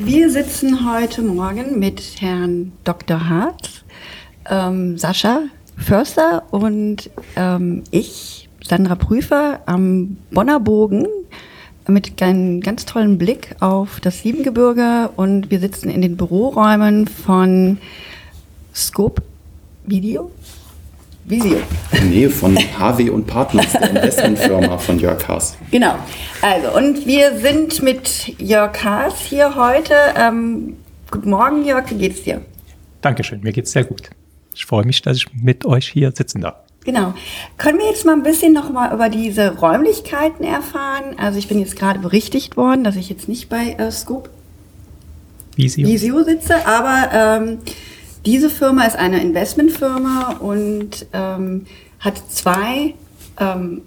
Wir sitzen heute Morgen mit Herrn Dr. Hart, ähm, Sascha Förster und ähm, ich, Sandra Prüfer, am Bonner Bogen mit einem ganz tollen Blick auf das Siebengebirge und wir sitzen in den Büroräumen von Scope Video. Visio. Nee, von HW und Partners, der Investmentfirma von Jörg Haas. Genau. Also, und wir sind mit Jörg Haas hier heute. Ähm, guten Morgen, Jörg, wie geht's dir? Dankeschön, mir geht's sehr gut. Ich freue mich, dass ich mit euch hier sitzen darf. Genau. Können wir jetzt mal ein bisschen noch mal über diese Räumlichkeiten erfahren? Also ich bin jetzt gerade berichtigt worden, dass ich jetzt nicht bei äh, Scoop Visio. Visio sitze, aber ähm, diese Firma ist eine Investmentfirma und ähm, hat zwei ähm,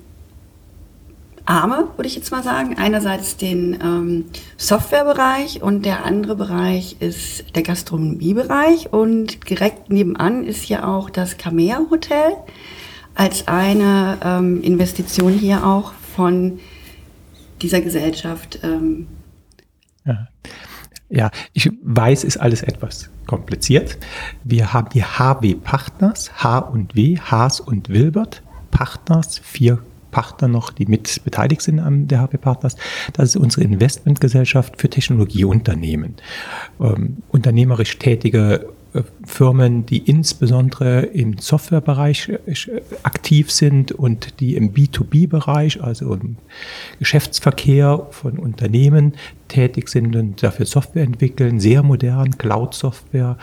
Arme, würde ich jetzt mal sagen. Einerseits den ähm, Softwarebereich und der andere Bereich ist der Gastronomiebereich. Und direkt nebenan ist hier auch das Kamea Hotel als eine ähm, Investition hier auch von dieser Gesellschaft. Ähm. Ja, ich weiß, ist alles etwas kompliziert. Wir haben die HW Partners, H und W, Haas und Wilbert Partners, vier Partner noch, die mit beteiligt sind an der HW Partners. Das ist unsere Investmentgesellschaft für Technologieunternehmen. Ähm, unternehmerisch tätige Firmen, die insbesondere im Softwarebereich äh, aktiv sind und die im B2B-Bereich, also im Geschäftsverkehr von Unternehmen tätig sind und dafür Software entwickeln, sehr modern, Cloud-Software,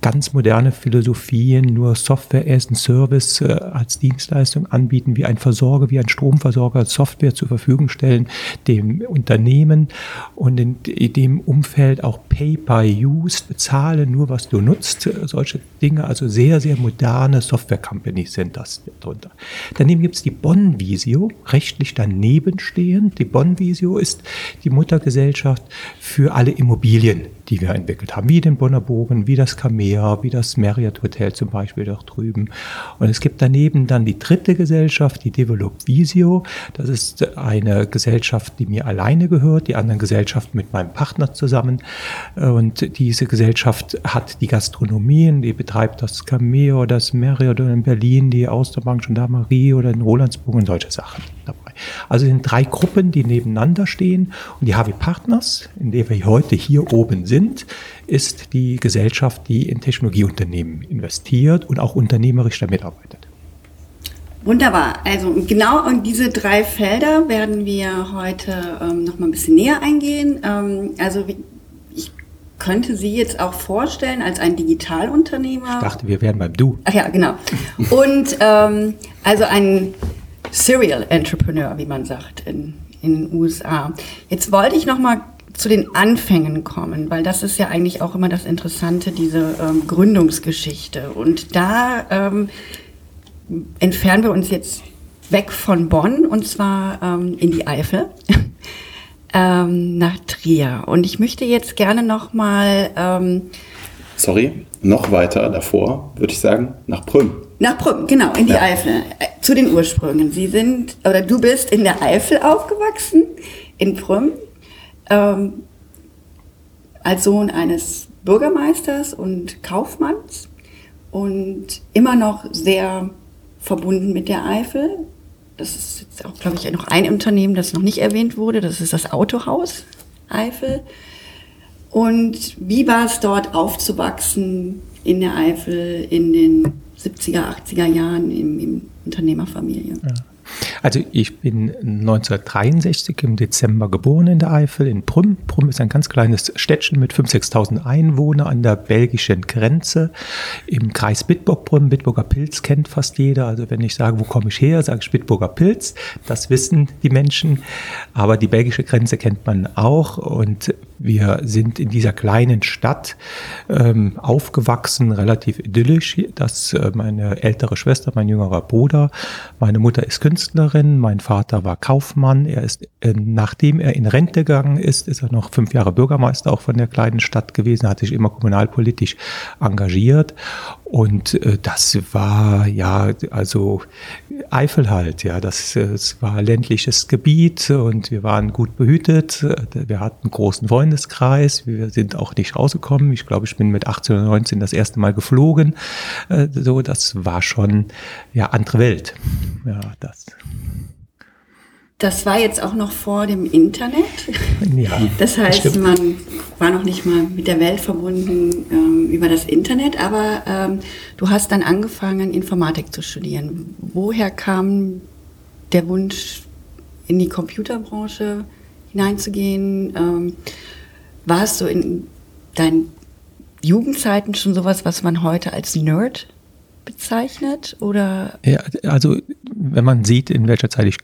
ganz moderne Philosophien, nur Software as a Service äh, als Dienstleistung anbieten, wie ein Versorger, wie ein Stromversorger Software zur Verfügung stellen, dem Unternehmen und in, in dem Umfeld auch Pay by Use, bezahle nur, was du nutzt, äh, solche Dinge, also sehr, sehr moderne Software-Companies sind das darunter. Daneben gibt es die Bonn Visio, rechtlich daneben stehend. Die Bonn Visio ist die Muttergesellschaft Gesellschaft für alle Immobilien, die wir entwickelt haben, wie den Bonner Bogen, wie das Camea, wie das Marriott Hotel zum Beispiel dort drüben. Und es gibt daneben dann die dritte Gesellschaft, die Develop Visio. Das ist eine Gesellschaft, die mir alleine gehört, die anderen Gesellschaften mit meinem Partner zusammen. Und diese Gesellschaft hat die Gastronomien, die betreibt das Cameo, das Marriott in Berlin, die Austerbank, Gendarmerie oder in Rolandsburg und solche Sachen dabei. Also sind drei Gruppen, die nebeneinander stehen. Und die HW Partners, in der wir heute hier oben sind, ist die Gesellschaft, die in Technologieunternehmen investiert und auch unternehmerisch damit arbeitet. Wunderbar. Also genau in diese drei Felder werden wir heute ähm, noch mal ein bisschen näher eingehen. Ähm, also ich könnte Sie jetzt auch vorstellen als ein Digitalunternehmer. Ich dachte, wir wären beim Du. Ach ja, genau. Und ähm, also ein Serial Entrepreneur, wie man sagt in, in den USA. Jetzt wollte ich noch mal zu den Anfängen kommen, weil das ist ja eigentlich auch immer das Interessante, diese ähm, Gründungsgeschichte. Und da ähm, entfernen wir uns jetzt weg von Bonn und zwar ähm, in die Eifel. ähm, nach Trier. Und ich möchte jetzt gerne noch mal ähm, Sorry, noch weiter davor, würde ich sagen, nach Prüm. Nach Prüm, genau, in die ja. Eifel. Äh, zu den Ursprüngen. Sie sind, oder du bist in der Eifel aufgewachsen, in Prüm, ähm, als Sohn eines Bürgermeisters und Kaufmanns und immer noch sehr verbunden mit der Eifel. Das ist jetzt auch, glaube ich, noch ein Unternehmen, das noch nicht erwähnt wurde. Das ist das Autohaus Eifel. Und wie war es dort aufzuwachsen in der Eifel in den 70er, 80er Jahren im, im Unternehmerfamilie? Ja. Also ich bin 1963 im Dezember geboren in der Eifel, in Prüm. Prüm ist ein ganz kleines Städtchen mit 5.000, 6.000 Einwohnern an der belgischen Grenze im Kreis Bitburg-Prüm. Bitburger Pilz kennt fast jeder. Also wenn ich sage, wo komme ich her, sage ich Bitburger Pilz. Das wissen die Menschen. Aber die belgische Grenze kennt man auch. Und wir sind in dieser kleinen Stadt ähm, aufgewachsen, relativ idyllisch. Das äh, meine ältere Schwester, mein jüngerer Bruder. Meine Mutter ist Künstlerin, mein Vater war Kaufmann. Er ist, äh, nachdem er in Rente gegangen ist, ist er noch fünf Jahre Bürgermeister auch von der kleinen Stadt gewesen, hat sich immer kommunalpolitisch engagiert. Und äh, das war ja, also Eifel halt, ja. Das, es war ländliches Gebiet und wir waren gut behütet. Wir hatten einen großen Freundeskreis. Wir sind auch nicht rausgekommen. Ich glaube, ich bin mit 18 oder 19 das erste Mal geflogen. Äh, so, das war schon, ja, andere Welt. Ja, das. Das war jetzt auch noch vor dem Internet. Ja, das heißt, das man war noch nicht mal mit der Welt verbunden ähm, über das Internet, aber ähm, du hast dann angefangen, Informatik zu studieren. Woher kam der Wunsch, in die Computerbranche hineinzugehen? Ähm, warst du in deinen Jugendzeiten schon sowas, was man heute als Nerd bezeichnet? Oder? Ja, also wenn man sieht, in welcher Zeit ich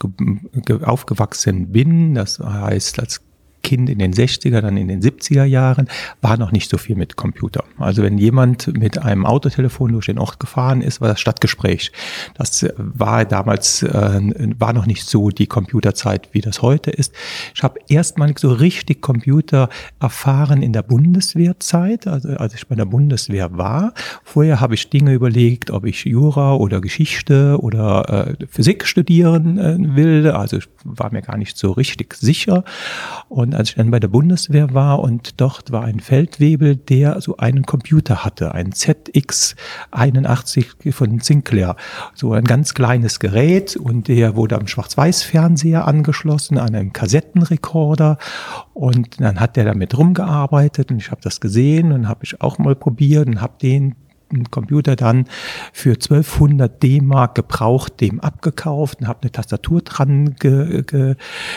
aufgewachsen bin, das heißt als Kind in den 60er, dann in den 70er Jahren, war noch nicht so viel mit Computer. Also wenn jemand mit einem Autotelefon durch den Ort gefahren ist, war das Stadtgespräch. Das war damals, äh, war noch nicht so die Computerzeit, wie das heute ist. Ich habe erstmalig so richtig Computer erfahren in der Bundeswehrzeit, also als ich bei der Bundeswehr war. Vorher habe ich Dinge überlegt, ob ich Jura oder Geschichte oder äh, Physik studieren äh, will. Also ich war mir gar nicht so richtig sicher. Und als ich dann bei der Bundeswehr war und dort war ein Feldwebel, der so einen Computer hatte, ein ZX81 von Sinclair, so ein ganz kleines Gerät und der wurde am Schwarz-Weiß-Fernseher angeschlossen, an einem Kassettenrekorder. Und dann hat der damit rumgearbeitet und ich habe das gesehen und habe ich auch mal probiert und habe den einen Computer dann für 1200 D-Mark gebraucht dem abgekauft und habe eine Tastatur dran ge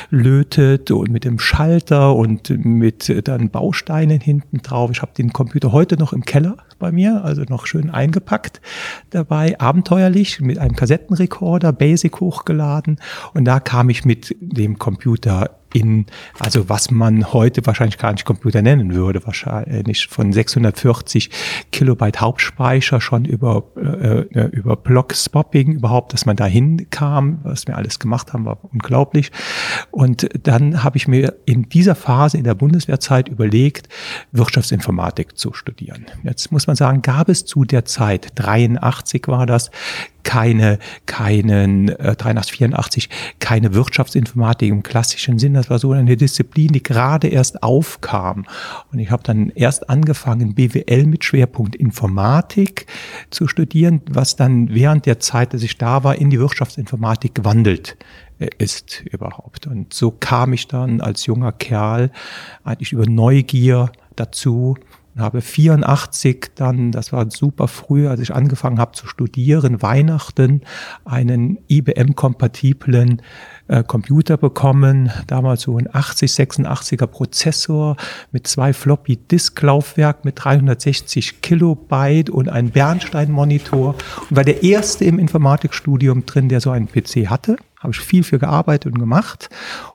gelötet und mit dem Schalter und mit dann Bausteinen hinten drauf. Ich habe den Computer heute noch im Keller bei mir, also noch schön eingepackt dabei, abenteuerlich mit einem Kassettenrekorder, Basic hochgeladen und da kam ich mit dem Computer in, also was man heute wahrscheinlich gar nicht Computer nennen würde, wahrscheinlich von 640 Kilobyte Hauptspeicher schon über, äh, äh über Block-Swapping überhaupt, dass man da hinkam, was wir alles gemacht haben, war unglaublich. Und dann habe ich mir in dieser Phase in der Bundeswehrzeit überlegt, Wirtschaftsinformatik zu studieren. Jetzt muss man sagen, gab es zu der Zeit, 83 war das, keine, keinen, äh, 83, 84, keine Wirtschaftsinformatik im klassischen Sinn. Das war so eine Disziplin, die gerade erst aufkam. Und ich habe dann erst angefangen, BWL mit Schwerpunkt Informatik zu studieren, was dann während der Zeit, dass ich da war, in die Wirtschaftsinformatik gewandelt äh, ist überhaupt. Und so kam ich dann als junger Kerl eigentlich über Neugier dazu, habe 84 dann, das war super früh, als ich angefangen habe zu studieren, Weihnachten einen IBM-kompatiblen äh, Computer bekommen, damals so ein 80, 86er Prozessor mit zwei Floppy Disk Laufwerk mit 360 Kilobyte und ein Bernstein Monitor und war der erste im Informatikstudium drin, der so einen PC hatte habe ich viel für gearbeitet und gemacht.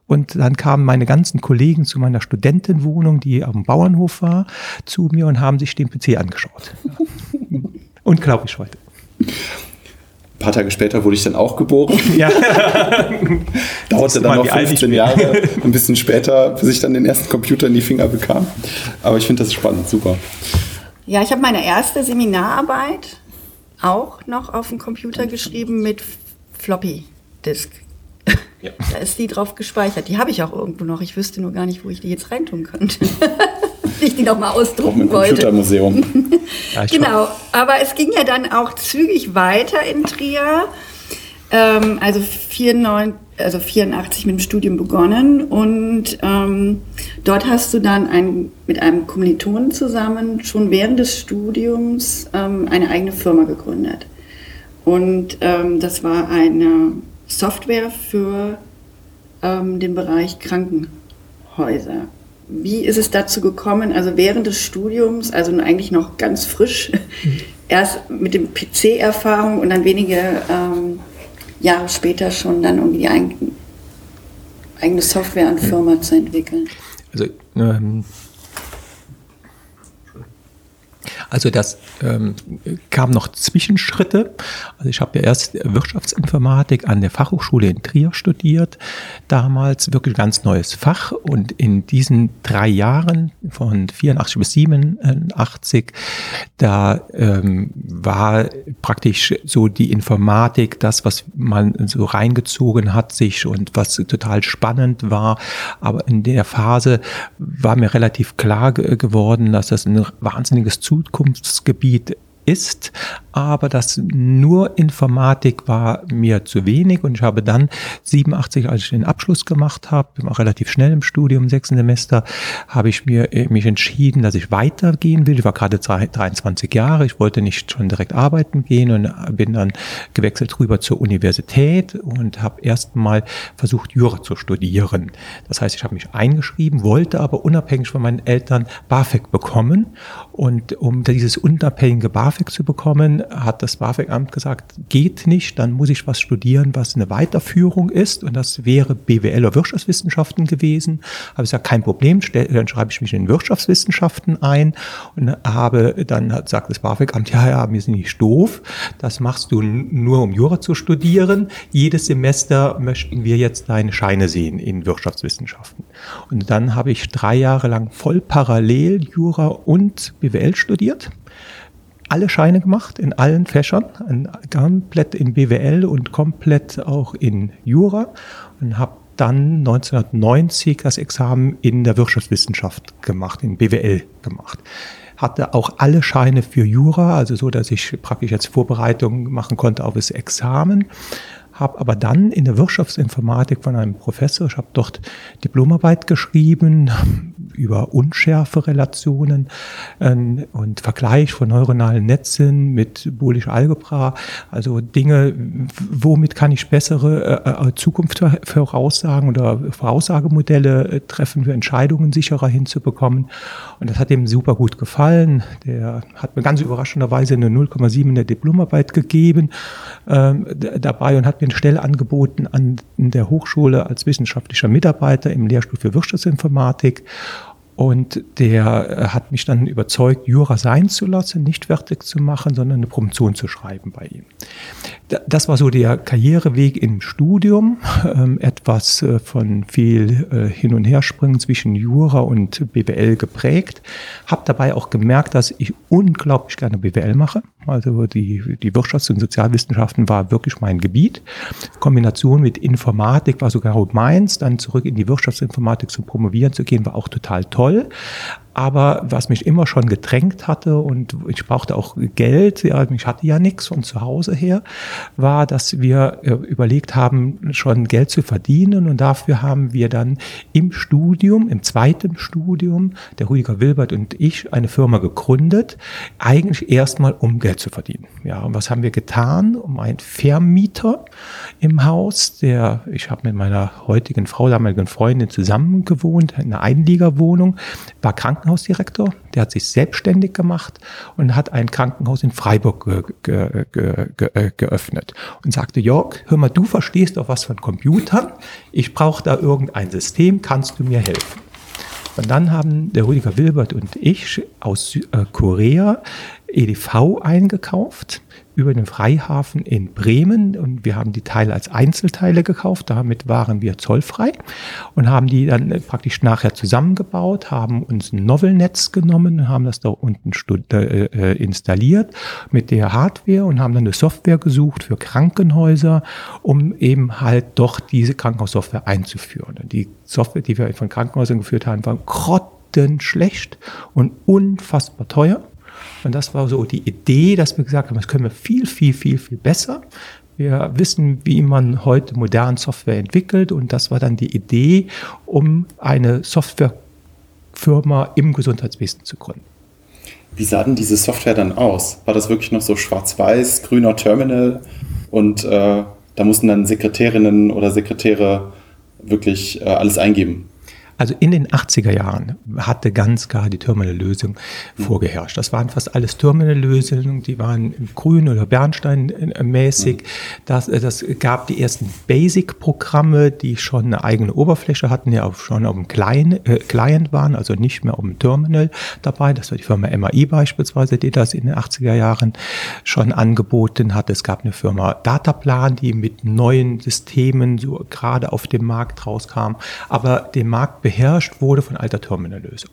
Und dann kamen meine ganzen Kollegen zu meiner Studentenwohnung, die am Bauernhof war, zu mir und haben sich den PC angeschaut. Unglaublich heute. Ein paar Tage später wurde ich dann auch geboren. Ja. Dauerte dann noch 15 Jahre, ein bisschen später, bis ich dann den ersten Computer in die Finger bekam. Aber ich finde das spannend, super. Ja, ich habe meine erste Seminararbeit auch noch auf dem Computer geschrieben mit Floppy Disk. Ja. Da ist die drauf gespeichert. Die habe ich auch irgendwo noch. Ich wüsste nur gar nicht, wo ich die jetzt reintun könnte. ich die noch mal ausdrucken wollte. Computermuseum. ja, genau. Aber es ging ja dann auch zügig weiter in Trier. Ähm, also, 94, also 84 mit dem Studium begonnen und ähm, dort hast du dann ein, mit einem Kommilitonen zusammen schon während des Studiums ähm, eine eigene Firma gegründet. Und ähm, das war eine Software für ähm, den Bereich Krankenhäuser. Wie ist es dazu gekommen? Also während des Studiums, also eigentlich noch ganz frisch, mhm. erst mit dem PC-Erfahrung und dann wenige ähm, Jahre später schon dann irgendwie die eigene Software an Firma zu entwickeln. Also ähm, Also das ähm, kam noch Zwischenschritte. Also ich habe ja erst Wirtschaftsinformatik an der Fachhochschule in Trier studiert, damals wirklich ganz neues Fach und in diesen drei Jahren von 84 bis 87, da ähm, war praktisch so die Informatik das, was man so reingezogen hat sich und was total spannend war. Aber in der Phase war mir relativ klar geworden, dass das ein wahnsinniges Zukunft Zukunftsgebiet ist, aber das nur Informatik war mir zu wenig und ich habe dann 87, als ich den Abschluss gemacht habe, relativ schnell im Studium, sechs Semester, habe ich mir äh, mich entschieden, dass ich weitergehen will. Ich war gerade 23 Jahre, ich wollte nicht schon direkt arbeiten gehen und bin dann gewechselt rüber zur Universität und habe erstmal versucht, Jura zu studieren. Das heißt, ich habe mich eingeschrieben, wollte aber unabhängig von meinen Eltern BAföG bekommen und um dieses unabhängige BAföG zu bekommen, hat das BAföG-Amt gesagt, geht nicht, dann muss ich was studieren, was eine Weiterführung ist. Und das wäre BWL oder Wirtschaftswissenschaften gewesen. Habe ich gesagt, kein Problem, dann schreibe ich mich in Wirtschaftswissenschaften ein und habe, dann hat, sagt das BAföG-Amt, ja, ja, wir sind nicht doof. Das machst du nur, um Jura zu studieren. Jedes Semester möchten wir jetzt deine Scheine sehen in Wirtschaftswissenschaften. Und dann habe ich drei Jahre lang voll parallel Jura und BWL studiert. Alle Scheine gemacht in allen Fächern, komplett in BWL und komplett auch in Jura. Und habe dann 1990 das Examen in der Wirtschaftswissenschaft gemacht, in BWL gemacht. Hatte auch alle Scheine für Jura, also so, dass ich praktisch jetzt Vorbereitung machen konnte auf das Examen habe aber dann in der Wirtschaftsinformatik von einem Professor, ich habe dort Diplomarbeit geschrieben über Unschärferelationen äh, und Vergleich von neuronalen Netzen mit boolischer Algebra, also Dinge, womit kann ich bessere äh, äh Zukunftsvoraussagen oder Voraussagemodelle äh, treffen, für Entscheidungen sicherer hinzubekommen. Und das hat ihm super gut gefallen. Der hat mir ganz überraschenderweise eine 0,7 in der Diplomarbeit gegeben ähm, dabei und hat mir eine Stelle angeboten an der Hochschule als wissenschaftlicher Mitarbeiter im Lehrstuhl für Wirtschaftsinformatik. Und der äh, hat mich dann überzeugt, Jura sein zu lassen, nicht fertig zu machen, sondern eine Promotion zu schreiben bei ihm. Das war so der Karriereweg im Studium, ähm, etwas äh, von viel äh, Hin- und Herspringen zwischen Jura und BWL geprägt. Habe dabei auch gemerkt, dass ich unglaublich gerne BWL mache. Also die, die Wirtschafts- und Sozialwissenschaften war wirklich mein Gebiet. Kombination mit Informatik war sogar meins. Dann zurück in die Wirtschaftsinformatik zu promovieren zu gehen, war auch total toll toll. Aber was mich immer schon gedrängt hatte und ich brauchte auch Geld, ja, ich hatte ja nichts von zu Hause her, war, dass wir äh, überlegt haben, schon Geld zu verdienen und dafür haben wir dann im Studium, im zweiten Studium, der Rüdiger Wilbert und ich eine Firma gegründet, eigentlich erstmal um Geld zu verdienen. Ja, und was haben wir getan? Um einen Vermieter im Haus, der, ich habe mit meiner heutigen Frau, damaligen Freundin zusammen gewohnt, in einer Einliegerwohnung, war Krankenhausdirektor, der hat sich selbstständig gemacht und hat ein Krankenhaus in Freiburg ge ge ge äh, geöffnet und sagte, Jörg, hör mal, du verstehst doch was von Computern, ich brauche da irgendein System, kannst du mir helfen? Und dann haben der Rüdiger Wilbert und ich aus äh, Korea EDV eingekauft über den Freihafen in Bremen und wir haben die Teile als Einzelteile gekauft. Damit waren wir zollfrei und haben die dann äh, praktisch nachher zusammengebaut, haben uns ein Novelnetz genommen, haben das da unten äh, äh, installiert mit der Hardware und haben dann eine Software gesucht für Krankenhäuser, um eben halt doch diese Krankenhaussoftware einzuführen. Die Software, die wir von Krankenhäusern geführt haben, war grottenschlecht und unfassbar teuer. Und das war so die Idee, dass wir gesagt haben, das können wir viel, viel, viel, viel besser. Wir wissen, wie man heute modern Software entwickelt und das war dann die Idee, um eine Softwarefirma im Gesundheitswesen zu gründen. Wie sah denn diese Software dann aus? War das wirklich noch so schwarz-weiß, grüner Terminal und äh, da mussten dann Sekretärinnen oder Sekretäre wirklich äh, alles eingeben? Also in den 80er Jahren hatte ganz klar die Terminal-Lösung vorgeherrscht. Das waren fast alles Terminal-Lösungen, die waren grün oder bernsteinmäßig. Das, das gab die ersten Basic-Programme, die schon eine eigene Oberfläche hatten, ja auch schon auf dem Client, äh, Client waren, also nicht mehr auf dem Terminal dabei. Das war die Firma MAI beispielsweise, die das in den 80er Jahren schon angeboten hat. Es gab eine Firma Dataplan, die mit neuen Systemen so gerade auf dem Markt rauskam, aber den Markt beherrscht wurde von alter Terminallösung.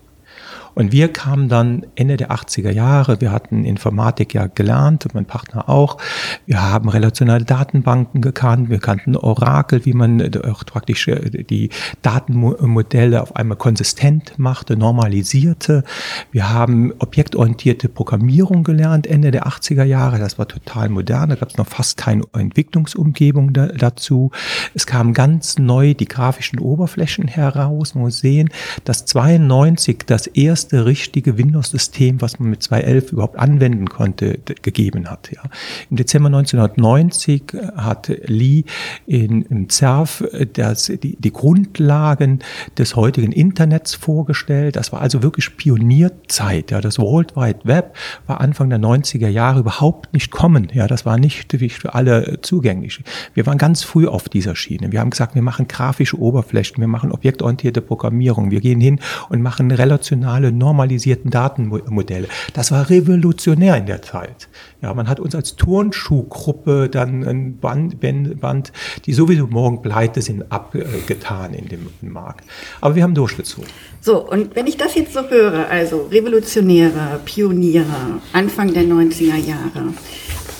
Und wir kamen dann Ende der 80er Jahre, wir hatten Informatik ja gelernt, mein Partner auch. Wir haben relationale Datenbanken gekannt, wir kannten Orakel, wie man auch praktisch äh, die Datenmodelle auf einmal konsistent machte, normalisierte. Wir haben objektorientierte Programmierung gelernt Ende der 80er Jahre, das war total modern, da gab es noch fast keine Entwicklungsumgebung da, dazu. Es kamen ganz neu die grafischen Oberflächen heraus. Man muss sehen, dass 92 das erste erste richtige Windows-System, was man mit 2.11 überhaupt anwenden konnte, gegeben hat. Ja. Im Dezember 1990 äh, hat Lee in, im CERF äh, das, die, die Grundlagen des heutigen Internets vorgestellt. Das war also wirklich Pionierzeit. Ja. Das World Wide Web war Anfang der 90er Jahre überhaupt nicht kommen. Ja. Das war nicht für alle zugänglich. Wir waren ganz früh auf dieser Schiene. Wir haben gesagt, wir machen grafische Oberflächen, wir machen objektorientierte Programmierung, wir gehen hin und machen relationale normalisierten Datenmodelle. Das war revolutionär in der Zeit. Ja, man hat uns als Turnschuhgruppe dann ein Band, Band die sowieso morgen pleite sind, abgetan in dem Markt. Aber wir haben durchgezogen. So, und wenn ich das jetzt so höre, also Revolutionäre, Pioniere, Anfang der 90er Jahre,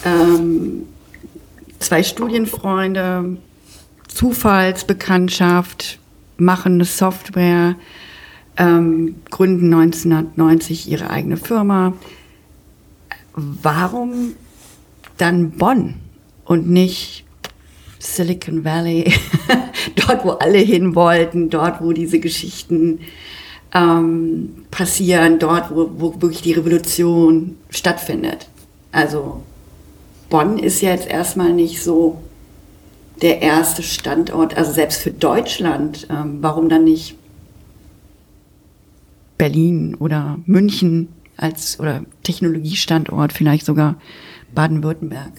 ähm, zwei Studienfreunde, Zufallsbekanntschaft, machen eine Software, ähm, gründen 1990 ihre eigene Firma. Warum dann Bonn und nicht Silicon Valley, dort, wo alle hin wollten, dort, wo diese Geschichten ähm, passieren, dort, wo, wo wirklich die Revolution stattfindet. Also Bonn ist jetzt erstmal nicht so der erste Standort, also selbst für Deutschland, ähm, warum dann nicht Berlin oder München als oder Technologiestandort, vielleicht sogar Baden-Württemberg.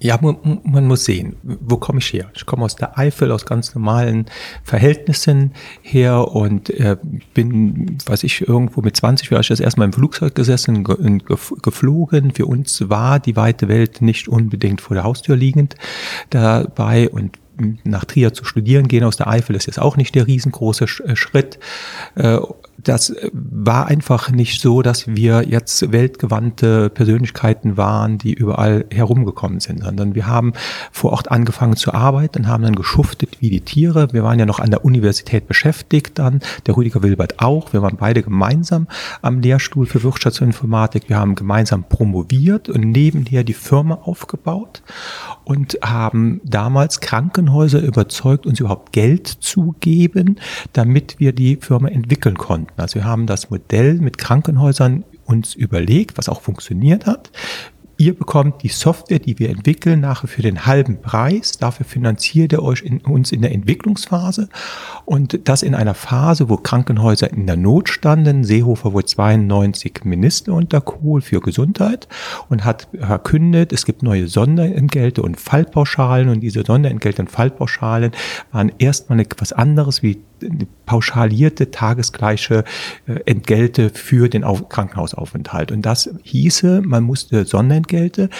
Ja, man, muss sehen, wo komme ich her? Ich komme aus der Eifel, aus ganz normalen Verhältnissen her und äh, bin, weiß ich, irgendwo mit 20 war ich das erstmal im Flugzeug gesessen und geflogen. Für uns war die weite Welt nicht unbedingt vor der Haustür liegend dabei und nach Trier zu studieren gehen aus der Eifel ist jetzt auch nicht der riesengroße äh, Schritt. Äh, das war einfach nicht so, dass wir jetzt weltgewandte Persönlichkeiten waren, die überall herumgekommen sind, sondern wir haben vor Ort angefangen zu arbeiten, haben dann geschuftet wie die Tiere. Wir waren ja noch an der Universität beschäftigt dann, der Rüdiger Wilbert auch. Wir waren beide gemeinsam am Lehrstuhl für Wirtschaftsinformatik. Wir haben gemeinsam promoviert und nebenher die Firma aufgebaut und haben damals Krankenhäuser überzeugt, uns überhaupt Geld zu geben, damit wir die Firma entwickeln konnten. Also wir haben das Modell mit Krankenhäusern uns überlegt, was auch funktioniert hat. Ihr bekommt die Software, die wir entwickeln, nachher für den halben Preis. Dafür finanziert ihr euch in, uns in der Entwicklungsphase. Und das in einer Phase, wo Krankenhäuser in der Not standen. Seehofer wurde 92 Minister unter Kohl für Gesundheit und hat verkündet, es gibt neue Sonderentgelte und Fallpauschalen. Und diese Sonderentgelte und Fallpauschalen waren erstmal etwas anderes wie pauschalierte tagesgleiche äh, Entgelte für den Krankenhausaufenthalt. Und das hieße, man musste Sonderentgelte,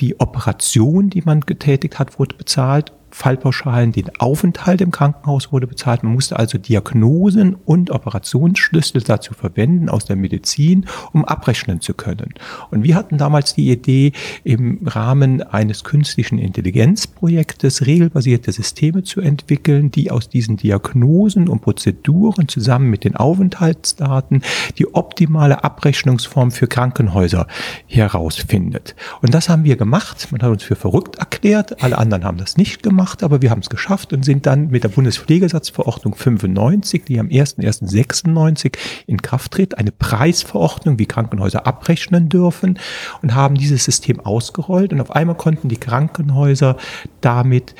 die Operation, die man getätigt hat, wurde bezahlt Fallpauschalen, den Aufenthalt im Krankenhaus wurde bezahlt. Man musste also Diagnosen und Operationsschlüssel dazu verwenden aus der Medizin, um abrechnen zu können. Und wir hatten damals die Idee, im Rahmen eines künstlichen Intelligenzprojektes regelbasierte Systeme zu entwickeln, die aus diesen Diagnosen und Prozeduren zusammen mit den Aufenthaltsdaten die optimale Abrechnungsform für Krankenhäuser herausfindet. Und das haben wir gemacht. Man hat uns für verrückt erklärt. Alle anderen haben das nicht gemacht gemacht, aber wir haben es geschafft und sind dann mit der Bundespflegesatzverordnung 95, die am 01.01.96 in Kraft tritt, eine Preisverordnung, wie Krankenhäuser abrechnen dürfen und haben dieses System ausgerollt. Und auf einmal konnten die Krankenhäuser damit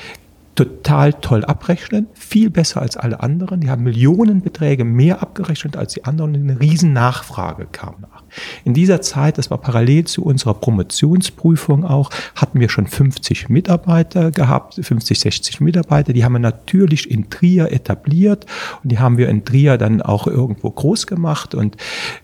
total toll abrechnen, viel besser als alle anderen. Die haben Millionenbeträge mehr abgerechnet als die anderen und eine riesen Nachfrage kam nach. In dieser Zeit, das war parallel zu unserer Promotionsprüfung auch, hatten wir schon 50 Mitarbeiter gehabt, 50, 60 Mitarbeiter. Die haben wir natürlich in Trier etabliert und die haben wir in Trier dann auch irgendwo groß gemacht und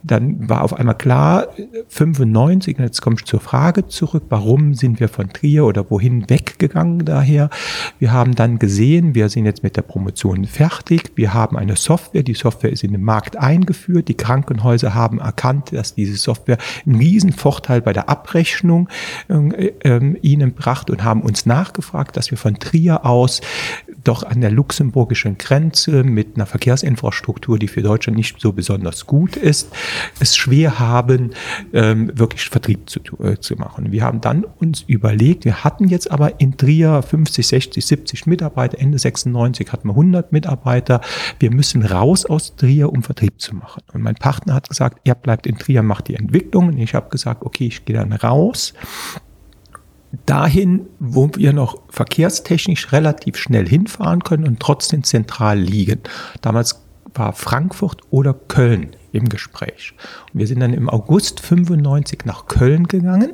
dann war auf einmal klar, 95, jetzt komme ich zur Frage zurück, warum sind wir von Trier oder wohin weggegangen daher? Wir haben dann gesehen, wir sind jetzt mit der Promotion fertig, wir haben eine Software, die Software ist in den Markt eingeführt, die Krankenhäuser haben erkannt, dass diese Software einen riesen Vorteil bei der Abrechnung äh, äh, ihnen bracht und haben uns nachgefragt, dass wir von Trier aus doch an der luxemburgischen Grenze mit einer Verkehrsinfrastruktur, die für Deutschland nicht so besonders gut ist, es schwer haben, ähm, wirklich Vertrieb zu, äh, zu machen. Wir haben dann uns überlegt, wir hatten jetzt aber in Trier 50, 60, 70 Mitarbeiter, Ende 96 hatten wir 100 Mitarbeiter. Wir müssen raus aus Trier, um Vertrieb zu machen. Und mein Partner hat gesagt, er bleibt in Trier, macht die Entwicklung. Und ich habe gesagt, okay, ich gehe dann raus dahin, wo wir noch verkehrstechnisch relativ schnell hinfahren können und trotzdem zentral liegen. Damals war Frankfurt oder Köln im Gespräch. Und wir sind dann im August 95 nach Köln gegangen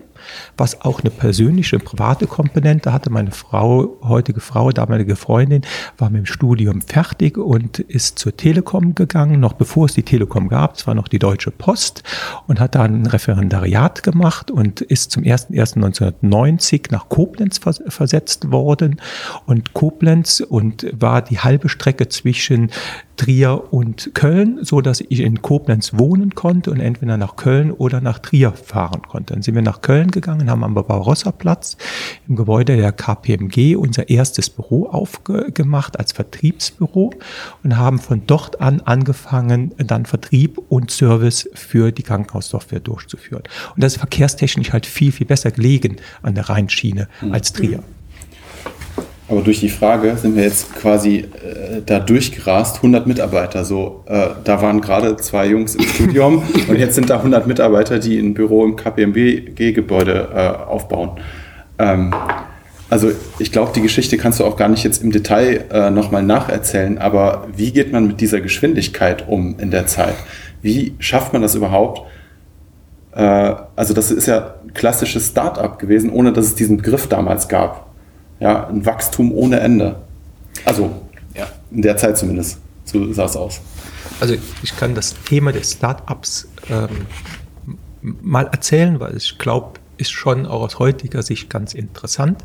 was auch eine persönliche, private Komponente hatte. Meine Frau, heutige Frau, damalige Freundin, war mit dem Studium fertig und ist zur Telekom gegangen, noch bevor es die Telekom gab. Es war noch die Deutsche Post und hat da ein Referendariat gemacht und ist zum 01.01.1990 nach Koblenz versetzt worden. Und Koblenz und war die halbe Strecke zwischen Trier und Köln, so dass ich in Koblenz wohnen konnte und entweder nach Köln oder nach Trier fahren konnte. Dann sind wir nach Köln gegangen, haben am Barbarossa-Platz im Gebäude der KPMG unser erstes Büro aufgemacht als Vertriebsbüro und haben von dort an angefangen, dann Vertrieb und Service für die Krankenhaussoftware durchzuführen. Und das ist verkehrstechnisch halt viel, viel besser gelegen an der Rheinschiene mhm. als Trier. Aber durch die Frage sind wir jetzt quasi äh, da durchgerast, 100 Mitarbeiter. So, äh, da waren gerade zwei Jungs im Studium und jetzt sind da 100 Mitarbeiter, die ein Büro im KPMG-Gebäude äh, aufbauen. Ähm, also ich glaube, die Geschichte kannst du auch gar nicht jetzt im Detail äh, nochmal nacherzählen, aber wie geht man mit dieser Geschwindigkeit um in der Zeit? Wie schafft man das überhaupt? Äh, also das ist ja ein klassisches Start-up gewesen, ohne dass es diesen Begriff damals gab ja, ein Wachstum ohne Ende. Also ja, in der Zeit zumindest. So sah es aus. Also ich kann das Thema des Startups ähm, mal erzählen, weil ich glaube, ist schon auch aus heutiger Sicht ganz interessant.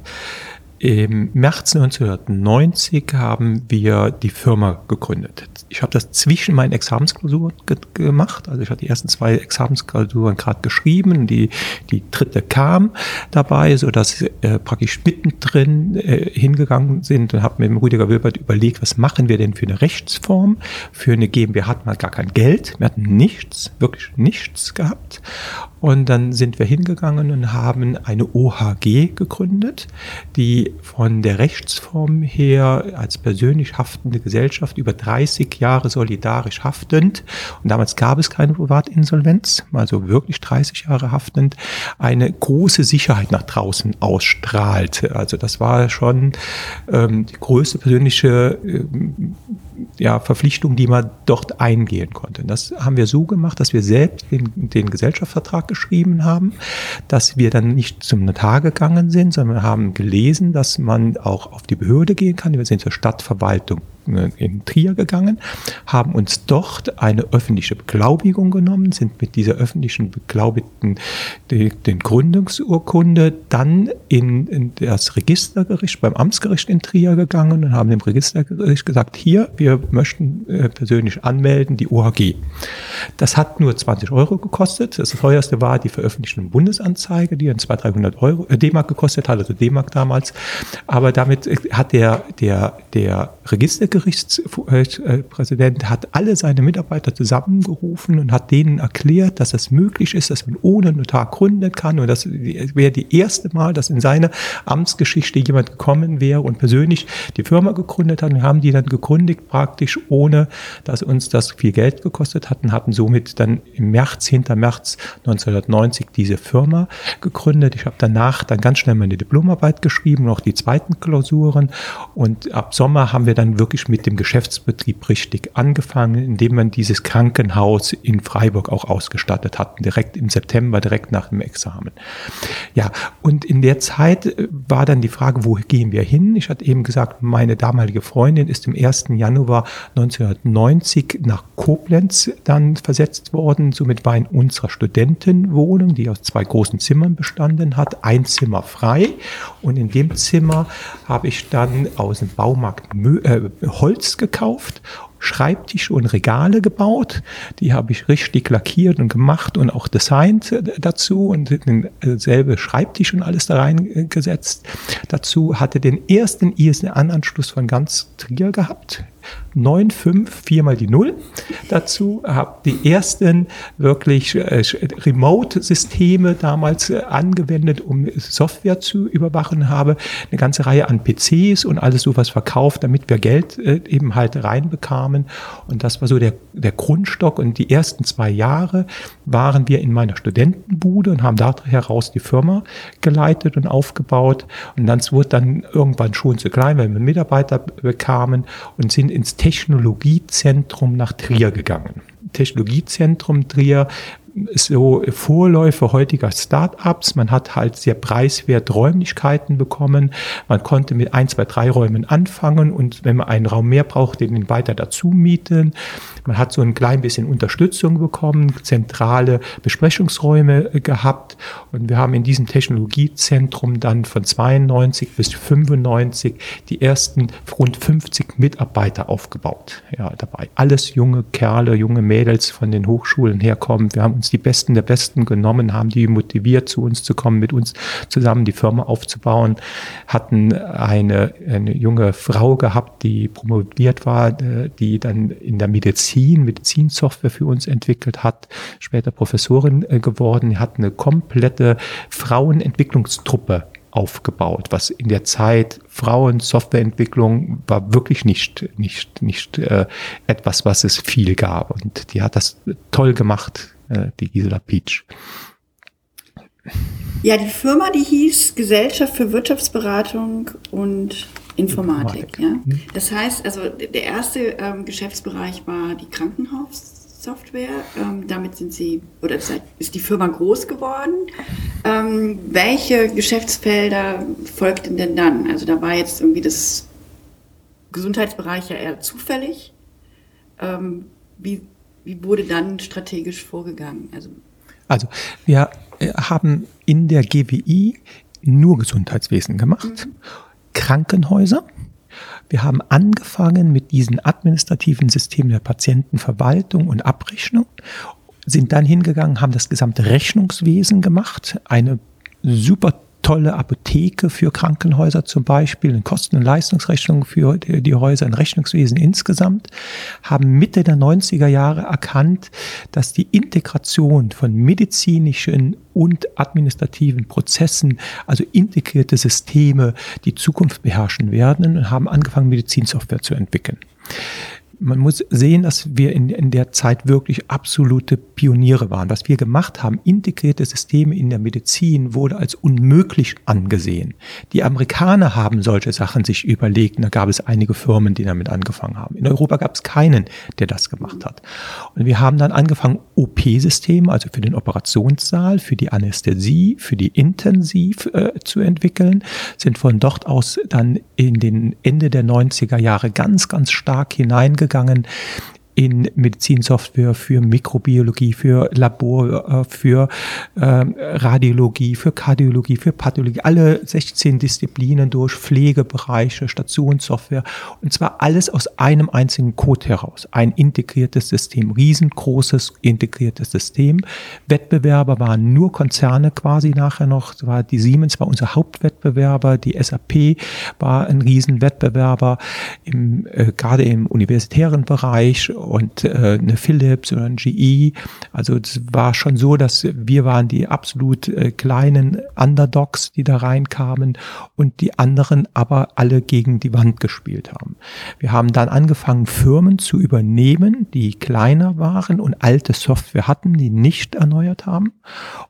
Im März 1990 haben wir die Firma gegründet. Ich habe das zwischen meinen Examensklausuren ge gemacht. Also ich hatte die ersten zwei Examensklausuren gerade geschrieben, die, die dritte kam dabei, so dass äh, praktisch mittendrin äh, hingegangen sind und habe mit dem Rüdiger Wilbert überlegt, was machen wir denn für eine Rechtsform? Für eine GmbH hatten wir gar kein Geld, wir hatten nichts, wirklich nichts gehabt. Und dann sind wir hingegangen und haben eine OHG gegründet, die von der Rechtsform her als persönlich haftende Gesellschaft über 30 Jahre solidarisch haftend, und damals gab es keine Privatinsolvenz, also wirklich 30 Jahre haftend, eine große Sicherheit nach draußen ausstrahlt. Also das war schon ähm, die größte persönliche ähm, ja, Verpflichtung, die man dort eingehen konnte. Das haben wir so gemacht, dass wir selbst den, den Gesellschaftsvertrag geschrieben haben, dass wir dann nicht zum Notar gegangen sind, sondern haben gelesen, dass man auch auf die Behörde gehen kann. Wir sind zur Stadtverwaltung in Trier gegangen, haben uns dort eine öffentliche Beglaubigung genommen, sind mit dieser öffentlichen Beglaubigten den Gründungsurkunde dann in, in, das Registergericht, beim Amtsgericht in Trier gegangen und haben dem Registergericht gesagt, hier, wir möchten äh, persönlich anmelden, die OHG. Das hat nur 20 Euro gekostet. Das teuerste war die veröffentlichte Bundesanzeige, die dann 200, 300 Euro, äh, D-Mark gekostet hat, also D-Mark damals. Aber damit äh, hat der, der, der Registergericht Gerichtspräsident hat alle seine Mitarbeiter zusammengerufen und hat denen erklärt, dass es möglich ist, dass man ohne Notar gründen kann. Und das wäre die erste Mal, dass in seiner Amtsgeschichte jemand gekommen wäre und persönlich die Firma gegründet hat. Wir haben die dann gegründet, praktisch, ohne dass uns das viel Geld gekostet hat und hatten somit dann im März, hinter März 1990 diese Firma gegründet. Ich habe danach dann ganz schnell meine Diplomarbeit geschrieben, noch die zweiten Klausuren und ab Sommer haben wir dann wirklich mit dem Geschäftsbetrieb richtig angefangen, indem man dieses Krankenhaus in Freiburg auch ausgestattet hatten, direkt im September, direkt nach dem Examen. Ja, und in der Zeit äh, war dann die Frage, wo gehen wir hin? Ich hatte eben gesagt, meine damalige Freundin ist im 1. Januar 1990 nach Koblenz dann versetzt worden. Somit war in unserer Studentenwohnung, die aus zwei großen Zimmern bestanden hat, ein Zimmer frei. Und in dem Zimmer habe ich dann aus dem Baumarkt Mö äh, Holz gekauft Schreibtische und Regale gebaut. Die habe ich richtig lackiert und gemacht und auch designt äh, dazu und denselbe äh, Schreibtisch und alles da reingesetzt. Dazu hatte den ersten ISDN-Anschluss von ganz Trier gehabt. 9, 5, 4 mal die 0 dazu, habe die ersten wirklich äh, Remote-Systeme damals äh, angewendet, um Software zu überwachen, habe eine ganze Reihe an PCs und alles sowas verkauft, damit wir Geld äh, eben halt reinbekamen. Und das war so der, der Grundstock. Und die ersten zwei Jahre waren wir in meiner Studentenbude und haben da heraus die Firma geleitet und aufgebaut. Und dann wurde dann irgendwann schon zu klein, weil wir Mitarbeiter bekamen und sind ins Technologiezentrum nach Trier gegangen. Technologiezentrum Trier so Vorläufe heutiger Startups. Man hat halt sehr preiswert Räumlichkeiten bekommen. Man konnte mit ein, zwei, drei Räumen anfangen und wenn man einen Raum mehr braucht, den weiter dazu mieten. Man hat so ein klein bisschen Unterstützung bekommen, zentrale Besprechungsräume gehabt und wir haben in diesem Technologiezentrum dann von 92 bis 95 die ersten rund 50 Mitarbeiter aufgebaut. Ja, dabei alles junge Kerle, junge Mädels von den Hochschulen herkommen. Wir haben uns die Besten der Besten genommen, haben die motiviert, zu uns zu kommen, mit uns zusammen die Firma aufzubauen, hatten eine, eine junge Frau gehabt, die promoviert war, äh, die dann in der Medizin, Medizinsoftware für uns entwickelt hat, später Professorin äh, geworden, hat eine komplette Frauenentwicklungstruppe aufgebaut, was in der Zeit Frauen Softwareentwicklung war wirklich nicht nicht nicht äh, etwas, was es viel gab. Und die hat das toll gemacht äh, die Gisela Peach. Ja, die Firma, die hieß Gesellschaft für Wirtschaftsberatung und Informatik. Informatik. Ja. Mhm. Das heißt, also der erste ähm, Geschäftsbereich war die Krankenhaussoftware. Ähm, damit sind sie, oder ist die Firma groß geworden. Ähm, welche Geschäftsfelder folgten denn dann? Also da war jetzt irgendwie das Gesundheitsbereich ja eher zufällig. Ähm, wie wie wurde dann strategisch vorgegangen? Also, also wir äh, haben in der GWI nur Gesundheitswesen gemacht, mhm. Krankenhäuser. Wir haben angefangen mit diesen administrativen Systemen der Patientenverwaltung und Abrechnung, sind dann hingegangen, haben das gesamte Rechnungswesen gemacht, eine super tolle Apotheke für Krankenhäuser zum Beispiel, eine Kosten- und Leistungsrechnung für die, Häuser, ein Rechnungswesen insgesamt, haben Mitte der 90er Jahre erkannt, dass die Integration von medizinischen und administrativen Prozessen, also integrierte Systeme, die Zukunft beherrschen werden und haben angefangen, Medizinsoftware zu entwickeln man muss sehen, dass wir in, in der Zeit wirklich absolute Pioniere waren. Was wir gemacht haben, integrierte Systeme in der Medizin, wurde als unmöglich angesehen. Die Amerikaner haben solche Sachen sich überlegt. Da gab es einige Firmen, die damit angefangen haben. In Europa gab es keinen, der das gemacht hat. Und wir haben dann angefangen, OP-Systeme, also für den Operationssaal, für die Anästhesie, für die Intensiv äh, zu entwickeln, sind von dort aus dann in den Ende der 90er Jahre ganz, ganz stark hineingegangen gegangen in Medizinsoftware für Mikrobiologie, für Labor, äh, für ähm, Radiologie, für Kardiologie, für Pathologie, alle 16 Disziplinen durch Pflegebereiche, Stationssoftware und zwar alles aus einem einzigen Code heraus. Ein integriertes System, riesengroßes integriertes System. Wettbewerber waren nur Konzerne quasi nachher noch. War die Siemens war unser Hauptwettbewerber, die SAP war ein Riesenwettbewerber, im, äh, gerade im universitären Bereich und äh, eine Philips oder ein GE. Also es war schon so, dass wir waren die absolut äh, kleinen Underdogs, die da reinkamen und die anderen aber alle gegen die Wand gespielt haben. Wir haben dann angefangen, Firmen zu übernehmen, die kleiner waren und alte Software hatten, die nicht erneuert haben.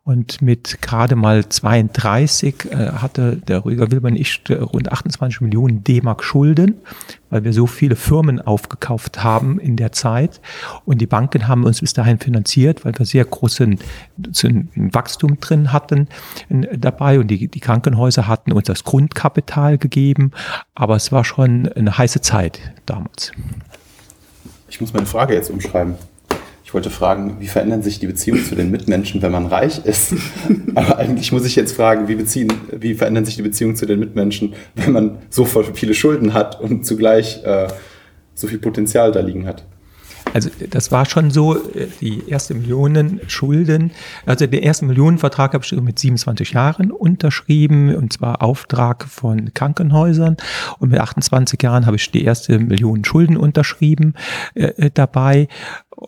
Und mit gerade mal 32 äh, hatte der Rüdiger Wilber nicht rund 28 Millionen D-Mark Schulden weil wir so viele Firmen aufgekauft haben in der Zeit. Und die Banken haben uns bis dahin finanziert, weil wir sehr großen Wachstum drin hatten dabei. Und die, die Krankenhäuser hatten uns das Grundkapital gegeben. Aber es war schon eine heiße Zeit damals. Ich muss meine Frage jetzt umschreiben. Ich wollte fragen, wie verändern sich die Beziehungen zu den Mitmenschen, wenn man reich ist? Aber eigentlich muss ich jetzt fragen, wie, beziehen, wie verändern sich die Beziehungen zu den Mitmenschen, wenn man so viele Schulden hat und zugleich äh, so viel Potenzial da liegen hat? Also das war schon so, äh, die erste Millionen Schulden, also der erste Millionenvertrag habe ich mit 27 Jahren unterschrieben und zwar Auftrag von Krankenhäusern und mit 28 Jahren habe ich die erste Million Schulden unterschrieben äh, äh dabei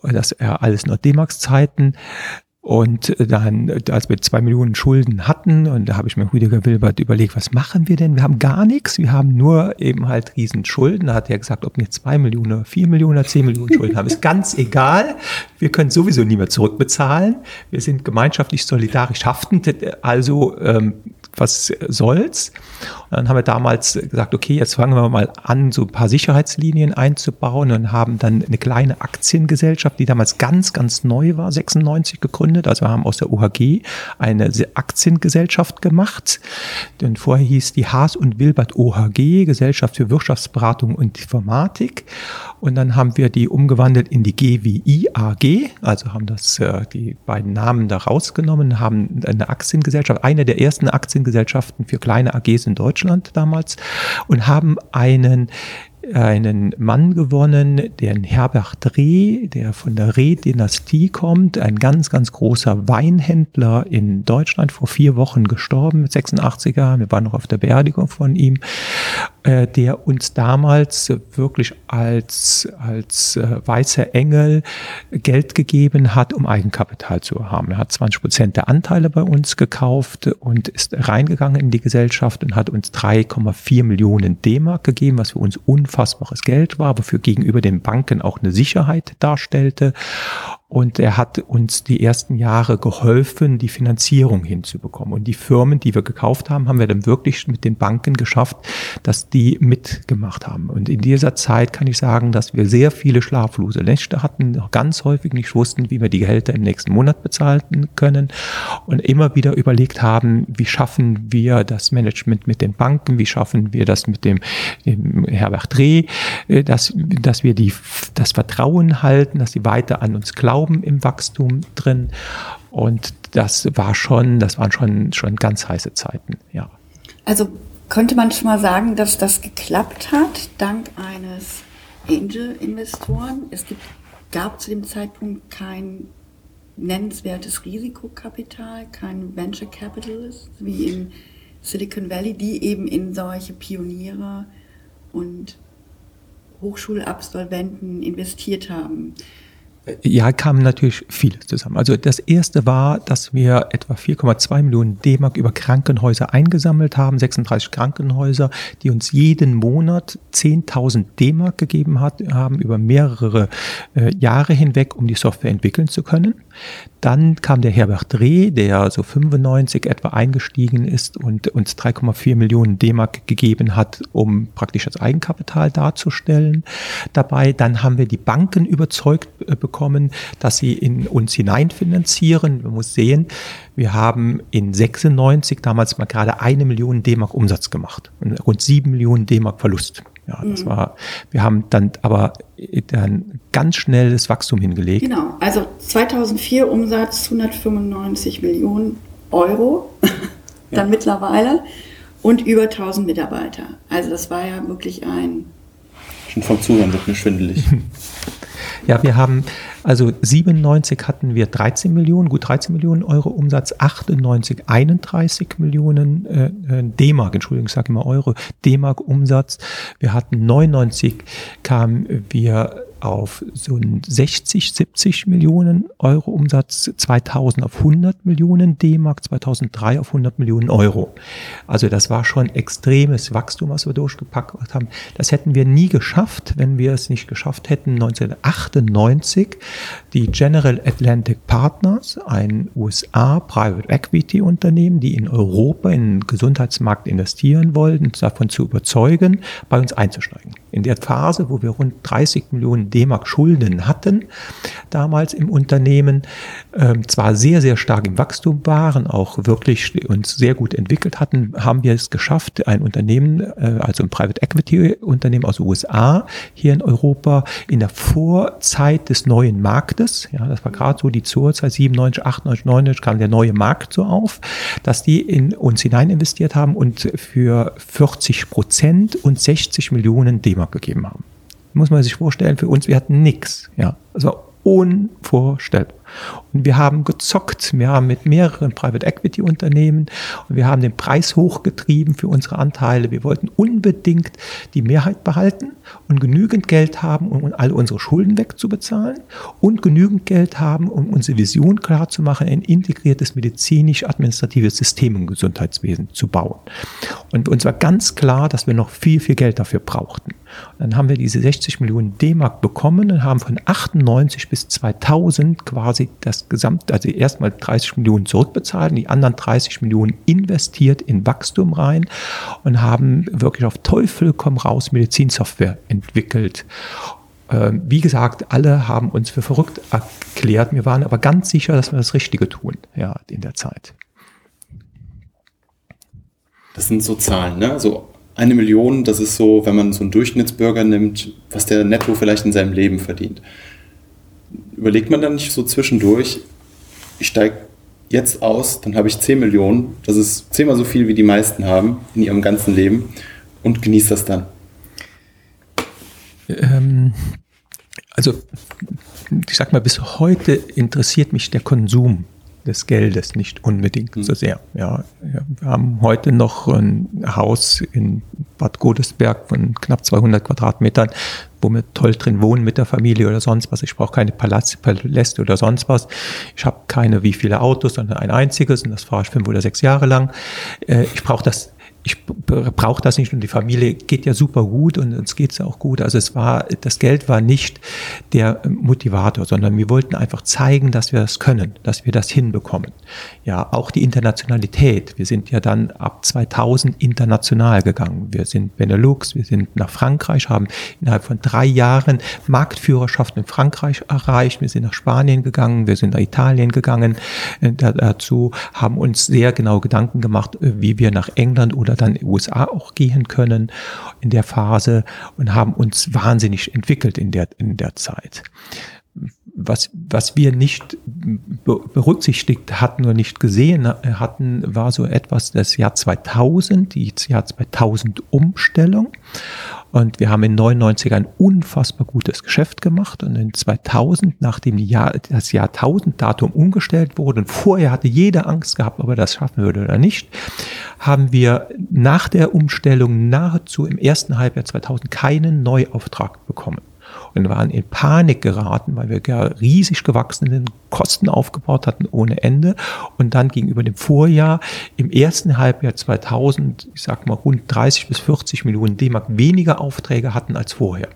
das er alles noch D-Max-Zeiten. Und dann, als wir zwei Millionen Schulden hatten, und da habe ich mir Rüdiger Wilbert überlegt, was machen wir denn? Wir haben gar nichts, wir haben nur eben halt riesen Schulden. Da hat er gesagt, ob wir zwei Millionen, vier Millionen zehn Millionen Schulden haben, ist ganz egal. Wir können sowieso nie mehr zurückbezahlen. Wir sind gemeinschaftlich solidarisch haftend, also ähm, was soll's? Und dann haben wir damals gesagt, okay, jetzt fangen wir mal an, so ein paar Sicherheitslinien einzubauen und haben dann eine kleine Aktiengesellschaft, die damals ganz, ganz neu war, 96 gegründet. Also wir haben aus der OHG eine Aktiengesellschaft gemacht. Denn vorher hieß die Haas und Wilbert OHG, Gesellschaft für Wirtschaftsberatung und Informatik. Und dann haben wir die umgewandelt in die GWI AG, also haben das, äh, die beiden Namen da rausgenommen, haben eine Aktiengesellschaft, eine der ersten Aktiengesellschaften für kleine AGs in Deutschland damals und haben einen einen Mann gewonnen, den Herbert Dreh, der von der Reh-Dynastie kommt, ein ganz, ganz großer Weinhändler in Deutschland, vor vier Wochen gestorben, mit 86er, wir waren noch auf der Beerdigung von ihm, äh, der uns damals wirklich als, als äh, weißer Engel Geld gegeben hat, um Eigenkapital zu haben. Er hat 20 Prozent der Anteile bei uns gekauft und ist reingegangen in die Gesellschaft und hat uns 3,4 Millionen D-Mark gegeben, was für uns unfassbares Geld war, aber für gegenüber den Banken auch eine Sicherheit darstellte. Und er hat uns die ersten Jahre geholfen, die Finanzierung hinzubekommen. Und die Firmen, die wir gekauft haben, haben wir dann wirklich mit den Banken geschafft, dass die mitgemacht haben. Und in dieser Zeit kann ich sagen, dass wir sehr viele schlaflose Nächte hatten, ganz häufig nicht wussten, wie wir die Gehälter im nächsten Monat bezahlen können und immer wieder überlegt haben, wie schaffen wir das Management mit den Banken, wie schaffen wir das mit dem, dem Herbert Dreh, äh, dass, dass wir die, das Vertrauen halten, dass sie weiter an uns glauben Glauben im Wachstum drin. Und das war schon, das waren schon, schon ganz heiße Zeiten, ja. Also könnte man schon mal sagen, dass das geklappt hat, dank eines Angel-Investoren. Es gibt, gab zu dem Zeitpunkt kein nennenswertes Risikokapital, kein Venture Capitalist wie in Silicon Valley, die eben in solche Pioniere und Hochschulabsolventen investiert haben. Ja, kamen natürlich vieles zusammen. Also das erste war, dass wir etwa 4,2 Millionen D-Mark über Krankenhäuser eingesammelt haben, 36 Krankenhäuser, die uns jeden Monat 10.000 D-Mark gegeben hat, haben über mehrere äh, Jahre hinweg, um die Software entwickeln zu können. Dann kam der Herbert Dreh, der so 95 etwa eingestiegen ist und uns 3,4 Millionen D-Mark gegeben hat, um praktisch das Eigenkapital darzustellen. Dabei dann haben wir die Banken überzeugt äh, bekommen, dass sie in uns hineinfinanzieren. Man muss sehen, wir haben in 96 damals mal gerade eine Million D-Mark Umsatz gemacht und rund sieben Millionen D-Mark Verlust. Ja, das mhm. war, wir haben dann aber dann ganz schnell das Wachstum hingelegt. Genau, also 2004 Umsatz 195 Millionen Euro, dann ja. mittlerweile und über 1000 Mitarbeiter. Also das war ja wirklich ein... Schon vom Zuhören wird mir schwindelig. ja, wir haben Also 97 hatten wir 13 Millionen, gut 13 Millionen Euro Umsatz, 98 31 Millionen äh, äh, D-Mark, Entschuldigung, ich sage immer Euro, D-Mark Umsatz. Wir hatten 99 kamen wir auf so 60, 70 Millionen Euro Umsatz, 2000 auf 100 Millionen D-Mark, 2003 auf 100 Millionen Euro. Also das war schon extremes Wachstum, was wir durchgepackt haben. Das hätten wir nie geschafft, wenn wir es nicht geschafft hätten, 1998 die General Atlantic Partners, ein USA Private Equity Unternehmen, die in Europa in den Gesundheitsmarkt investieren wollten, davon zu überzeugen, bei uns einzusteigen. In der Phase, wo wir rund 30 Millionen D-Mark Schulden hatten, damals im Unternehmen, ähm, zwar sehr, sehr stark im Wachstum waren, auch wirklich uns sehr gut entwickelt hatten, haben wir es geschafft, ein Unternehmen, äh, also ein Private Equity Unternehmen aus den USA, hier in Europa, in der Vorzeit des neuen Marktes, ja, das war gerade so die Zurzeit 97, 98, 99 kam der neue Markt so auf, dass die in uns hinein investiert haben und für 40 Prozent und 60 Millionen D-Mark gegeben haben muss man sich vorstellen, für uns, wir hatten nichts. Ja, also unvorstellbar. Und wir haben gezockt. Wir haben mit mehreren Private Equity Unternehmen und wir haben den Preis hochgetrieben für unsere Anteile. Wir wollten unbedingt die Mehrheit behalten und genügend Geld haben, um all unsere Schulden wegzubezahlen und genügend Geld haben, um unsere Vision klarzumachen, ein integriertes medizinisch-administratives System im Gesundheitswesen zu bauen. Und uns war ganz klar, dass wir noch viel, viel Geld dafür brauchten. Und dann haben wir diese 60 Millionen D-Mark bekommen und haben von 98 bis 2000 quasi quasi das Gesamt, also erstmal 30 Millionen zurückbezahlt, die anderen 30 Millionen investiert in Wachstum rein und haben wirklich auf Teufel komm raus Medizinsoftware entwickelt. Ähm, wie gesagt, alle haben uns für verrückt erklärt. Wir waren aber ganz sicher, dass wir das Richtige tun, ja, in der Zeit. Das sind so Zahlen, ne? So eine Million, das ist so, wenn man so einen Durchschnittsbürger nimmt, was der netto vielleicht in seinem Leben verdient überlegt man dann nicht so zwischendurch, ich steige jetzt aus, dann habe ich 10 Millionen, das ist zehnmal so viel, wie die meisten haben in ihrem ganzen Leben und genießt das dann? Ähm, also, ich sag mal, bis heute interessiert mich der Konsum des Geldes nicht unbedingt mhm. so sehr. Ja, wir haben heute noch ein Haus in Bad Godesberg von knapp 200 Quadratmetern, wo wir toll drin wohnen mit der Familie oder sonst was. Ich brauche keine Paläste oder sonst was. Ich habe keine wie viele Autos, sondern ein einziges und das fahre ich fünf oder sechs Jahre lang. Äh, ich brauche das ich brauche das nicht und die Familie geht ja super gut und uns geht es auch gut. Also es war, das Geld war nicht der Motivator, sondern wir wollten einfach zeigen, dass wir das können, dass wir das hinbekommen. Ja, auch die Internationalität. Wir sind ja dann ab 2000 international gegangen. Wir sind Benelux, wir sind nach Frankreich, haben innerhalb von drei Jahren Marktführerschaft in Frankreich erreicht. Wir sind nach Spanien gegangen, wir sind nach Italien gegangen. Äh, dazu haben uns sehr genau Gedanken gemacht, äh, wie wir nach England oder oder dann in die USA auch gehen können in der Phase und haben uns wahnsinnig entwickelt in der, in der Zeit. Was, was wir nicht berücksichtigt hatten oder nicht gesehen hatten, war so etwas das Jahr 2000, die Jahr 2000 Umstellung. Und wir haben in 99 ein unfassbar gutes Geschäft gemacht und in 2000, nachdem Jahr, das Jahrtausenddatum umgestellt wurde und vorher hatte jeder Angst gehabt, ob er das schaffen würde oder nicht, haben wir nach der Umstellung nahezu im ersten Halbjahr 2000 keinen Neuauftrag bekommen und waren in Panik geraten, weil wir riesig gewachsenen Kosten aufgebaut hatten ohne Ende und dann gegenüber dem Vorjahr im ersten Halbjahr 2000, ich sag mal rund 30 bis 40 Millionen D-Mark weniger Aufträge hatten als vorher.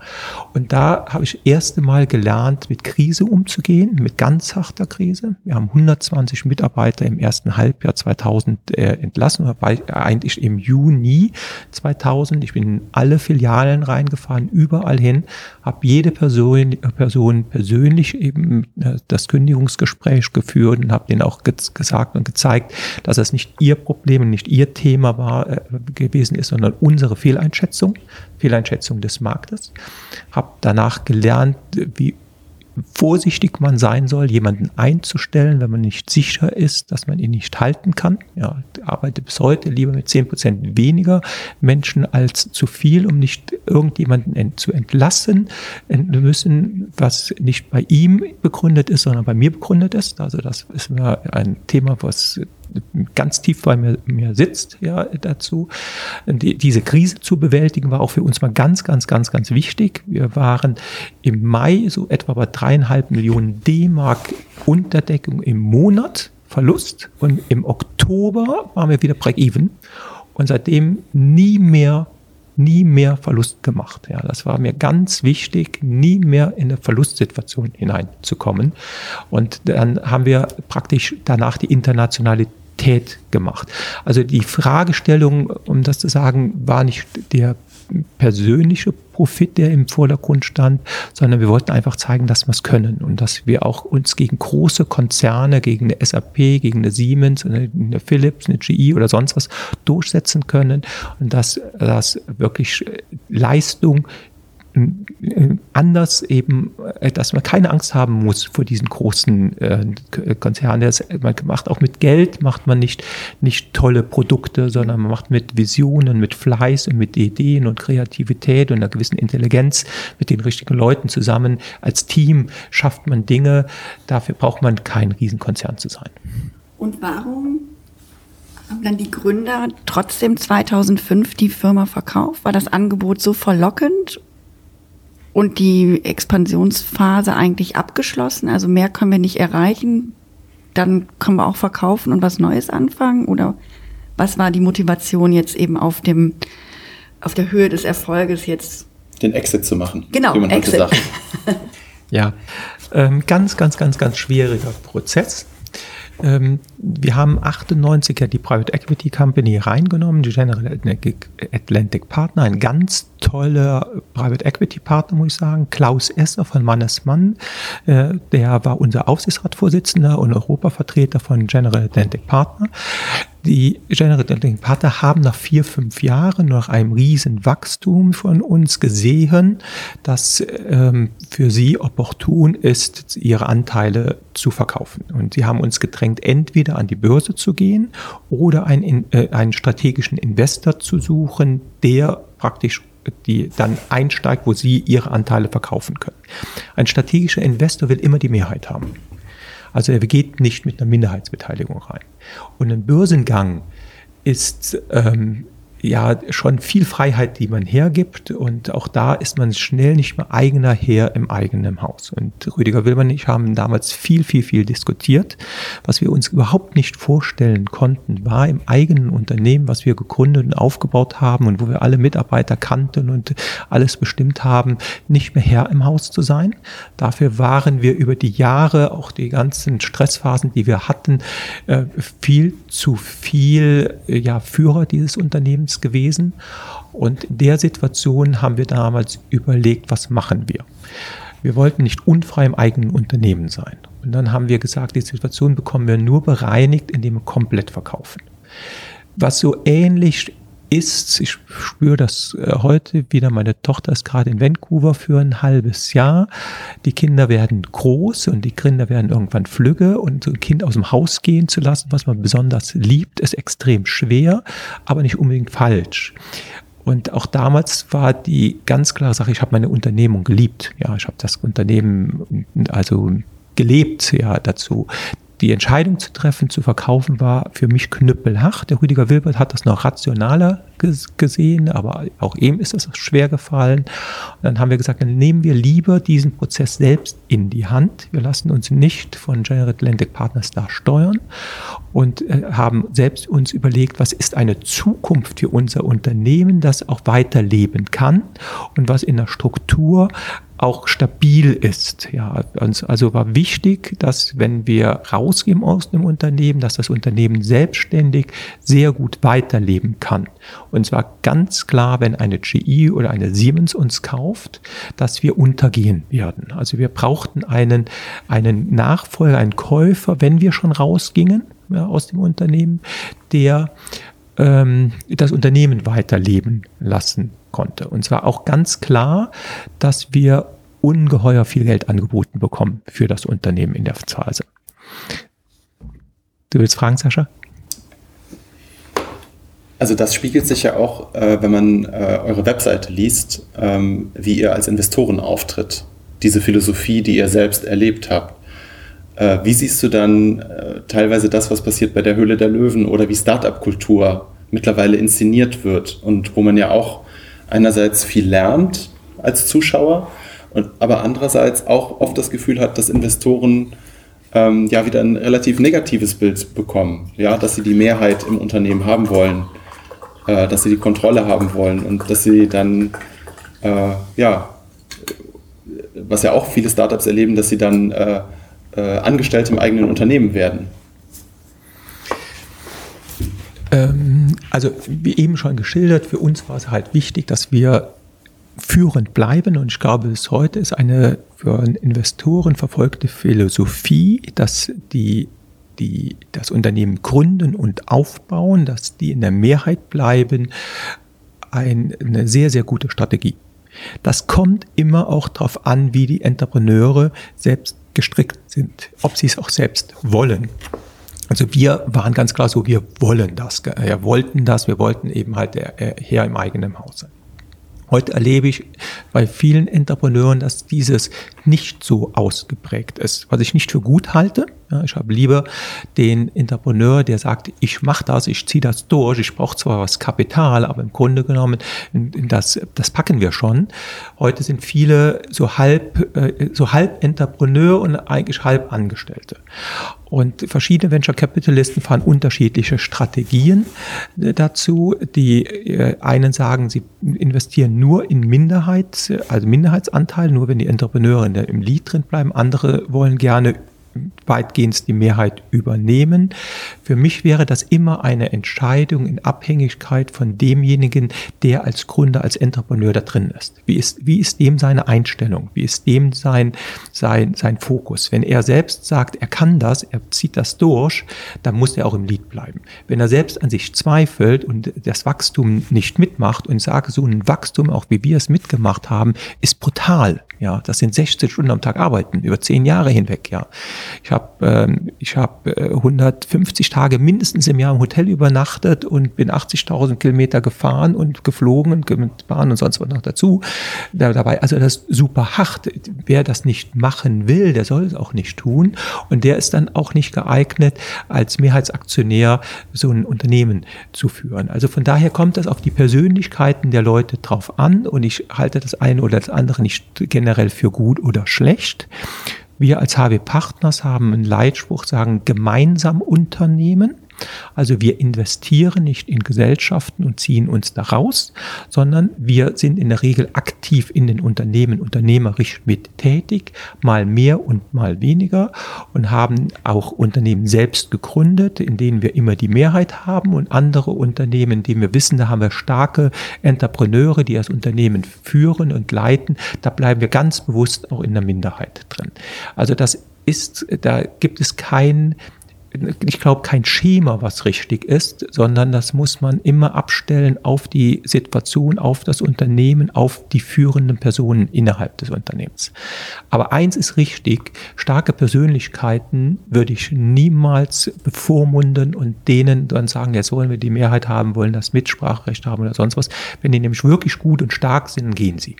Und da habe ich erste Mal gelernt, mit Krise umzugehen, mit ganz harter Krise. Wir haben 120 Mitarbeiter im ersten Halbjahr 2000 äh, entlassen, eigentlich im Juni 2000. Ich bin in alle Filialen reingefahren, überall hin, habe jede Person, Person persönlich eben äh, das Kündigungsgespräch geführt und habe denen auch ge gesagt und gezeigt, dass das nicht ihr Problem und nicht ihr Thema war, äh, gewesen ist, sondern unsere Fehleinschätzung, Fehleinschätzung des Marktes. Habe danach gelernt, wie vorsichtig man sein soll, jemanden einzustellen, wenn man nicht sicher ist, dass man ihn nicht halten kann. Ja, ich arbeite bis heute lieber mit zehn Prozent weniger Menschen als zu viel, um nicht irgendjemanden ent zu entlassen müssen, was nicht bei ihm begründet ist, sondern bei mir begründet ist. Also das ist mir ein Thema, was ganz tief bei mir, mir sitzt, ja, dazu. Die, diese Krise zu bewältigen war auch für uns mal ganz, ganz, ganz, ganz wichtig. Wir waren im Mai so etwa bei dreieinhalb Millionen D-Mark Unterdeckung im Monat Verlust und im Oktober waren wir wieder break-even und seitdem nie mehr nie mehr Verlust gemacht. Ja, das war mir ganz wichtig, nie mehr in eine Verlustsituation hineinzukommen. Und dann haben wir praktisch danach die Internationalität gemacht. Also die Fragestellung, um das zu sagen, war nicht der persönliche Profit, der im Vordergrund stand, sondern wir wollten einfach zeigen, dass wir es können und dass wir auch uns gegen große Konzerne, gegen eine SAP, gegen eine Siemens, eine, Philips, eine GE oder sonst was durchsetzen können und dass, dass wirklich Leistung anders eben, äh, dass man keine Angst haben muss vor diesen großen äh, Konzernen. man macht auch mit Geld, macht man nicht, nicht tolle Produkte, sondern man macht mit Visionen, mit Fleiß und mit Ideen und Kreativität und einer gewissen Intelligenz mit den richtigen Leuten zusammen. Als Team schafft man Dinge. Dafür braucht man kein Riesenkonzern zu sein. Und warum haben dann die Gründer trotzdem 2005 die Firma verkauft? War das Angebot so verlockend und die Expansionsphase eigentlich abgeschlossen. Also mehr können wir nicht erreichen. Dann können wir auch verkaufen und was Neues anfangen. Oder was war die Motivation jetzt eben auf dem, auf der Höhe des Erfolges jetzt? Den Exit zu machen. Genau, Exit. ja, ähm, ganz, ganz, ganz, ganz schwieriger Prozess. Ähm, wir haben 98 ja die Private Equity Company reingenommen, die General Atlantic Partner, ein ganz toller Private Equity Partner, muss ich sagen. Klaus Esser von Mannesmann, äh, der war unser Aufsichtsratsvorsitzender und Europavertreter von General Atlantic Partner. Die General Atlantic Partner haben nach vier, fünf Jahren nach einem riesen Wachstum von uns gesehen, dass ähm, für sie opportun ist, ihre Anteile zu verkaufen. Und sie haben uns gedrängt, entweder an die Börse zu gehen oder einen, äh, einen strategischen Investor zu suchen, der praktisch die dann einsteigt, wo sie ihre Anteile verkaufen können. Ein strategischer Investor will immer die Mehrheit haben. Also er geht nicht mit einer Minderheitsbeteiligung rein. Und ein Börsengang ist ähm, ja schon viel Freiheit, die man hergibt. Und auch da ist man schnell nicht mehr eigener Herr im eigenen Haus. Und Rüdiger Wilmer und ich haben damals viel, viel, viel diskutiert. Was wir uns überhaupt nicht vorstellen konnten, war im eigenen Unternehmen, was wir gegründet und aufgebaut haben und wo wir alle Mitarbeiter kannten und alles bestimmt haben, nicht mehr Herr im Haus zu sein. Dafür waren wir über die Jahre, auch die ganzen Stressphasen, die wir hatten, äh, viel zu viel ja, Führer dieses Unternehmens Unternehmens gewesen. Und in der Situation haben wir damals überlegt, was machen wir? Wir wollten nicht unfrei im eigenen Unternehmen sein. Und dann haben wir gesagt, die Situation bekommen wir nur bereinigt, indem wir komplett verkaufen. Was so ähnlich ist, ich spüre das äh, heute wieder, meine Tochter ist gerade in Vancouver für ein halbes Jahr. Die Kinder werden groß und die Kinder werden irgendwann flügge und so ein Kind aus dem Haus gehen zu lassen, was man besonders liebt, ist extrem schwer, aber nicht unbedingt falsch. Und auch damals war die ganz klare Sache, ich habe meine Unternehmung geliebt. Ja, ich habe das Unternehmen also gelebt, ja, dazu die Entscheidung zu treffen, zu verkaufen, war für mich knüppelhart. Der Rüdiger Wilbert hat das noch rationaler gesehen, aber auch ihm ist es schwer gefallen. Und dann haben wir gesagt, dann nehmen wir lieber diesen Prozess selbst in die Hand. Wir lassen uns nicht von General Atlantic Partners da steuern und äh, haben selbst uns überlegt, was ist eine Zukunft für unser Unternehmen, das auch weiterleben kann und was in der Struktur auch stabil ist. Ja, also war wichtig, dass wenn wir rausgehen aus dem Unternehmen, dass das Unternehmen selbstständig sehr gut weiterleben kann. Und zwar ganz klar, wenn eine GE oder eine Siemens uns kauft, dass wir untergehen werden. Also wir brauchten einen, einen Nachfolger, einen Käufer, wenn wir schon rausgingen ja, aus dem Unternehmen, der ähm, das Unternehmen weiterleben lassen konnte. Und zwar auch ganz klar, dass wir ungeheuer viel Geld angeboten bekommen für das Unternehmen in der Phase. Du willst fragen, Sascha? Also das spiegelt sich ja auch, äh, wenn man äh, eure Webseite liest, ähm, wie ihr als Investoren auftritt. Diese Philosophie, die ihr selbst erlebt habt. Äh, wie siehst du dann äh, teilweise das, was passiert bei der Höhle der Löwen oder wie Startup-Kultur mittlerweile inszeniert wird und wo man ja auch einerseits viel lernt als Zuschauer, und, aber andererseits auch oft das Gefühl hat, dass Investoren ähm, ja wieder ein relativ negatives Bild bekommen, ja, dass sie die Mehrheit im Unternehmen haben wollen, äh, dass sie die Kontrolle haben wollen und dass sie dann äh, ja, was ja auch viele Startups erleben, dass sie dann äh, äh, Angestellte im eigenen Unternehmen werden? Ähm, also wie eben schon geschildert, für uns war es halt wichtig, dass wir führend bleiben und ich glaube, bis heute ist eine für Investoren verfolgte Philosophie, dass die, die das Unternehmen gründen und aufbauen, dass die in der Mehrheit bleiben, ein, eine sehr, sehr gute Strategie. Das kommt immer auch darauf an, wie die Entrepreneure selbst gestrickt sind, ob sie es auch selbst wollen. Also wir waren ganz klar so, wir wollen das, wir wollten das, wir wollten eben halt der Herr im eigenen Haus sein. Heute erlebe ich bei vielen Entrepreneuren, dass dieses nicht so ausgeprägt ist, was ich nicht für gut halte. Ja, ich habe lieber den Entrepreneur, der sagt, ich mache das, ich ziehe das durch, ich brauche zwar was Kapital, aber im Grunde genommen, das, das packen wir schon. Heute sind viele so halb, äh, so halb Entrepreneur und eigentlich halb Angestellte. Und verschiedene Venture Capitalisten fahren unterschiedliche Strategien äh, dazu. Die äh, einen sagen, sie investieren nur in Minderheit, also Minderheitsanteil, nur wenn die Entrepreneure im Lead drin bleiben. Andere wollen gerne weitgehend die Mehrheit übernehmen. Für mich wäre das immer eine Entscheidung in Abhängigkeit von demjenigen, der als Gründer, als Entrepreneur da drin ist. Wie ist, wie ist dem seine Einstellung? Wie ist dem sein, sein, sein Fokus? Wenn er selbst sagt, er kann das, er zieht das durch, dann muss er auch im Lied bleiben. Wenn er selbst an sich zweifelt und das Wachstum nicht mitmacht und sage, so ein Wachstum, auch wie wir es mitgemacht haben, ist brutal. Ja, das sind 16 Stunden am Tag arbeiten, über zehn Jahre hinweg, ja. Ich habe ähm, ich hab, äh, 150 Tage mindestens im Jahr im Hotel übernachtet und bin 80.000 Kilometer gefahren und geflogen und mit Bahn und sonst was noch dazu da, dabei. Also das ist super hart. Wer das nicht machen will, der soll es auch nicht tun. Und der ist dann auch nicht geeignet, als Mehrheitsaktionär so ein Unternehmen zu führen. Also von daher kommt das auf die Persönlichkeiten der Leute drauf an und ich halte das eine oder das andere nicht generell für gut oder schlecht. Wir als HW Partners haben einen Leitspruch, sagen gemeinsam Unternehmen. Also wir investieren nicht in Gesellschaften und ziehen uns da raus, sondern wir sind in der Regel aktiv in den Unternehmen unternehmerisch mit tätig, mal mehr und mal weniger und haben auch Unternehmen selbst gegründet, in denen wir immer die Mehrheit haben und andere Unternehmen, in denen wir wissen, da haben wir starke Entrepreneure, die das Unternehmen führen und leiten, da bleiben wir ganz bewusst auch in der Minderheit drin. Also das ist, da gibt es kein ich glaube, kein Schema, was richtig ist, sondern das muss man immer abstellen auf die Situation, auf das Unternehmen, auf die führenden Personen innerhalb des Unternehmens. Aber eins ist richtig, starke Persönlichkeiten würde ich niemals bevormunden und denen dann sagen, jetzt wollen wir die Mehrheit haben, wollen das Mitspracherecht haben oder sonst was. Wenn die nämlich wirklich gut und stark sind, gehen sie.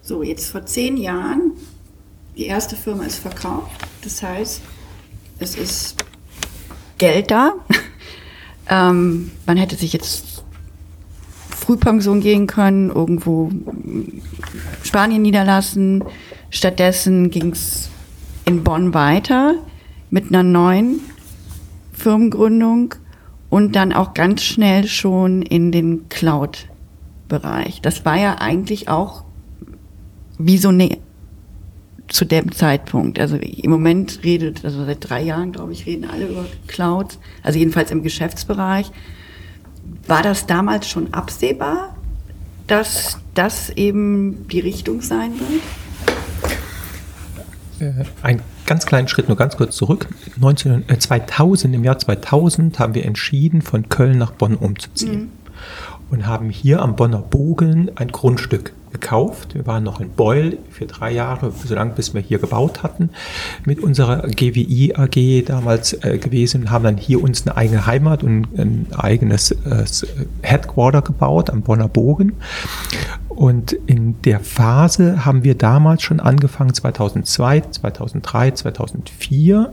So, jetzt vor zehn Jahren, die erste Firma ist verkauft. Das heißt, es ist Geld da. ähm, man hätte sich jetzt Frühpension gehen können, irgendwo Spanien niederlassen. Stattdessen ging es in Bonn weiter mit einer neuen Firmengründung und dann auch ganz schnell schon in den Cloud-Bereich. Das war ja eigentlich auch wie so eine zu dem Zeitpunkt. Also im Moment redet, also seit drei Jahren, glaube ich, reden alle über Cloud, also jedenfalls im Geschäftsbereich. War das damals schon absehbar, dass das eben die Richtung sein wird? Äh, ein ganz kleinen Schritt, nur ganz kurz zurück. 19, äh, 2000, im Jahr 2000 haben wir entschieden, von Köln nach Bonn umzuziehen. Mhm. Und haben hier am Bonner Bogen ein Grundstück gekauft. Wir waren noch in Beul für drei Jahre, so lange bis wir hier gebaut hatten, mit unserer GWI AG damals äh, gewesen, haben dann hier uns eine eigene Heimat und ein eigenes äh, Headquarter gebaut am Bonner Bogen. Und in der Phase haben wir damals schon angefangen, 2002, 2003, 2004,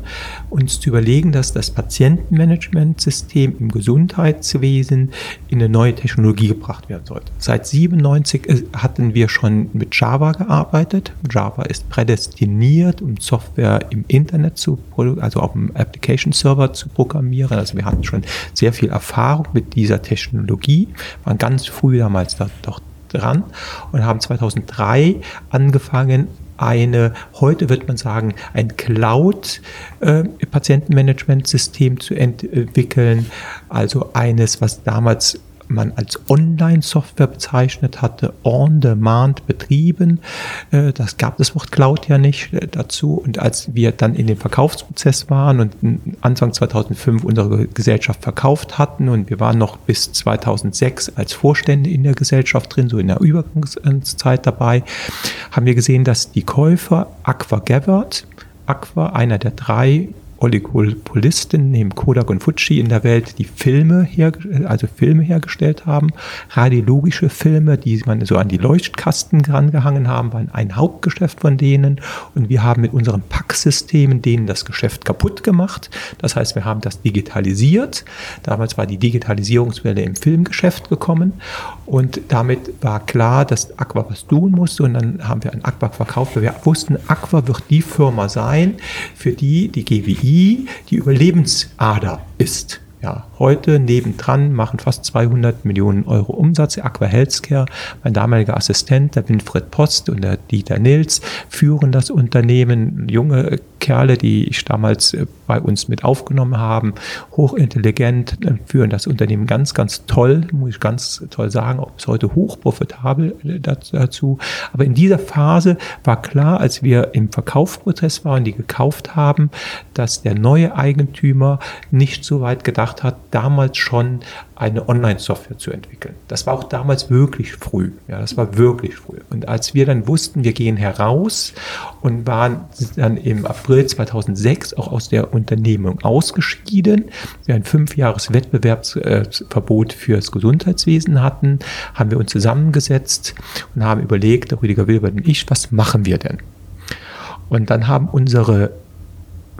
uns zu überlegen, dass das Patientenmanagementsystem im Gesundheitswesen in eine neue Technologie gebracht werden sollte. Seit 97 äh, hatten wir schon mit Java gearbeitet. Java ist prädestiniert, um Software im Internet zu, also auf dem Application Server zu programmieren. Also wir hatten schon sehr viel Erfahrung mit dieser Technologie, waren ganz früh damals da, doch dran und haben 2003 angefangen, eine, heute wird man sagen, ein Cloud-Patientenmanagement-System äh, zu entwickeln, also eines, was damals man als Online-Software bezeichnet hatte, on-demand betrieben. Äh, das gab das Wort Cloud ja nicht äh, dazu. Und als wir dann in dem Verkaufsprozess waren und Anfang 2005 unsere Gesellschaft verkauft hatten und wir waren noch bis 2006 als Vorstände in der Gesellschaft drin, so in der Übergangszeit dabei, haben wir gesehen, dass die Käufer Aqua Gathered, Aqua, einer der drei Oligopolisten neben Kodak und Fuji in der Welt, die Filme, her, also Filme hergestellt haben. Radiologische Filme, die man so an die Leuchtkasten rangehangen haben, waren ein Hauptgeschäft von denen. Und wir haben mit unseren Packsystemen denen das Geschäft kaputt gemacht. Das heißt, wir haben das digitalisiert. Damals war die Digitalisierungswelle im Filmgeschäft gekommen. Und damit war klar, dass Aqua was tun musste. Und dann haben wir an Aqua verkauft. Wir wussten, Aqua wird die Firma sein, für die die GWI die Überlebensader ist. Ja, heute nebendran machen fast 200 Millionen Euro Umsatz. Aqua Healthcare, mein damaliger Assistent, der Winfried Post und der Dieter Nils, führen das Unternehmen. Junge Kerle, die ich damals äh, bei uns mit aufgenommen haben, hochintelligent, äh, führen das Unternehmen ganz, ganz toll, muss ich ganz toll sagen, auch bis heute hochprofitabel äh, dazu. Aber in dieser Phase war klar, als wir im Verkaufsprozess waren, die gekauft haben, dass der neue Eigentümer nicht so weit gedacht hat, damals schon eine Online-Software zu entwickeln. Das war auch damals wirklich früh. Ja, das war wirklich früh. Und als wir dann wussten, wir gehen heraus und waren dann im April 2006 auch aus der Unternehmung ausgeschieden, wir ein fünf Jahres Wettbewerbsverbot fürs Gesundheitswesen hatten, haben wir uns zusammengesetzt und haben überlegt, Rüdiger Wilbert und ich, was machen wir denn? Und dann haben unsere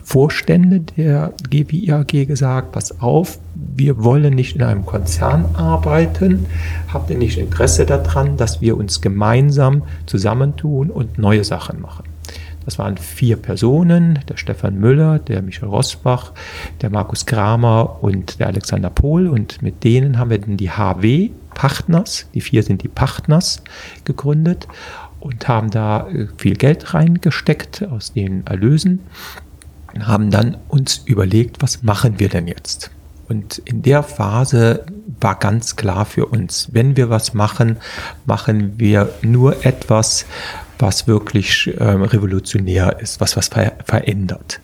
Vorstände der GWIAG gesagt, pass auf, wir wollen nicht in einem Konzern arbeiten, habt ihr nicht Interesse daran, dass wir uns gemeinsam zusammentun und neue Sachen machen. Das waren vier Personen, der Stefan Müller, der Michael Rosbach, der Markus Kramer und der Alexander Pohl. Und mit denen haben wir dann die HW Partners, die vier sind die Partners, gegründet und haben da äh, viel Geld reingesteckt aus den Erlösen und haben dann uns überlegt, was machen wir denn jetzt? Und in der Phase war ganz klar für uns, wenn wir was machen, machen wir nur etwas, was wirklich äh, revolutionär ist, was was ver verändert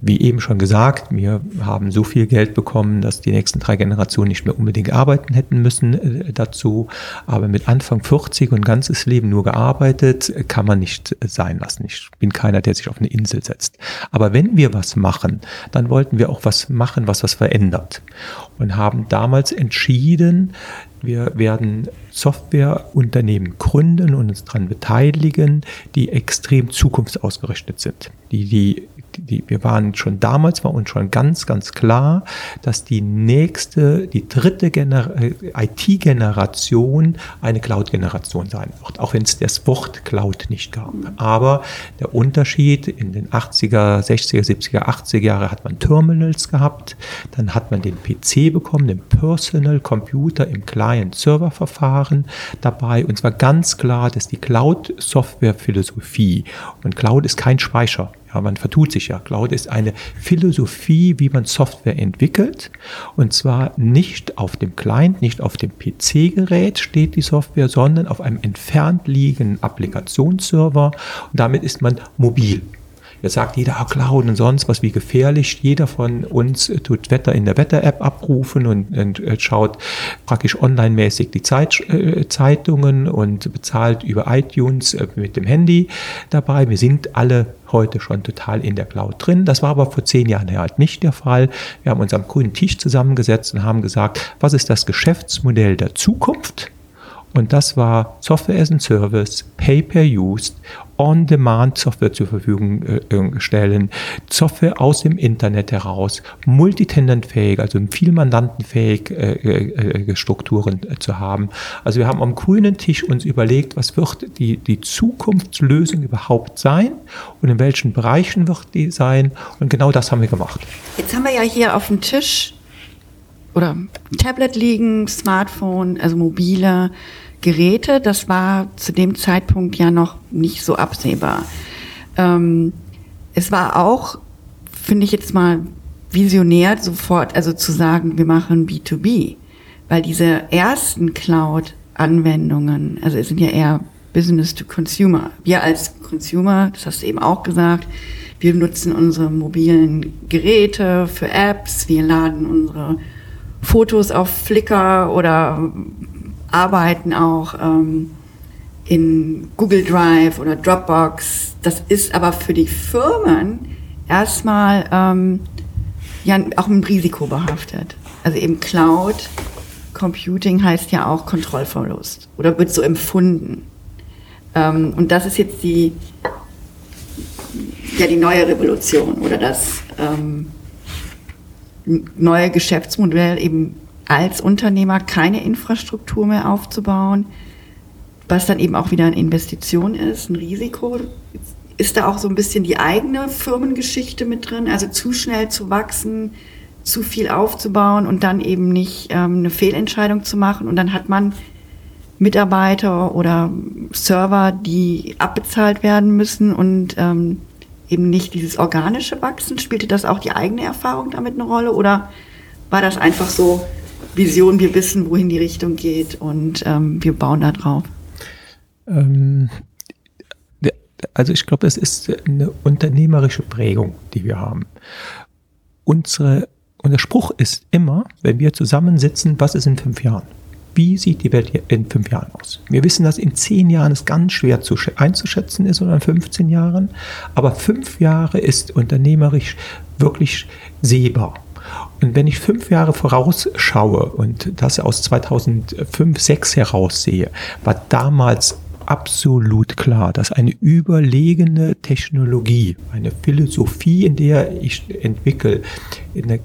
wie eben schon gesagt, wir haben so viel Geld bekommen, dass die nächsten drei Generationen nicht mehr unbedingt arbeiten hätten müssen äh, dazu. Aber mit Anfang 40 und ganzes Leben nur gearbeitet, kann man nicht sein lassen. Ich bin keiner, der sich auf eine Insel setzt. Aber wenn wir was machen, dann wollten wir auch was machen, was was verändert. Und haben damals entschieden, wir werden Softwareunternehmen gründen und uns daran beteiligen, die extrem zukunftsausgerichtet sind, die die die, wir waren schon damals, war uns schon ganz, ganz klar, dass die nächste, die dritte äh, IT-Generation eine Cloud-Generation sein wird, auch wenn es das Wort Cloud nicht gab. Aber der Unterschied in den 80er, 60er, 70er, 80er Jahre hat man Terminals gehabt, dann hat man den PC bekommen, den Personal Computer im Client-Server-Verfahren dabei und es war ganz klar, dass die Cloud-Software-Philosophie und Cloud ist kein Speicher. Ja, man vertut sich ja. Cloud ist eine Philosophie, wie man Software entwickelt. Und zwar nicht auf dem Client, nicht auf dem PC-Gerät steht die Software, sondern auf einem entfernt liegenden Applikationsserver. Und damit ist man mobil. Jetzt sagt jeder, ah, Cloud und sonst was, wie gefährlich. Jeder von uns tut Wetter in der Wetter-App abrufen und, und, äh, schaut praktisch online-mäßig die Zeit, äh, Zeitungen und bezahlt über iTunes äh, mit dem Handy dabei. Wir sind alle heute schon total in der Cloud drin. Das war aber vor zehn Jahren halt nicht der Fall. Wir haben uns am grünen Tisch zusammengesetzt und haben gesagt, was ist das Geschäftsmodell der Zukunft? Und das war Software as a Service, Pay-per-Use, On-Demand Software zur Verfügung äh, äh, stellen, Software aus dem Internet heraus, multitenantfähig, also vielmandantenfähig äh, äh, äh, Strukturen zu haben. Also wir haben am grünen Tisch uns überlegt, was wird die, die Zukunftslösung überhaupt sein und in welchen Bereichen wird die sein. Und genau das haben wir gemacht. Jetzt haben wir ja hier auf dem Tisch oder Tablet liegen, Smartphone, also mobile Geräte. Das war zu dem Zeitpunkt ja noch nicht so absehbar. Ähm, es war auch, finde ich jetzt mal, visionär sofort, also zu sagen, wir machen B2B, weil diese ersten Cloud-Anwendungen, also es sind ja eher Business to Consumer. Wir als Consumer, das hast du eben auch gesagt, wir nutzen unsere mobilen Geräte für Apps, wir laden unsere Fotos auf Flickr oder arbeiten auch ähm, in Google Drive oder Dropbox. Das ist aber für die Firmen erstmal ähm, ja auch ein Risiko behaftet. Also eben Cloud Computing heißt ja auch Kontrollverlust oder wird so empfunden. Ähm, und das ist jetzt die ja die neue Revolution oder das ähm, neue Geschäftsmodell eben als Unternehmer keine Infrastruktur mehr aufzubauen, was dann eben auch wieder eine Investition ist, ein Risiko. Ist da auch so ein bisschen die eigene Firmengeschichte mit drin, also zu schnell zu wachsen, zu viel aufzubauen und dann eben nicht ähm, eine Fehlentscheidung zu machen und dann hat man Mitarbeiter oder Server, die abbezahlt werden müssen und ähm, eben nicht dieses organische Wachsen. Spielte das auch die eigene Erfahrung damit eine Rolle oder war das einfach so, Vision, wir wissen, wohin die Richtung geht und ähm, wir bauen da drauf? Ähm, also ich glaube, es ist eine unternehmerische Prägung, die wir haben. Unsere, unser Spruch ist immer, wenn wir zusammensitzen, was ist in fünf Jahren? Wie sieht die Welt in fünf Jahren aus? Wir wissen, dass in zehn Jahren es ganz schwer zu, einzuschätzen ist oder in 15 Jahren, aber fünf Jahre ist unternehmerisch wirklich sehbar. Und wenn ich fünf Jahre vorausschaue und das aus 2005, 2006 heraussehe, war damals absolut klar, dass eine überlegene Technologie, eine Philosophie, in der ich entwickle, eine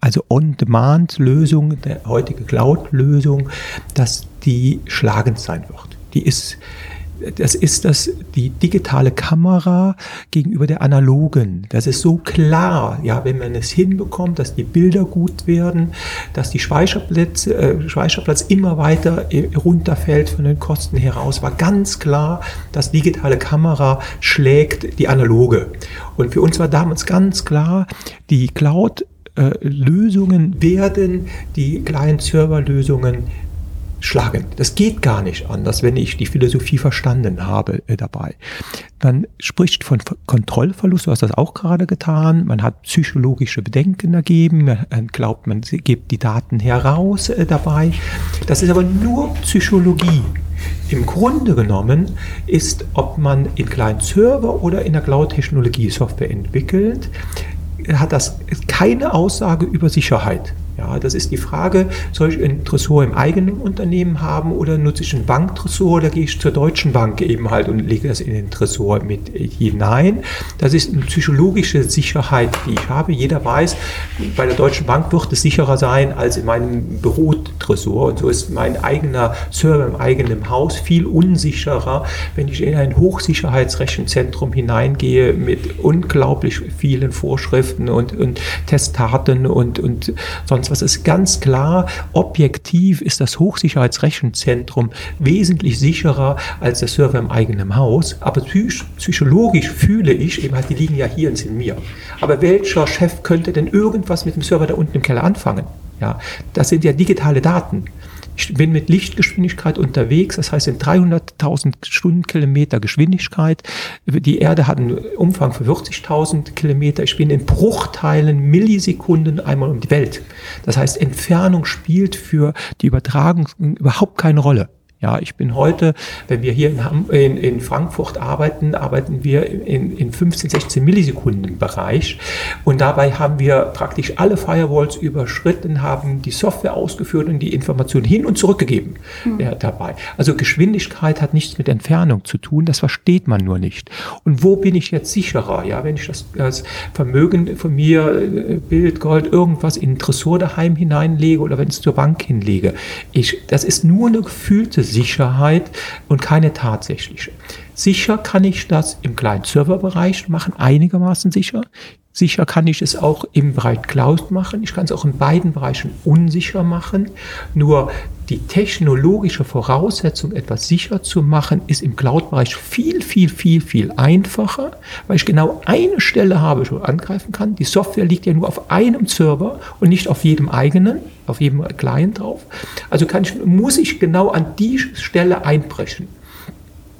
also On-Demand-Lösung, der heutige Cloud-Lösung, dass die schlagend sein wird. Die ist das ist das, die digitale Kamera gegenüber der analogen. Das ist so klar, ja, wenn man es hinbekommt, dass die Bilder gut werden, dass die Speicherplatz, äh, Speicherplatz immer weiter äh, runterfällt von den Kosten heraus, war ganz klar, dass digitale Kamera schlägt die analoge. Und für uns war damals ganz klar, die Cloud äh, Lösungen werden die Client-Server-Lösungen schlagen. Das geht gar nicht anders, wenn ich die Philosophie verstanden habe äh, dabei. Man spricht von Kontrollverlust, du hast das auch gerade getan. Man hat psychologische Bedenken ergeben, man glaubt, man gibt die Daten heraus äh, dabei. Das ist aber nur Psychologie. Im Grunde genommen ist, ob man in kleinen Server oder in der Cloud-Technologie Software entwickelt, hat das keine Aussage über Sicherheit. Ja, das ist die Frage, soll ich ein Tresor im eigenen Unternehmen haben oder nutze ich einen Banktresor oder gehe ich zur Deutschen Bank eben halt und lege das in den Tresor mit hinein. Das ist eine psychologische Sicherheit, die ich habe. Jeder weiß, bei der Deutschen Bank wird es sicherer sein als in meinem Bürotresor und so ist mein eigener Server im eigenen Haus viel unsicherer, wenn ich in ein Hochsicherheitsrechenzentrum hineingehe mit unglaublich vielen Vorschriften und, und Testaten und, und sonst was ist ganz klar, objektiv ist das Hochsicherheitsrechenzentrum wesentlich sicherer als der Server im eigenen Haus. Aber psychologisch fühle ich, eben halt, die liegen ja hier und sind mir. Aber welcher Chef könnte denn irgendwas mit dem Server da unten im Keller anfangen? Ja, das sind ja digitale Daten. Ich bin mit Lichtgeschwindigkeit unterwegs, das heißt in 300.000 Stundenkilometer Geschwindigkeit. Die Erde hat einen Umfang von 40.000 Kilometer. Ich bin in Bruchteilen, Millisekunden einmal um die Welt. Das heißt, Entfernung spielt für die Übertragung überhaupt keine Rolle. Ja, ich bin heute, wenn wir hier in, in, in Frankfurt arbeiten, arbeiten wir in, in 15, 16 Millisekunden Bereich. Und dabei haben wir praktisch alle Firewalls überschritten, haben die Software ausgeführt und die Informationen hin und zurückgegeben mhm. ja, dabei. Also Geschwindigkeit hat nichts mit Entfernung zu tun, das versteht man nur nicht. Und wo bin ich jetzt sicherer? Ja, wenn ich das, das Vermögen von mir, äh, Bild, Gold, irgendwas in ein Tresor daheim hineinlege oder wenn ich es zur Bank hinlege. Ich, das ist nur eine gefühlte Sicherheit und keine tatsächliche. Sicher kann ich das im kleinen Serverbereich machen, einigermaßen sicher. Sicher kann ich es auch im Bereich Cloud machen. Ich kann es auch in beiden Bereichen unsicher machen. Nur die technologische Voraussetzung, etwas sicher zu machen, ist im Cloud-Bereich viel, viel, viel, viel einfacher, weil ich genau eine Stelle habe, wo ich angreifen kann. Die Software liegt ja nur auf einem Server und nicht auf jedem eigenen, auf jedem Client drauf. Also kann ich, muss ich genau an die Stelle einbrechen.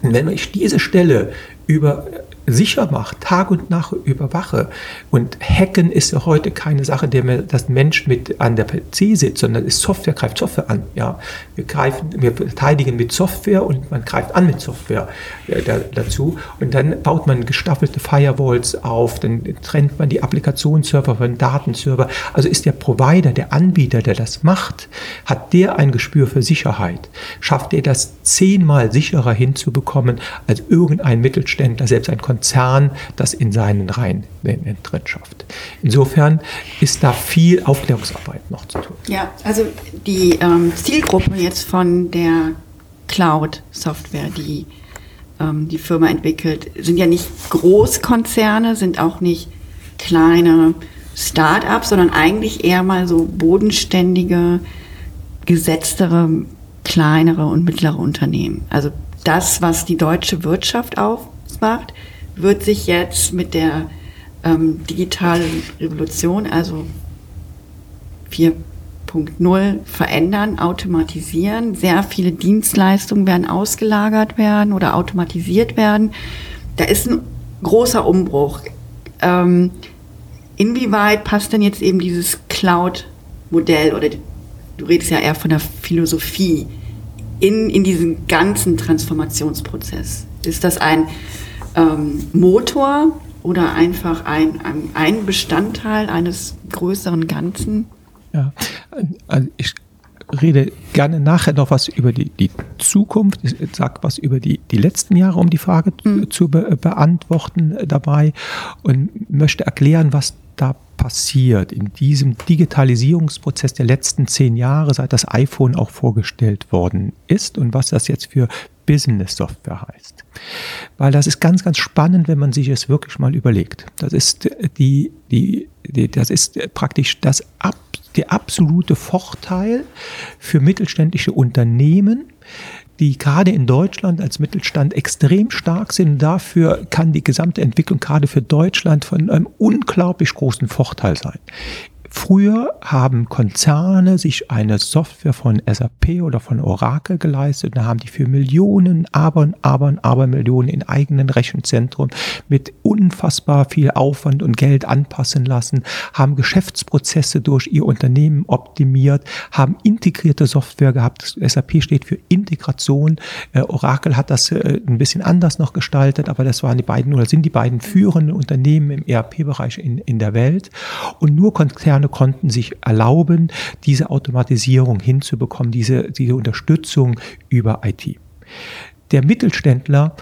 Und wenn ich diese Stelle über sicher mache, Tag und Nacht überwache. Und Hacken ist ja heute keine Sache, der mir das Mensch mit an der PC sitzt, sondern ist Software greift Software an. Ja, wir greifen, wir verteidigen mit Software und man greift an mit Software äh, da, dazu. Und dann baut man gestaffelte Firewalls auf, dann trennt man die Applikationsserver von Datenserver. Also ist der Provider, der Anbieter, der das macht, hat der ein Gespür für Sicherheit. Schafft er das zehnmal sicherer hinzubekommen als irgendein Mittelständler, selbst ein Konzern Konzern das in seinen Reihen drin schafft. Insofern ist da viel Aufklärungsarbeit noch zu tun. Ja, also die ähm, Zielgruppe jetzt von der Cloud-Software, die ähm, die Firma entwickelt, sind ja nicht Großkonzerne, sind auch nicht kleine Start-ups, sondern eigentlich eher mal so bodenständige, gesetztere, kleinere und mittlere Unternehmen. Also das, was die deutsche Wirtschaft ausmacht, wird sich jetzt mit der ähm, digitalen Revolution, also 4.0, verändern, automatisieren. Sehr viele Dienstleistungen werden ausgelagert werden oder automatisiert werden. Da ist ein großer Umbruch. Ähm, inwieweit passt denn jetzt eben dieses Cloud-Modell oder du redest ja eher von der Philosophie in, in diesen ganzen Transformationsprozess? Ist das ein ähm, Motor oder einfach ein, ein, ein Bestandteil eines größeren Ganzen? Ja, also ich rede gerne nachher noch was über die, die Zukunft. Ich sage was über die, die letzten Jahre, um die Frage mhm. zu be beantworten dabei und möchte erklären, was da passiert in diesem Digitalisierungsprozess der letzten zehn Jahre, seit das iPhone auch vorgestellt worden ist und was das jetzt für Business-Software heißt. Weil das ist ganz, ganz spannend, wenn man sich es wirklich mal überlegt. Das ist die, die, die das ist praktisch das ab, der absolute Vorteil für mittelständische Unternehmen, die gerade in Deutschland als Mittelstand extrem stark sind. Dafür kann die gesamte Entwicklung gerade für Deutschland von einem unglaublich großen Vorteil sein. Früher haben Konzerne sich eine Software von SAP oder von Oracle geleistet. Da haben die für Millionen, aber, aber, aber Millionen in eigenen Rechenzentren mit unfassbar viel Aufwand und Geld anpassen lassen, haben Geschäftsprozesse durch ihr Unternehmen optimiert, haben integrierte Software gehabt. SAP steht für Integration. Äh, Oracle hat das äh, ein bisschen anders noch gestaltet, aber das waren die beiden oder sind die beiden führenden Unternehmen im ERP-Bereich in, in der Welt. Und nur Konzerne Konzerne konnten sich erlauben, diese Automatisierung hinzubekommen, diese, diese Unterstützung über IT. Der Mittelständler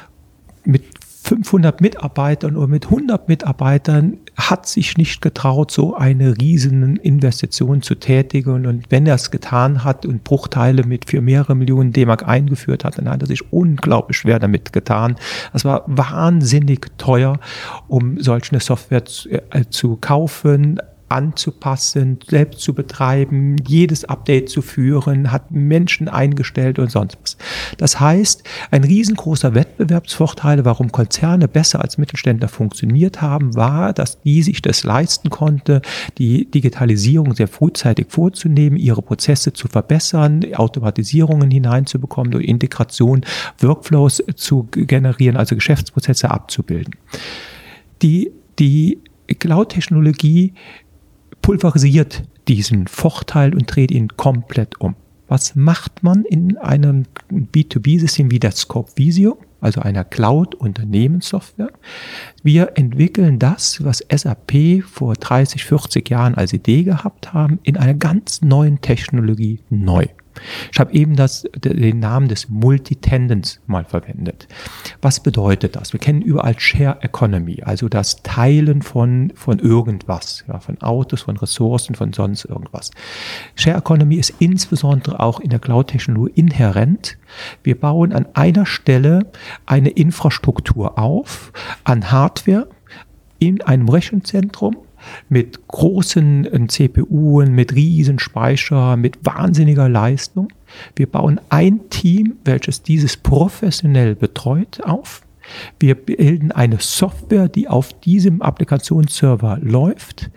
mit 500 Mitarbeitern oder mit 100 Mitarbeitern hat sich nicht getraut, so eine riesen Investition zu tätigen. Und wenn er es getan hat und Bruchteile mit für mehrere Millionen D-Mark eingeführt hat, dann hat er sich unglaublich schwer damit getan. Das war wahnsinnig teuer, um solch eine Software zu, äh, zu kaufen anzupassen, selbst zu betreiben, jedes Update zu führen, hat Menschen eingestellt und sonst was. Das heißt, ein riesengroßer Wettbewerbsvorteil, warum Konzerne besser als Mittelständler funktioniert haben, war, dass die sich das leisten konnte, die Digitalisierung sehr frühzeitig vorzunehmen, ihre Prozesse zu verbessern, Automatisierungen hineinzubekommen, durch Integration Workflows zu generieren, also Geschäftsprozesse abzubilden. Die, die Cloud-Technologie pulverisiert diesen Vorteil und dreht ihn komplett um. Was macht man in einem B2B-System wie der Scope Visio, also einer Cloud-Unternehmenssoftware? Wir entwickeln das, was SAP vor 30, 40 Jahren als Idee gehabt haben, in einer ganz neuen Technologie neu. Ich habe eben das, den Namen des Multitendens mal verwendet. Was bedeutet das? Wir kennen überall Share Economy, also das Teilen von, von irgendwas, ja, von Autos, von Ressourcen, von sonst irgendwas. Share Economy ist insbesondere auch in der Cloud-Technologie inhärent. Wir bauen an einer Stelle eine Infrastruktur auf, an Hardware, in einem Rechenzentrum mit großen äh, CPUen, mit riesen Speicher, mit wahnsinniger Leistung. Wir bauen ein Team, welches dieses professionell betreut, auf. Wir bilden eine Software, die auf diesem Applikationsserver läuft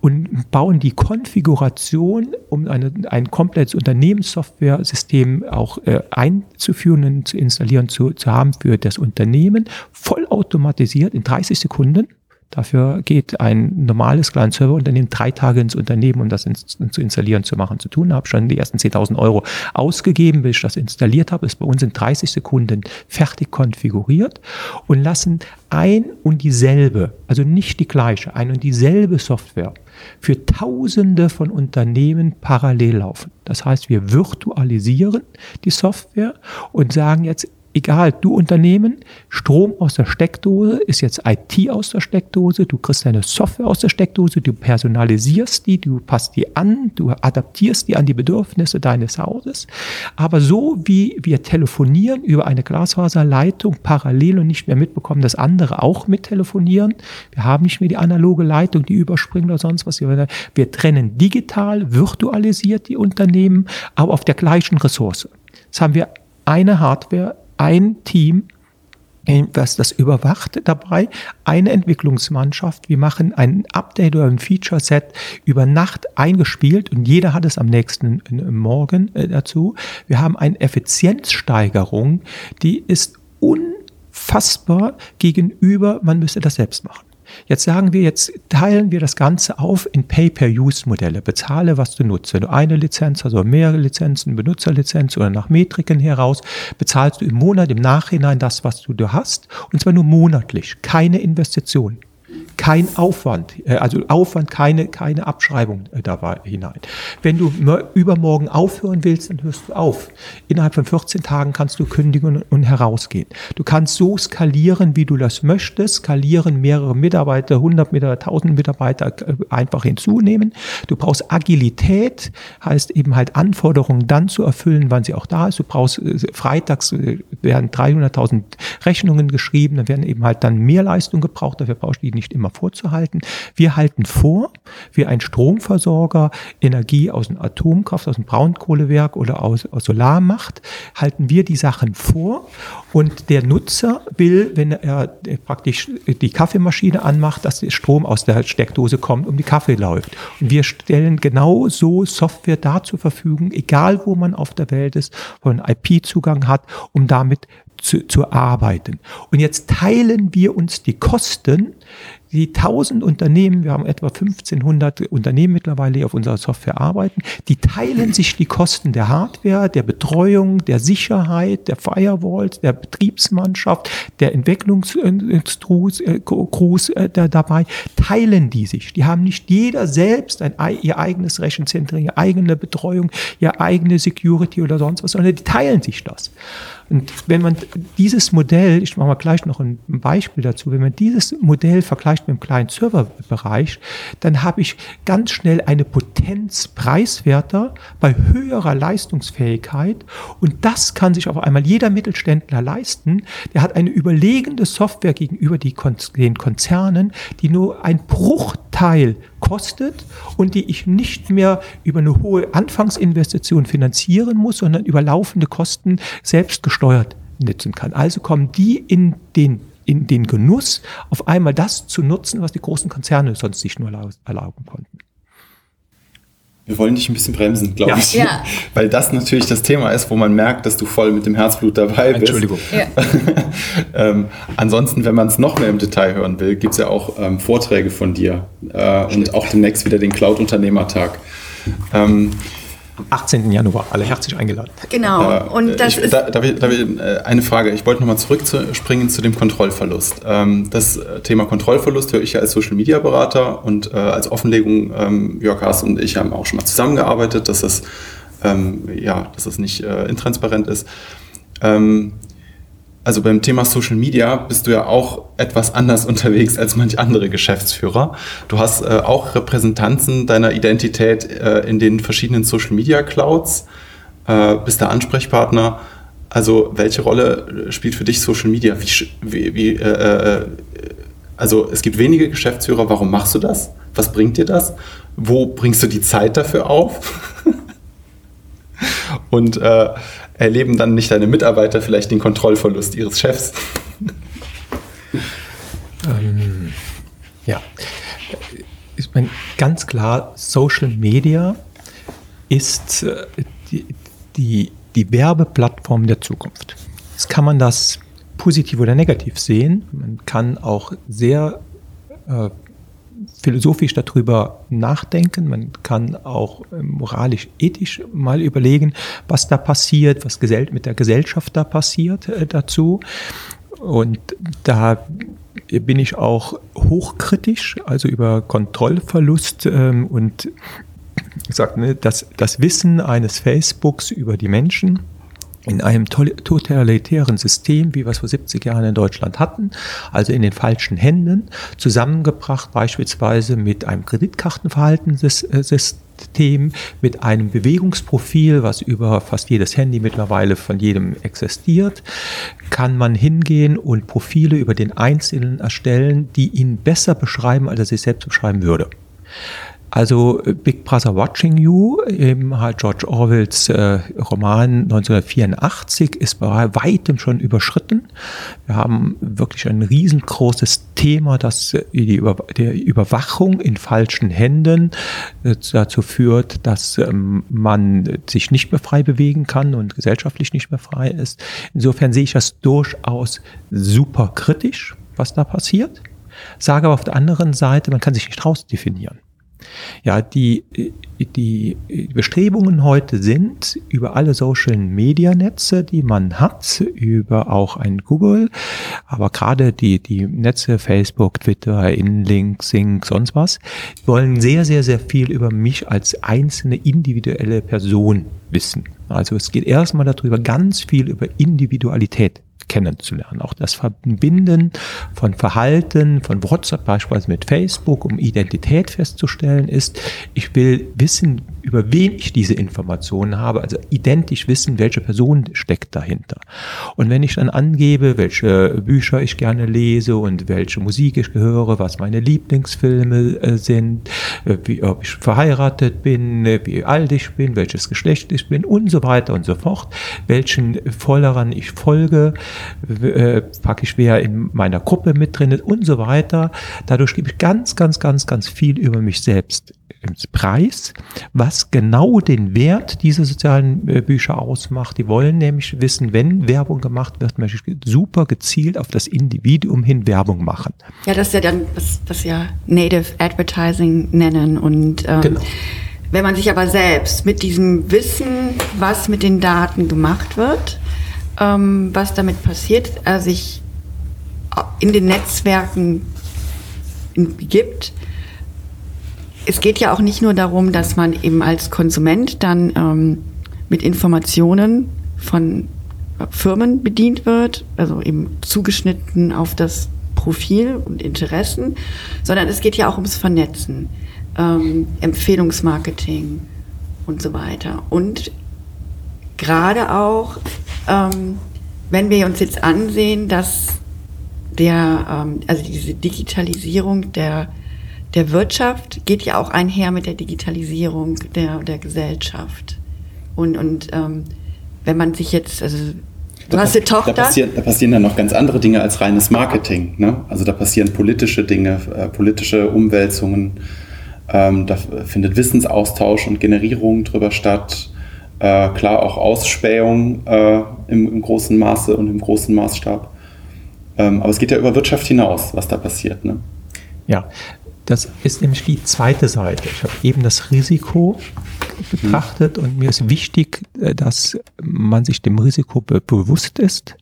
und bauen die Konfiguration, um eine, ein komplettes Unternehmenssoftware-System auch äh, einzuführen und zu installieren zu, zu haben für das Unternehmen, vollautomatisiert in 30 Sekunden Dafür geht ein normales kleines Serverunternehmen drei Tage ins Unternehmen, um das zu installieren, zu machen, zu tun. Habe schon die ersten 10.000 Euro ausgegeben, bis ich das installiert habe. Ist bei uns in 30 Sekunden fertig konfiguriert und lassen ein und dieselbe, also nicht die gleiche, ein und dieselbe Software für Tausende von Unternehmen parallel laufen. Das heißt, wir virtualisieren die Software und sagen jetzt, egal, du Unternehmen, Strom aus der Steckdose ist jetzt IT aus der Steckdose, du kriegst deine Software aus der Steckdose, du personalisierst die, du passt die an, du adaptierst die an die Bedürfnisse deines Hauses. Aber so wie wir telefonieren über eine Glasfaserleitung parallel und nicht mehr mitbekommen, dass andere auch mit telefonieren, wir haben nicht mehr die analoge Leitung, die überspringt oder sonst was. Wir trennen digital, virtualisiert die Unternehmen, aber auf der gleichen Ressource. Jetzt haben wir eine Hardware ein Team, was das überwacht dabei, eine Entwicklungsmannschaft. Wir machen ein Update oder ein Feature-Set über Nacht eingespielt und jeder hat es am nächsten äh, Morgen äh, dazu. Wir haben eine Effizienzsteigerung, die ist unfassbar gegenüber, man müsste das selbst machen. Jetzt sagen wir, jetzt teilen wir das Ganze auf in Pay-per-Use-Modelle. Bezahle, was du nutzt. Wenn du eine Lizenz oder mehrere Lizenzen, Benutzerlizenz oder nach Metriken heraus, bezahlst du im Monat, im Nachhinein das, was du hast. Und zwar nur monatlich. Keine Investition kein Aufwand, äh, also Aufwand, keine, keine Abschreibung äh, dabei hinein. Wenn du übermorgen aufhören willst, dann hörst du auf. Innerhalb von 14 Tagen kannst du kündigen und herausgehen. Du kannst so skalieren, wie du das möchtest, skalieren mehrere Mitarbeiter, 100 Mitarbeiter, 1000 Mitarbeiter äh, einfach hinzunehmen. Du brauchst Agilität, heißt eben halt Anforderungen dann zu erfüllen, wann sie auch da ist. Du brauchst freitags werden 300.000 Rechnungen geschrieben, dann werden eben halt dann mehr Leistung gebraucht, dafür brauchst du die nicht immer vorzuhalten. Wir halten vor, wie ein Stromversorger Energie aus dem Atomkraft, aus dem Braunkohlewerk oder aus, aus Solar macht, halten wir die Sachen vor und der Nutzer will, wenn er praktisch die Kaffeemaschine anmacht, dass der Strom aus der Steckdose kommt und die Kaffee läuft. Und wir stellen genau so Software da zur Verfügung, egal wo man auf der Welt ist, wo man IP-Zugang hat, um damit zu, zu arbeiten. Und jetzt teilen wir uns die Kosten die 1000 Unternehmen, wir haben etwa 1500 Unternehmen mittlerweile, die auf unserer Software arbeiten, die teilen sich die Kosten der Hardware, der Betreuung, der Sicherheit, der Firewalls, der Betriebsmannschaft, der Entwicklungscrews äh, äh, dabei, teilen die sich. Die haben nicht jeder selbst ein, ihr eigenes Rechenzentrum, ihre eigene Betreuung, ihre eigene Security oder sonst was, sondern die teilen sich das. Und wenn man dieses Modell, ich mache mal gleich noch ein Beispiel dazu, wenn man dieses Modell vergleicht mit dem kleinen Serverbereich, dann habe ich ganz schnell eine Potenz preiswerter bei höherer Leistungsfähigkeit und das kann sich auf einmal jeder Mittelständler leisten. Der hat eine überlegende Software gegenüber den Konzernen, die nur ein Bruchteil kostet und die ich nicht mehr über eine hohe Anfangsinvestition finanzieren muss, sondern über laufende Kosten selbst gesteuert nutzen kann. Also kommen die in den in den Genuss, auf einmal das zu nutzen, was die großen Konzerne sonst sich nur erlauben konnten. Wir wollen dich ein bisschen bremsen, glaube ja. ich. Ja. Weil das natürlich das Thema ist, wo man merkt, dass du voll mit dem Herzblut dabei bist. Entschuldigung. Ja. ähm, ansonsten, wenn man es noch mehr im Detail hören will, gibt es ja auch ähm, Vorträge von dir äh, und auch demnächst wieder den Cloud-Unternehmertag. Ähm, am 18. Januar. Alle herzlich eingeladen. Genau. Äh, und das ich, ist da, darf ich, darf ich, äh, eine Frage. Ich wollte nochmal zurückspringen zu dem Kontrollverlust. Ähm, das Thema Kontrollverlust höre ich ja als Social Media Berater und äh, als Offenlegung, ähm, Jörg Haas und ich haben auch schon mal zusammengearbeitet, dass das, ähm, ja, dass das nicht intransparent ist. Ähm, also beim Thema Social Media bist du ja auch etwas anders unterwegs als manch andere Geschäftsführer. Du hast äh, auch Repräsentanzen deiner Identität äh, in den verschiedenen Social Media Clouds, äh, bist der Ansprechpartner. Also welche Rolle spielt für dich Social Media? Wie, wie, wie, äh, äh, also es gibt wenige Geschäftsführer. Warum machst du das? Was bringt dir das? Wo bringst du die Zeit dafür auf? Und äh, erleben dann nicht deine Mitarbeiter vielleicht den Kontrollverlust ihres Chefs? ähm, ja, ich meine, ganz klar, Social Media ist äh, die, die, die Werbeplattform der Zukunft. Jetzt kann man das positiv oder negativ sehen. Man kann auch sehr äh, philosophisch darüber nachdenken. Man kann auch ähm, moralisch, ethisch mal überlegen, was da passiert, was mit der Gesellschaft da passiert äh, dazu. Und da bin ich auch hochkritisch, also über Kontrollverlust ähm, und sagt, ne, das, das Wissen eines Facebooks über die Menschen in einem totalitären System, wie wir es vor 70 Jahren in Deutschland hatten, also in den falschen Händen, zusammengebracht beispielsweise mit einem Kreditkartenverhaltenssystem, mit einem Bewegungsprofil, was über fast jedes Handy mittlerweile von jedem existiert, kann man hingehen und Profile über den Einzelnen erstellen, die ihn besser beschreiben, als er sich selbst beschreiben würde. Also äh, Big Brother Watching You, eben halt George Orwells äh, Roman 1984, ist bei weitem schon überschritten. Wir haben wirklich ein riesengroßes Thema, das äh, die Über der Überwachung in falschen Händen äh, dazu führt, dass ähm, man sich nicht mehr frei bewegen kann und gesellschaftlich nicht mehr frei ist. Insofern sehe ich das durchaus super kritisch, was da passiert. Sage aber auf der anderen Seite, man kann sich nicht rausdefinieren. Ja, die, die Bestrebungen heute sind über alle Social Media Netze, die man hat, über auch ein Google, aber gerade die, die Netze Facebook, Twitter, Inlink, Sync, sonst was, wollen sehr, sehr, sehr viel über mich als einzelne individuelle Person wissen. Also es geht erstmal darüber, ganz viel über Individualität kennenzulernen. Auch das Verbinden von Verhalten, von WhatsApp beispielsweise mit Facebook, um Identität festzustellen, ist, ich will wissen, über wen ich diese Informationen habe, also identisch wissen, welche Person steckt dahinter. Und wenn ich dann angebe, welche Bücher ich gerne lese und welche Musik ich höre, was meine Lieblingsfilme äh, sind, äh, wie, ob ich verheiratet bin, äh, wie alt ich bin, welches Geschlecht ich bin und so weiter und so fort, welchen Followern ich folge, ich wer in meiner Gruppe mit drin und so weiter. Dadurch gebe ich ganz, ganz, ganz, ganz viel über mich selbst Preis, was genau den Wert dieser sozialen äh, Bücher ausmacht. Die wollen nämlich wissen, wenn Werbung gemacht wird, möchte ich super gezielt auf das Individuum hin Werbung machen. Ja, das ist ja dann, was, was ja Native Advertising nennen und ähm, genau. Wenn man sich aber selbst mit diesem Wissen, was mit den Daten gemacht wird, ähm, was damit passiert, er sich in den Netzwerken gibt. Es geht ja auch nicht nur darum, dass man eben als Konsument dann ähm, mit Informationen von Firmen bedient wird, also eben zugeschnitten auf das Profil und Interessen, sondern es geht ja auch ums Vernetzen, ähm, Empfehlungsmarketing und so weiter. Und gerade auch, ähm, wenn wir uns jetzt ansehen, dass der, ähm, also diese Digitalisierung der, der Wirtschaft geht ja auch einher mit der Digitalisierung der, der Gesellschaft. Und, und ähm, wenn man sich jetzt, also Du hast eine Tochter. Da passieren, da passieren dann noch ganz andere Dinge als reines Marketing. Ne? Also da passieren politische Dinge, äh, politische Umwälzungen. Ähm, da findet Wissensaustausch und Generierung drüber statt. Äh, klar auch Ausspähung äh, im, im, großen Maße und im großen Maßstab. Ähm, aber es geht ja über Wirtschaft hinaus, was da passiert. Ne? Ja, das ist nämlich die zweite Seite. Ich habe eben das Risiko betrachtet und mir ist wichtig, äh, dass man sich dem Risiko be bewusst ist.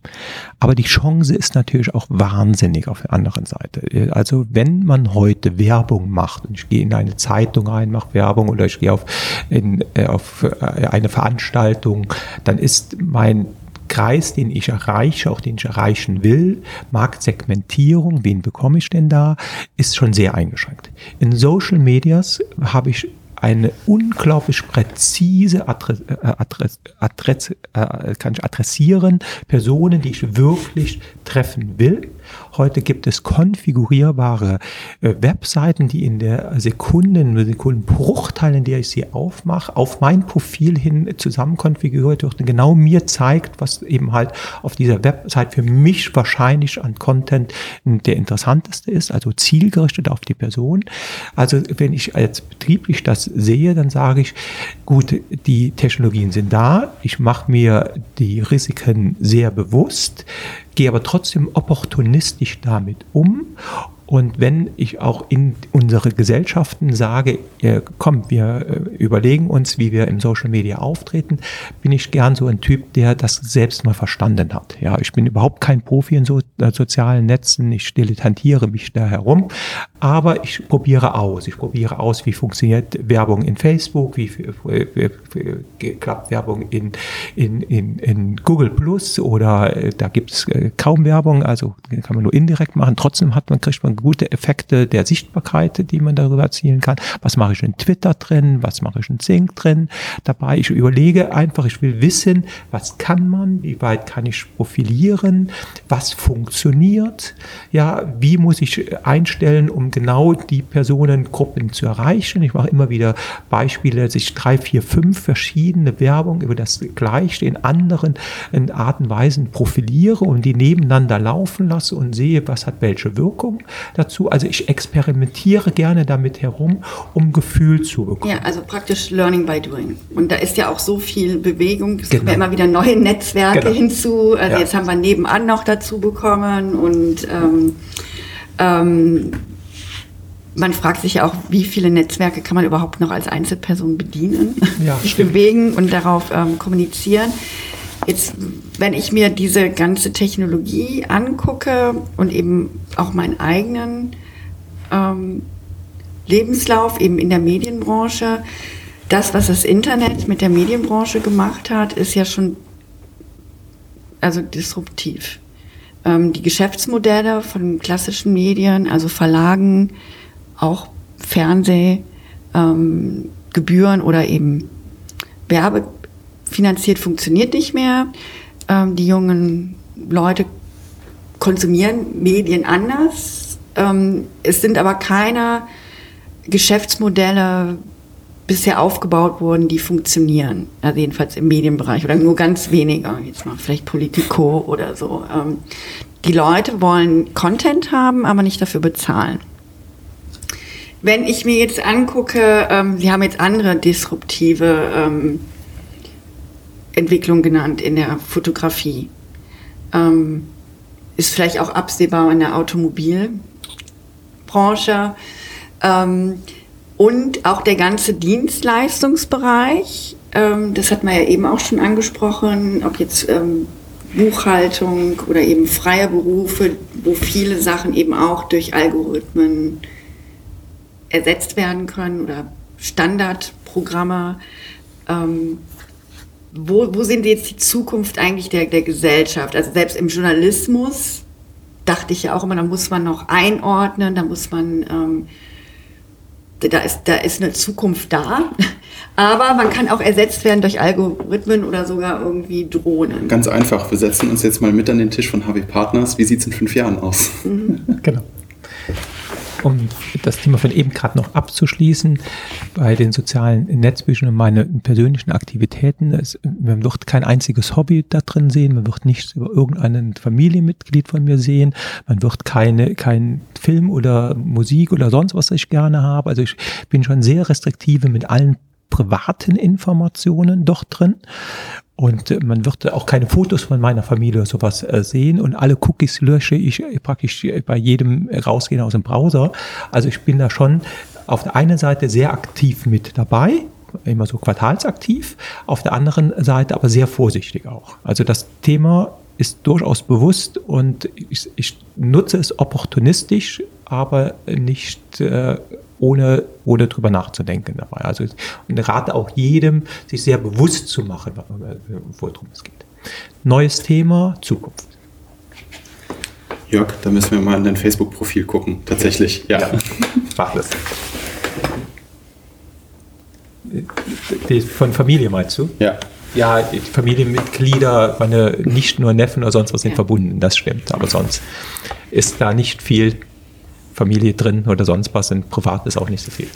Aber die Chance ist natürlich auch wahnsinnig auf der anderen Seite. Also wenn man heute Werbung macht und ich gehe in eine Zeitung rein, mache Werbung oder ich gehe auf, in, äh, auf äh, eine Veranstaltung, dann ist mein Kreis, den ich erreiche, auch den ich erreichen will, Marktsegmentierung, wen bekomme ich denn da, ist schon sehr eingeschränkt. In Social Medias habe ich eine unglaublich präzise Adresse, äh, Adresse, Adresse äh, kann ich adressieren, Personen, die ich wirklich treffen will. Heute gibt es konfigurierbare äh, Webseiten, die in der Sekunden, Sekundenbruchteil, in der ich sie aufmache, auf mein Profil hin zusammen konfiguriert wird und genau mir zeigt, was eben halt auf dieser Website für mich wahrscheinlich an Content der interessanteste ist, also zielgerichtet auf die Person. Also wenn ich als betrieblich das sehe, dann sage ich, gut, die Technologien sind da, ich mache mir die Risiken sehr bewusst, gehe aber trotzdem opportunistisch damit um und wenn ich auch in unsere Gesellschaften sage, äh, komm, wir äh, überlegen uns, wie wir im Social Media auftreten, bin ich gern so ein Typ, der das selbst mal verstanden hat. Ja, ich bin überhaupt kein Profi in so, äh, sozialen Netzen, ich dilettantiere mich da herum, aber ich probiere aus. Ich probiere aus, wie funktioniert Werbung in Facebook, wie, wie, wie, klappt Werbung in, in, in, in Google Plus oder da gibt es kaum Werbung, also kann man nur indirekt machen. Trotzdem hat man, kriegt man gute Effekte der Sichtbarkeit, die man darüber erzielen kann. Was mache ich in Twitter drin? Was mache ich in Sync drin? Dabei, ich überlege einfach, ich will wissen, was kann man, wie weit kann ich profilieren, was funktioniert, ja, wie muss ich einstellen, um genau die Personengruppen zu erreichen. Ich mache immer wieder Beispiele, dass ich drei, vier, fünf verschiedene Werbung über das Gleiche in anderen in Arten und Weisen profiliere und die nebeneinander laufen lasse und sehe, was hat welche Wirkung dazu. Also ich experimentiere gerne damit herum, um Gefühl zu bekommen. Ja, also praktisch Learning by Doing. Und da ist ja auch so viel Bewegung. Es genau. kommen ja immer wieder neue Netzwerke genau. hinzu. Also ja. jetzt haben wir nebenan noch dazu bekommen und ähm, ähm, man fragt sich ja auch, wie viele Netzwerke kann man überhaupt noch als Einzelperson bedienen, ja, sich bewegen und darauf ähm, kommunizieren. Jetzt, wenn ich mir diese ganze Technologie angucke und eben auch meinen eigenen ähm, Lebenslauf eben in der Medienbranche, das, was das Internet mit der Medienbranche gemacht hat, ist ja schon also disruptiv. Ähm, die Geschäftsmodelle von klassischen Medien, also Verlagen, auch Fernsehgebühren ähm, oder eben werbefinanziert funktioniert nicht mehr. Ähm, die jungen Leute konsumieren Medien anders. Ähm, es sind aber keine Geschäftsmodelle bisher aufgebaut worden, die funktionieren. Also jedenfalls im Medienbereich oder nur ganz weniger. Jetzt mal vielleicht Politico oder so. Ähm, die Leute wollen Content haben, aber nicht dafür bezahlen. Wenn ich mir jetzt angucke, ähm, Sie haben jetzt andere disruptive ähm, Entwicklungen genannt in der Fotografie. Ähm, ist vielleicht auch absehbar in der Automobilbranche. Ähm, und auch der ganze Dienstleistungsbereich, ähm, das hat man ja eben auch schon angesprochen, ob jetzt ähm, Buchhaltung oder eben freie Berufe, wo viele Sachen eben auch durch Algorithmen ersetzt werden können oder Standardprogramme. Ähm, wo, wo sind jetzt die Zukunft eigentlich der, der Gesellschaft? Also selbst im Journalismus dachte ich ja auch immer, da muss man noch einordnen, da muss man, ähm, da, ist, da ist eine Zukunft da. Aber man kann auch ersetzt werden durch Algorithmen oder sogar irgendwie Drohnen. Ganz einfach, wir setzen uns jetzt mal mit an den Tisch von HW Partners. Wie sieht es in fünf Jahren aus? Mhm. Genau um das Thema von eben gerade noch abzuschließen, bei den sozialen Netzbüchern und meinen persönlichen Aktivitäten, es, man wird kein einziges Hobby da drin sehen, man wird nichts über irgendein Familienmitglied von mir sehen, man wird keine, kein Film oder Musik oder sonst was ich gerne habe. Also ich bin schon sehr restriktive mit allen privaten Informationen doch drin. Und äh, man wird auch keine Fotos von meiner Familie oder sowas äh, sehen. Und alle Cookies lösche ich praktisch bei jedem Rausgehen aus dem Browser. Also ich bin da schon auf der einen Seite sehr aktiv mit dabei, immer so quartalsaktiv, auf der anderen Seite aber sehr vorsichtig auch. Also das Thema ist durchaus bewusst und ich, ich nutze es opportunistisch, aber nicht äh, ohne, ohne drüber nachzudenken dabei. Also und rate auch jedem, sich sehr bewusst zu machen, worum es geht. Neues Thema, Zukunft. Jörg, da müssen wir mal in dein Facebook-Profil gucken. Tatsächlich, ja. ja. Mach das. Die von Familie meinst du? Ja. Ja, die Familienmitglieder, meine nicht nur Neffen oder sonst was sind verbunden, das stimmt. Aber sonst ist da nicht viel Familie drin oder sonst was sind. Privat ist auch nicht so viel.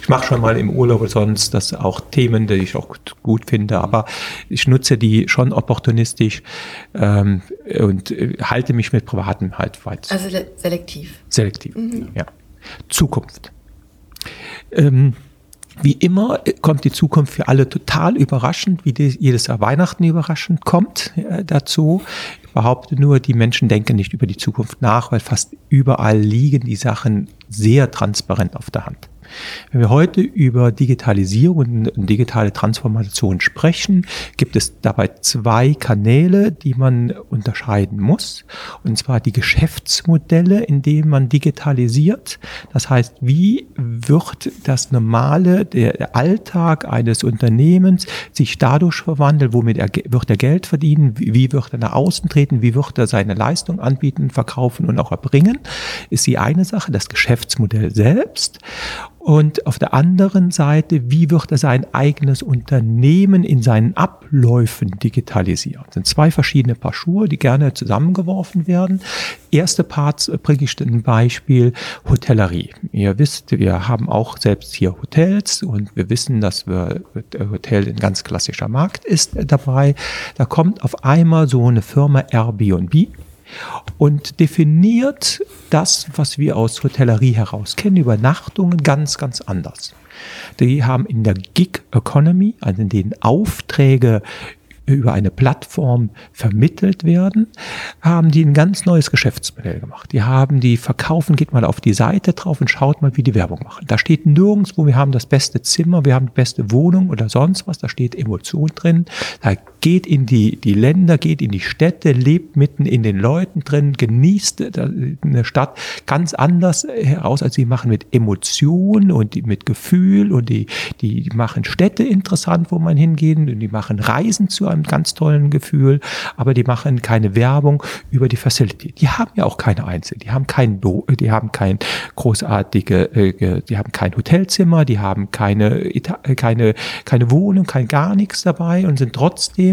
Ich mache schon mal im Urlaub oder sonst das auch Themen, die ich auch gut finde, aber ich nutze die schon opportunistisch ähm, und äh, halte mich mit Privaten halt weit. Also selektiv. Selektiv, mhm. ja. Zukunft. Ähm, wie immer kommt die Zukunft für alle total überraschend, wie jedes Jahr Weihnachten überraschend kommt äh, dazu behaupte nur, die Menschen denken nicht über die Zukunft nach, weil fast überall liegen die Sachen sehr transparent auf der Hand. Wenn wir heute über Digitalisierung und digitale Transformation sprechen, gibt es dabei zwei Kanäle, die man unterscheiden muss. Und zwar die Geschäftsmodelle, in denen man digitalisiert. Das heißt, wie wird das normale, der Alltag eines Unternehmens sich dadurch verwandeln, womit er, wird er Geld verdienen, wie wird er nach außen treten, wie wird er seine Leistung anbieten, verkaufen und auch erbringen, ist die eine Sache, das Geschäftsmodell selbst. Und auf der anderen Seite, wie wird er sein eigenes Unternehmen in seinen Abläufen digitalisieren? Das sind zwei verschiedene Paar Schuhe, die gerne zusammengeworfen werden. Erste Parts äh, bringe ich ein Beispiel Hotellerie. Ihr wisst, wir haben auch selbst hier Hotels und wir wissen, dass wir äh, Hotel ein ganz klassischer Markt ist dabei. Da kommt auf einmal so eine Firma Airbnb und definiert das, was wir aus Hotellerie heraus kennen, Übernachtungen ganz, ganz anders. Die haben in der Gig Economy, also in denen Aufträge über eine Plattform vermittelt werden, haben die ein ganz neues Geschäftsmodell gemacht. Die haben die verkaufen, geht mal auf die Seite drauf und schaut mal, wie die Werbung machen. Da steht nirgendwo, wir haben das beste Zimmer, wir haben die beste Wohnung oder sonst was. Da steht Emotion drin. Da geht in die, die Länder, geht in die Städte, lebt mitten in den Leuten drin, genießt eine Stadt ganz anders heraus, als sie machen mit Emotionen und mit Gefühl und die, die machen Städte interessant, wo man hingeht und die machen Reisen zu einem ganz tollen Gefühl, aber die machen keine Werbung über die Facility. Die haben ja auch keine Einzel, die haben kein, die haben kein großartige, äh, die haben kein Hotelzimmer, die haben keine, keine, keine Wohnung, kein gar nichts dabei und sind trotzdem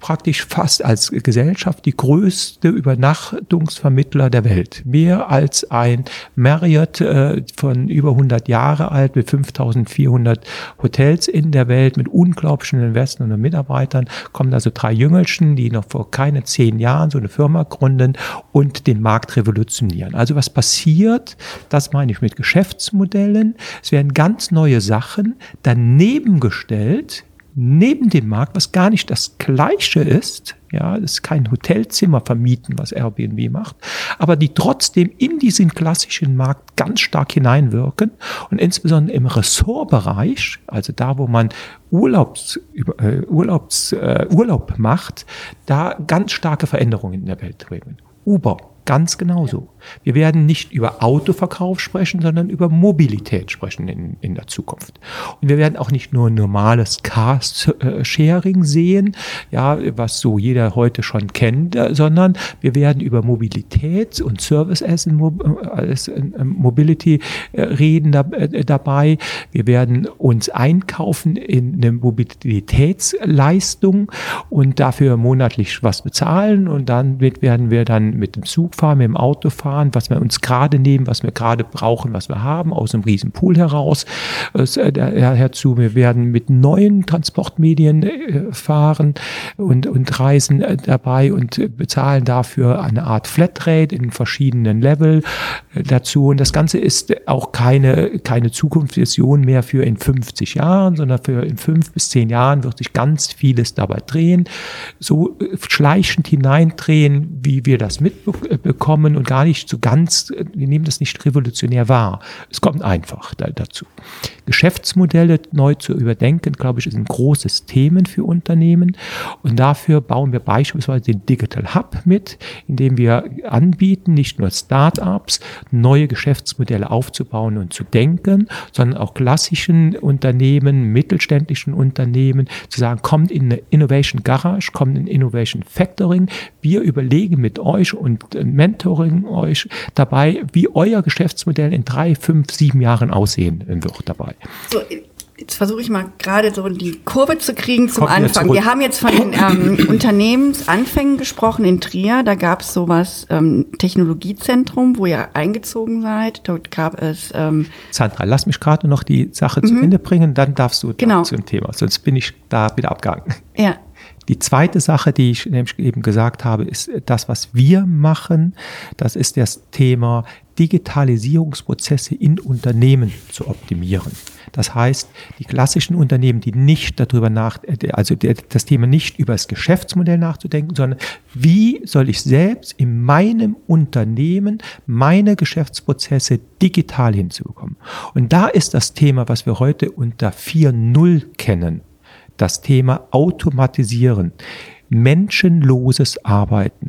praktisch fast als Gesellschaft die größte Übernachtungsvermittler der Welt. Mehr als ein Marriott äh, von über 100 Jahre alt mit 5400 Hotels in der Welt mit unglaublichen Investoren und Mitarbeitern kommen also drei Jüngelchen, die noch vor keine zehn Jahren so eine Firma gründen und den Markt revolutionieren. Also was passiert, das meine ich mit Geschäftsmodellen. Es werden ganz neue Sachen daneben gestellt, neben dem Markt, was gar nicht das Gleiche ist, ja, das ist kein Hotelzimmer vermieten, was Airbnb macht, aber die trotzdem in diesen klassischen Markt ganz stark hineinwirken und insbesondere im Ressortbereich, also da, wo man Urlaubs, äh, Urlaubs, äh, Urlaub macht, da ganz starke Veränderungen in der Welt bringen. Uber ganz genauso. Wir werden nicht über Autoverkauf sprechen, sondern über Mobilität sprechen in, in der Zukunft. Und wir werden auch nicht nur normales Car-Sharing sehen, ja, was so jeder heute schon kennt, äh, sondern wir werden über Mobilität und Service as Mobility äh, reden äh, dabei. Wir werden uns einkaufen in eine Mobilitätsleistung und dafür monatlich was bezahlen und dann werden wir dann mit dem Zug fahren, mit dem Auto fahren, fahren, was wir uns gerade nehmen, was wir gerade brauchen, was wir haben, aus einem riesen Pool heraus äh, herzu. Wir werden mit neuen Transportmedien äh, fahren und, und reisen äh, dabei und bezahlen dafür eine Art Flatrate in verschiedenen Level dazu. Und das Ganze ist auch keine, keine Zukunftsvision mehr für in 50 Jahren, sondern für in fünf bis zehn Jahren wird sich ganz vieles dabei drehen, so schleichend hineindrehen, wie wir das mitbekommen und gar nicht nicht so ganz, wir nehmen das nicht revolutionär wahr. Es kommt einfach da, dazu. Geschäftsmodelle neu zu überdenken, glaube ich, ein großes Thema für Unternehmen. Und dafür bauen wir beispielsweise den Digital Hub mit, indem wir anbieten, nicht nur Startups neue Geschäftsmodelle aufzubauen und zu denken, sondern auch klassischen Unternehmen, mittelständischen Unternehmen zu sagen, kommt in eine Innovation Garage, kommt in Innovation Factoring. Wir überlegen mit euch und Mentoring euch dabei, wie euer Geschäftsmodell in drei, fünf, sieben Jahren aussehen wird dabei. So, Jetzt versuche ich mal gerade so die Kurve zu kriegen zum Kommt Anfang. Wir haben jetzt von den ähm, Unternehmensanfängen gesprochen in Trier. Da gab es sowas, ähm, Technologiezentrum, wo ihr eingezogen seid. Dort gab es. Ähm Sandra, lass mich gerade noch die Sache mhm. zu Ende bringen, dann darfst du genau. zu dem Thema. Sonst bin ich da wieder abgegangen. Ja. Die zweite Sache, die ich eben gesagt habe, ist das, was wir machen. Das ist das Thema Digitalisierungsprozesse in Unternehmen zu optimieren. Das heißt, die klassischen Unternehmen, die nicht darüber nach, also das Thema nicht über das Geschäftsmodell nachzudenken, sondern wie soll ich selbst in meinem Unternehmen meine Geschäftsprozesse digital hinzubekommen? Und da ist das Thema, was wir heute unter 4.0 kennen, das Thema Automatisieren, menschenloses Arbeiten.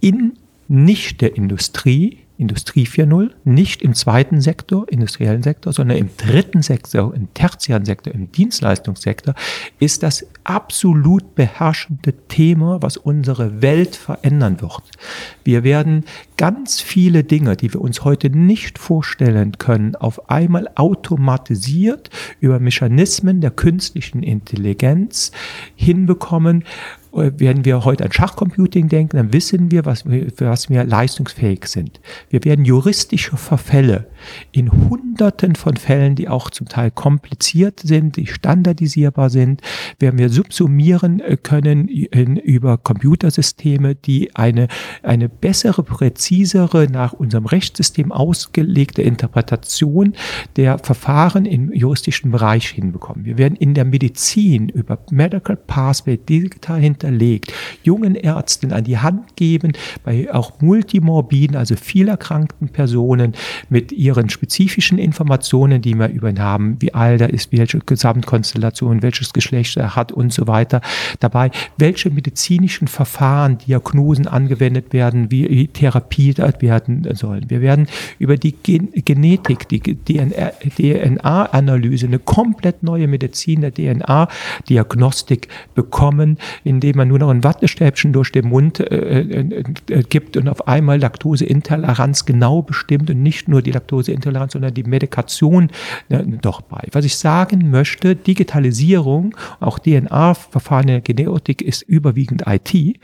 In nicht der Industrie, Industrie 4.0, nicht im zweiten Sektor, industriellen Sektor, sondern im dritten Sektor, im tertiären Sektor, im Dienstleistungssektor, ist das absolut beherrschende Thema, was unsere Welt verändern wird. Wir werden ganz viele Dinge, die wir uns heute nicht vorstellen können, auf einmal automatisiert über Mechanismen der künstlichen Intelligenz hinbekommen, werden wir heute an Schachcomputing denken, dann wissen wir, was wir, für was wir leistungsfähig sind. Wir werden juristische Verfälle in Hunderten von Fällen, die auch zum Teil kompliziert sind, die standardisierbar sind, werden wir subsumieren äh, können in, über Computersysteme, die eine, eine bessere, präzisere, nach unserem Rechtssystem ausgelegte Interpretation der Verfahren im juristischen Bereich hinbekommen. Wir werden in der Medizin über Medical Pathway digital hinterlegt, jungen Ärzten an die Hand geben, bei auch multimorbiden, also viel erkrankten Personen mit ihren spezifischen Informationen, die wir über ihn haben, wie alt er ist, welche Gesamtkonstellation, welches Geschlecht er hat und so weiter, dabei, welche medizinischen Verfahren, Diagnosen angewendet werden, wie Therapie werden sollen. Wir werden über die Gen Genetik, die DNA-Analyse, eine komplett neue Medizin der DNA-Diagnostik bekommen, indem indem man nur noch ein Wattestäbchen durch den Mund äh, äh, äh, gibt und auf einmal Laktoseintoleranz genau bestimmt und nicht nur die Laktoseintoleranz, sondern die Medikation äh, doch bei. Was ich sagen möchte, Digitalisierung, auch DNA-Verfahren in der Genetik ist überwiegend IT äh,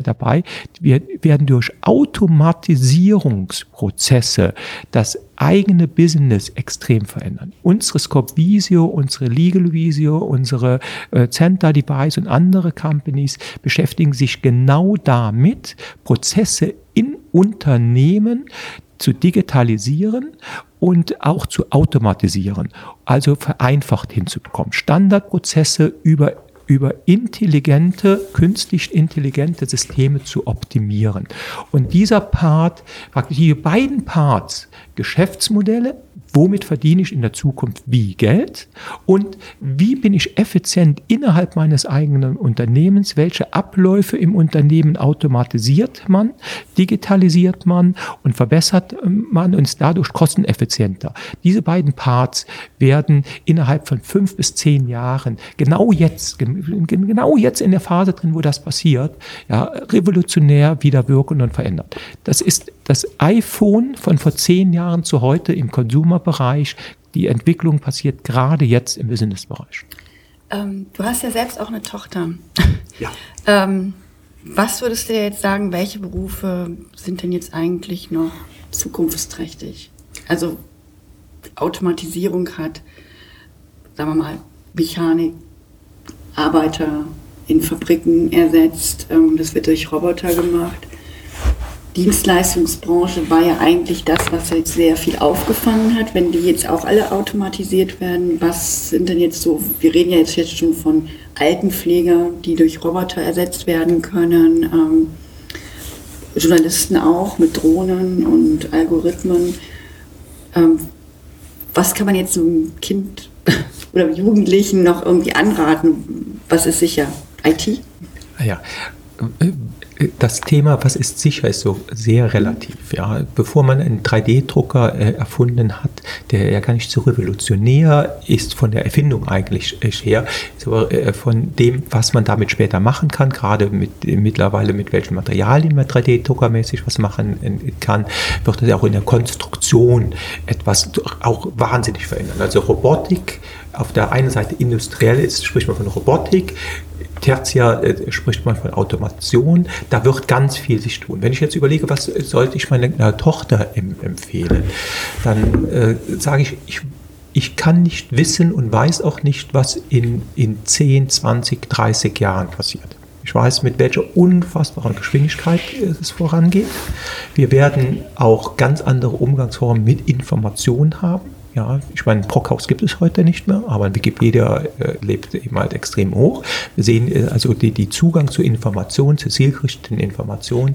dabei. Wir werden durch Automatisierungsprozesse das eigene Business extrem verändern. Unsere Scope Visio, unsere Legal Visio, unsere äh, Center Device und andere Companies beschäftigen sich genau damit, Prozesse in Unternehmen zu digitalisieren und auch zu automatisieren, also vereinfacht hinzubekommen. Standardprozesse über über intelligente, künstlich intelligente Systeme zu optimieren. Und dieser Part, die beiden Parts Geschäftsmodelle, womit verdiene ich in der Zukunft wie Geld und wie bin ich effizient innerhalb meines eigenen Unternehmens, welche Abläufe im Unternehmen automatisiert man, digitalisiert man und verbessert ähm, man und ist dadurch kosteneffizienter. Diese beiden Parts werden innerhalb von fünf bis zehn Jahren, genau jetzt, genau jetzt in der Phase drin, wo das passiert, ja, revolutionär wieder wirken und verändern. Das ist das iPhone von vor zehn Jahren zu heute im Consumer-Bereich. Die Entwicklung passiert gerade jetzt im Business-Bereich. Ähm, du hast ja selbst auch eine Tochter. Ja. ähm, was würdest du dir jetzt sagen, welche Berufe sind denn jetzt eigentlich noch zukunftsträchtig? Also Automatisierung hat, sagen wir mal, Mechanik, Arbeiter in Fabriken ersetzt. Ähm, das wird durch Roboter gemacht. Dienstleistungsbranche war ja eigentlich das, was jetzt sehr viel aufgefangen hat. Wenn die jetzt auch alle automatisiert werden, was sind denn jetzt so, wir reden ja jetzt, schon von Altenpfleger, die durch Roboter ersetzt werden können, ähm, Journalisten auch mit Drohnen und Algorithmen. Ähm, was kann man jetzt einem Kind oder Jugendlichen noch irgendwie anraten? Was ist sicher? IT? Ja, das Thema, was ist sicher, ist so sehr relativ. Ja. Bevor man einen 3D-Drucker äh, erfunden hat, der ja gar nicht so revolutionär ist von der Erfindung eigentlich äh, her, so, äh, von dem, was man damit später machen kann, gerade mit, mittlerweile mit welchen Materialien man 3D-Druckermäßig was machen äh, kann, wird das auch in der Konstruktion etwas auch wahnsinnig verändern. Also Robotik auf der einen Seite industriell ist, spricht man von Robotik, tertiär äh, spricht man von Automation. Da wird ganz viel sich tun. Wenn ich jetzt überlege, was sollte ich meiner Tochter em empfehlen, dann äh, sage ich, ich ich kann nicht wissen und weiß auch nicht, was in, in 10, 20, 30 Jahren passiert. Ich weiß, mit welcher unfassbaren Geschwindigkeit es vorangeht. Wir werden auch ganz andere Umgangsformen mit Informationen haben. Ja, ich meine, Brockhaus gibt es heute nicht mehr, aber Wikipedia äh, lebt eben halt extrem hoch. Wir sehen äh, also die, die Zugang zu Informationen, zu zielgerichteten Informationen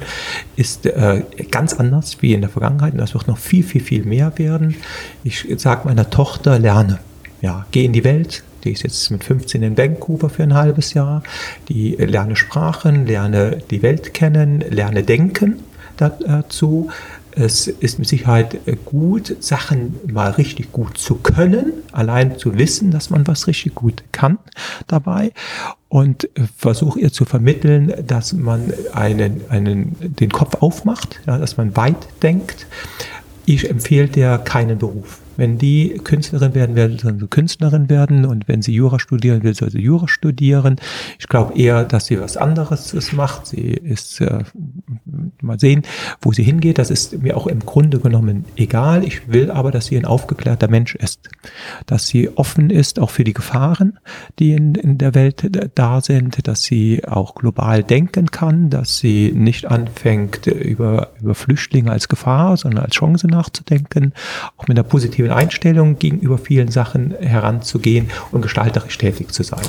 ist äh, ganz anders wie in der Vergangenheit und das wird noch viel, viel, viel mehr werden. Ich sage meiner Tochter, lerne. Ja, geh in die Welt, die ist jetzt mit 15 in Vancouver für ein halbes Jahr. Die lerne Sprachen, lerne die Welt kennen, lerne denken dazu, es ist mit Sicherheit äh, gut, Sachen mal richtig gut zu können, allein zu wissen, dass man was richtig gut kann dabei und äh, versuche ihr zu vermitteln, dass man einen, einen, den Kopf aufmacht, ja, dass man weit denkt. Ich empfehle dir keinen Beruf. Wenn die Künstlerin werden will, soll sie Künstlerin werden und wenn sie Jura studieren will, soll sie Jura studieren. Ich glaube eher, dass sie was anderes macht. Sie ist, äh, mal sehen, wo sie hingeht. Das ist mir auch im Grunde genommen egal. Ich will aber, dass sie ein aufgeklärter Mensch ist. Dass sie offen ist, auch für die Gefahren, die in, in der Welt da sind. Dass sie auch global denken kann. Dass sie nicht anfängt, über, über Flüchtlinge als Gefahr, sondern als Chance nachzudenken. Auch mit einer positiven positiven Einstellung gegenüber vielen Sachen heranzugehen und gestalterisch tätig zu sein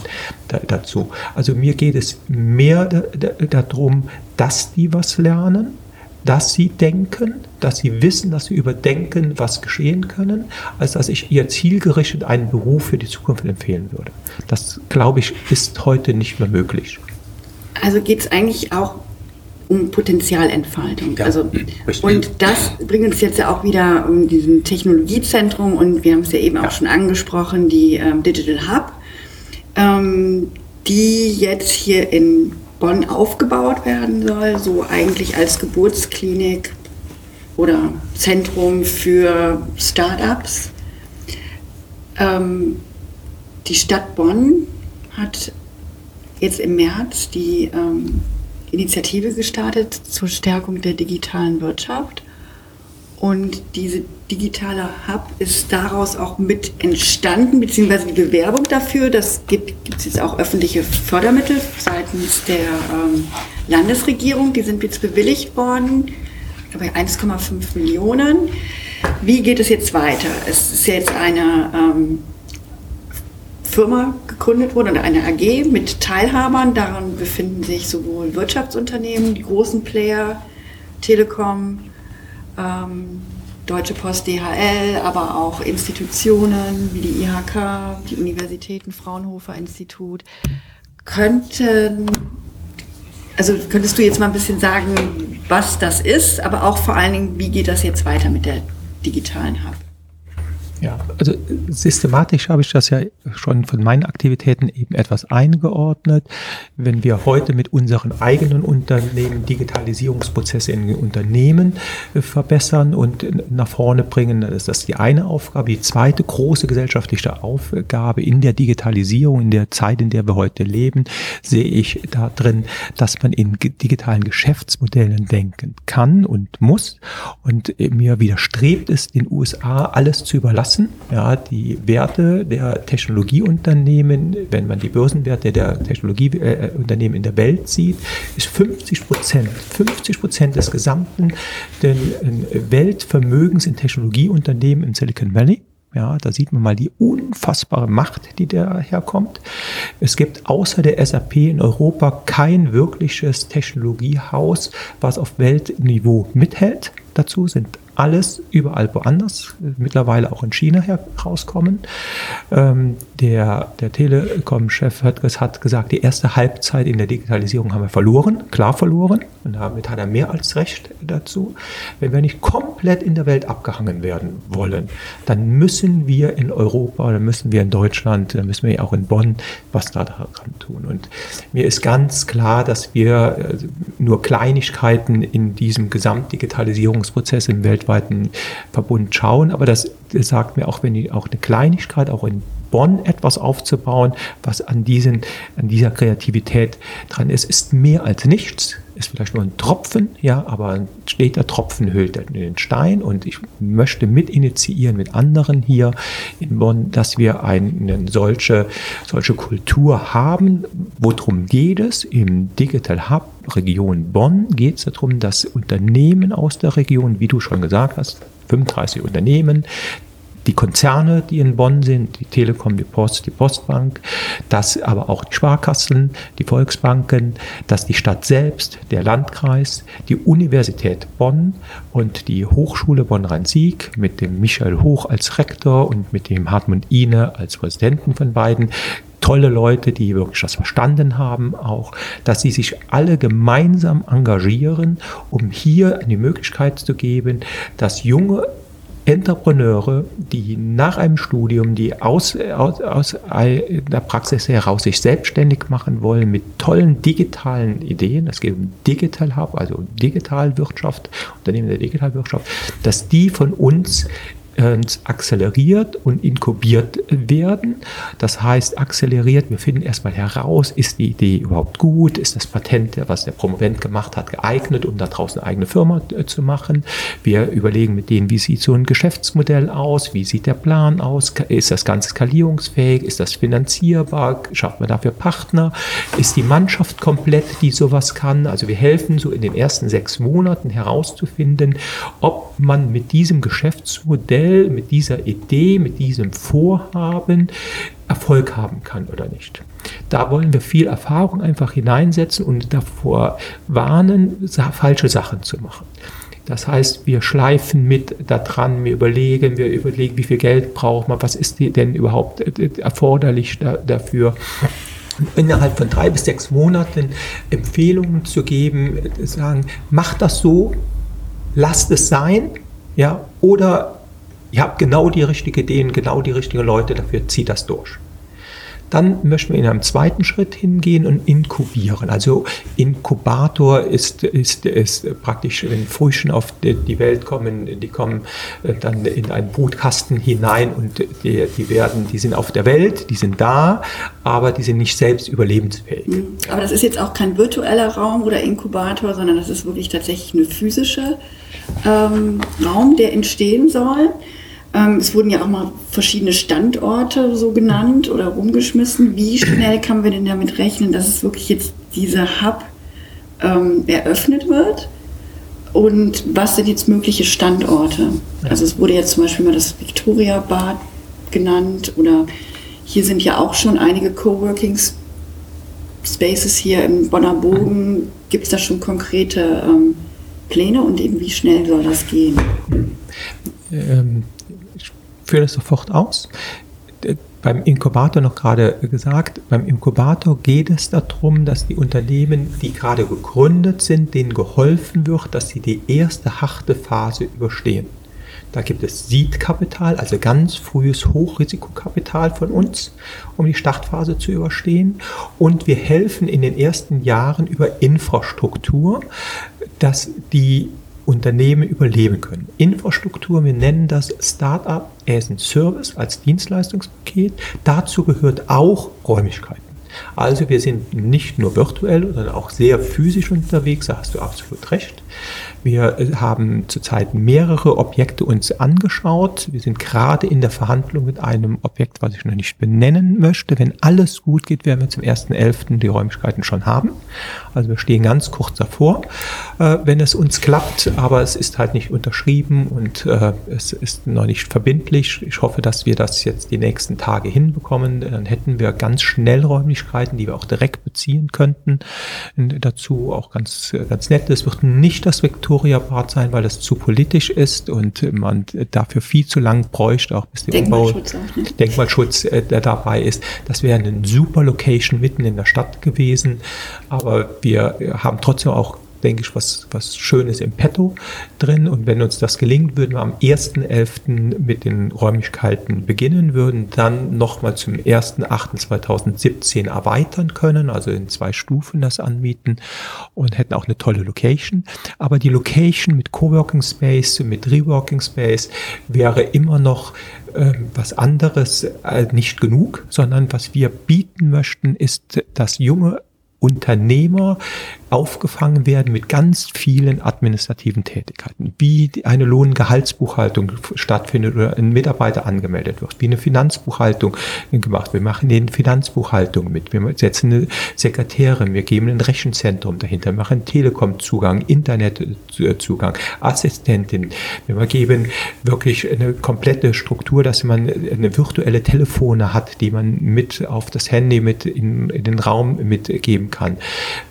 da, dazu. Also mir geht es mehr da, da, darum, dass die was lernen, dass sie denken, dass sie wissen, dass sie überdenken, was geschehen können, als dass ich ihr zielgerichtet einen Beruf für die Zukunft empfehlen würde. Das, glaube ich, ist heute nicht mehr möglich. Also geht es eigentlich auch um Potenzialentfaltung. Ja, also, und das bringt uns jetzt ja auch wieder um diesen Technologiezentrum und wir haben es ja eben ja. auch schon angesprochen, die ähm, Digital Hub, ähm, die jetzt hier in Bonn aufgebaut werden soll, so eigentlich als Geburtsklinik oder Zentrum für Startups. Ähm, die Stadt Bonn hat jetzt im März die ähm, Initiative gestartet zur Stärkung der digitalen Wirtschaft. Und diese digitale Hub ist daraus auch mit entstanden, beziehungsweise die Bewerbung dafür. Das gibt es jetzt auch öffentliche Fördermittel seitens der ähm, Landesregierung. Die sind jetzt bewilligt worden, bei 1,5 Millionen. Wie geht es jetzt weiter? Es ist jetzt eine ähm, Firma gegründet wurde eine AG mit Teilhabern. Daran befinden sich sowohl Wirtschaftsunternehmen, die großen Player, Telekom, ähm, Deutsche Post DHL, aber auch Institutionen wie die IHK, die Universitäten, Fraunhofer Institut, könnten, also könntest du jetzt mal ein bisschen sagen, was das ist, aber auch vor allen Dingen, wie geht das jetzt weiter mit der digitalen Hub? Ja, also systematisch habe ich das ja schon von meinen Aktivitäten eben etwas eingeordnet. Wenn wir heute mit unseren eigenen Unternehmen Digitalisierungsprozesse in Unternehmen äh, verbessern und nach vorne bringen, dann ist das die eine Aufgabe. Die zweite große gesellschaftliche Aufgabe in der Digitalisierung, in der Zeit, in der wir heute leben, sehe ich da drin, dass man in digitalen Geschäftsmodellen denken kann und muss. Und mir widerstrebt es, den USA alles zu überlassen lassen. Ja, die Werte der Technologieunternehmen, wenn man die Börsenwerte der Technologieunternehmen in der Welt sieht, ist 50 Prozent, 50 Prozent des gesamten äh, Weltvermögens in Technologieunternehmen im Silicon Valley. Ja, da sieht man mal die unfassbare Macht, die daherkommt. Es gibt außer der SAP in Europa kein wirkliches Technologiehaus, was auf Weltniveau mithält. Dazu sind alles überall woanders, mittlerweile auch in China herauskommen. Ähm, der der Telekom-Chef hat, hat, gesagt, die erste Halbzeit in der Digitalisierung haben wir verloren, klar verloren. Und damit hat er mehr als recht dazu. Wenn wir nicht komplett in der Welt abgehangen werden wollen, dann müssen wir in Europa, dann müssen wir in Deutschland, dann müssen wir auch in Bonn was da daran tun. Und mir ist ganz klar, dass wir äh, nur Kleinigkeiten in diesem Gesamtdigitalisierungsprozess im weltweiten weltweiten Verbund schauen. Aber das sagt mir auch, wenn ich auch eine Kleinigkeit, auch in Bonn etwas aufzubauen, was an, diesen, an dieser Kreativität dran ist, ist mehr als nichts. Ist vielleicht nur ein Tropfen, ja, aber ein steter Tropfen hüllt den Stein und ich möchte mit initiieren mit anderen hier in Bonn, dass wir eine solche, solche Kultur haben. Worum geht es? Im Digital Hub Region Bonn geht es darum, dass Unternehmen aus der Region, wie du schon gesagt hast, 35 Unternehmen, die Konzerne, die in Bonn sind, die Telekom, die Post, die Postbank, dass aber auch die Sparkassen, die Volksbanken, dass die Stadt selbst, der Landkreis, die Universität Bonn und die Hochschule Bonn-Rhein-Sieg mit dem Michael Hoch als Rektor und mit dem Hartmut Ine als Präsidenten von beiden tolle Leute, die wirklich das verstanden haben, auch, dass sie sich alle gemeinsam engagieren, um hier eine Möglichkeit zu geben, dass junge Entrepreneure, die nach einem Studium, die aus, aus, aus der Praxis heraus sich selbstständig machen wollen mit tollen digitalen Ideen, es geht um Digital Hub, also Digitalwirtschaft, Unternehmen der Digitalwirtschaft, dass die von uns akzeleriert und inkubiert werden. Das heißt, akzeleriert, wir finden erstmal heraus, ist die Idee überhaupt gut, ist das Patent, was der Promovent gemacht hat, geeignet, um da draußen eine eigene Firma äh, zu machen. Wir überlegen mit denen, wie sieht so ein Geschäftsmodell aus, wie sieht der Plan aus, ist das Ganze skalierungsfähig, ist das finanzierbar, schafft man dafür Partner, ist die Mannschaft komplett, die sowas kann. Also wir helfen so in den ersten sechs Monaten herauszufinden, ob man mit diesem Geschäftsmodell Modell, mit dieser Idee, mit diesem Vorhaben Erfolg haben kann oder nicht. Da wollen wir viel Erfahrung einfach hineinsetzen und davor warnen, falsche Sachen zu machen. Das heißt, wir schleifen mit daran, wir überlegen, wir überlegen, wie viel Geld braucht man, was ist denn überhaupt äh, erforderlich dafür innerhalb von drei bis sechs Monaten Empfehlungen zu geben, sagen, macht das so, lasst es sein, ja, oder ihr habt genau die richtigen Ideen, genau die richtigen Leute dafür, zieht das durch. Dann möchten wir in einem zweiten Schritt hingehen und inkubieren. Also Inkubator ist, ist, ist praktisch, wenn Frühchen auf die Welt kommen, die kommen äh, dann in einen Brutkasten hinein und die, die werden, die sind auf der Welt, die sind da, aber die sind nicht selbst überlebensfähig. Mhm. Aber das ist jetzt auch kein virtueller Raum oder Inkubator, sondern das ist wirklich tatsächlich eine physische ähm, Raum, der entstehen soll. Ähm, es wurden ja auch mal verschiedene Standorte so genannt oder rumgeschmissen. Wie schnell kann man denn damit rechnen, dass es wirklich jetzt dieser Hub ähm, eröffnet wird? Und was sind jetzt mögliche Standorte? Also es wurde jetzt zum Beispiel mal das Victoria Bad genannt oder hier sind ja auch schon einige Coworking Spaces hier im Bonner Bogen. Gibt es da schon konkrete ähm, Pläne und eben wie schnell soll das gehen? Ähm, ich führe das sofort aus beim Inkubator noch gerade gesagt, beim Inkubator geht es darum, dass die Unternehmen, die gerade gegründet sind, denen geholfen wird, dass sie die erste harte Phase überstehen. Da gibt es Seed-Kapital, also ganz frühes Hochrisikokapital von uns, um die Startphase zu überstehen. Und wir helfen in den ersten Jahren über Infrastruktur, dass die Unternehmen überleben können. Infrastruktur, wir nennen das Startup as a Service, als Dienstleistungspaket. Dazu gehört auch Räumlichkeiten. Also wir sind nicht nur virtuell, sondern auch sehr physisch unterwegs, da hast du absolut recht. Wir äh, haben zurzeit mehrere Objekte uns angeschaut. Wir sind gerade in der Verhandlung mit einem Objekt, was ich noch nicht benennen möchte. Wenn alles gut geht, werden wir zum 1.11. die Räumlichkeiten schon haben. Also wir stehen ganz kurz davor, äh, wenn es uns klappt, aber es ist halt nicht unterschrieben und äh, es ist noch nicht verbindlich. Ich hoffe, dass wir das jetzt die nächsten Tage hinbekommen. Dann hätten wir ganz schnell Räumlichkeiten, die wir auch direkt beziehen könnten. Und dazu auch ganz, ganz nett. Es wird nicht das Vektor Victoria-Part sein, weil das zu politisch ist und man dafür viel zu lang bräuchte, auch bis der Denkmalschutz, Umbau? Denkmalschutz äh, der dabei ist. Das wäre eine super Location mitten in der Stadt gewesen, aber wir haben trotzdem auch denke ich, was, was Schönes im Petto drin. Und wenn uns das gelingt, würden wir am 1.11. mit den Räumlichkeiten beginnen, würden dann nochmal zum 1.8.2017 erweitern können, also in zwei Stufen das anmieten und hätten auch eine tolle Location. Aber die Location mit Coworking Space, mit Reworking Space wäre immer noch äh, was anderes äh, nicht genug, sondern was wir bieten möchten, ist, dass junge Unternehmer aufgefangen werden mit ganz vielen administrativen Tätigkeiten, wie eine Lohngehaltsbuchhaltung stattfindet oder ein Mitarbeiter angemeldet wird, wie eine Finanzbuchhaltung gemacht. Wir machen eine Finanzbuchhaltung mit, wir setzen eine Sekretärin, wir geben ein Rechenzentrum dahinter, machen Telekom-Zugang, Internetzugang, Assistentin. Wir geben wirklich eine komplette Struktur, dass man eine virtuelle Telefone hat, die man mit auf das Handy mit in, in den Raum mitgeben kann.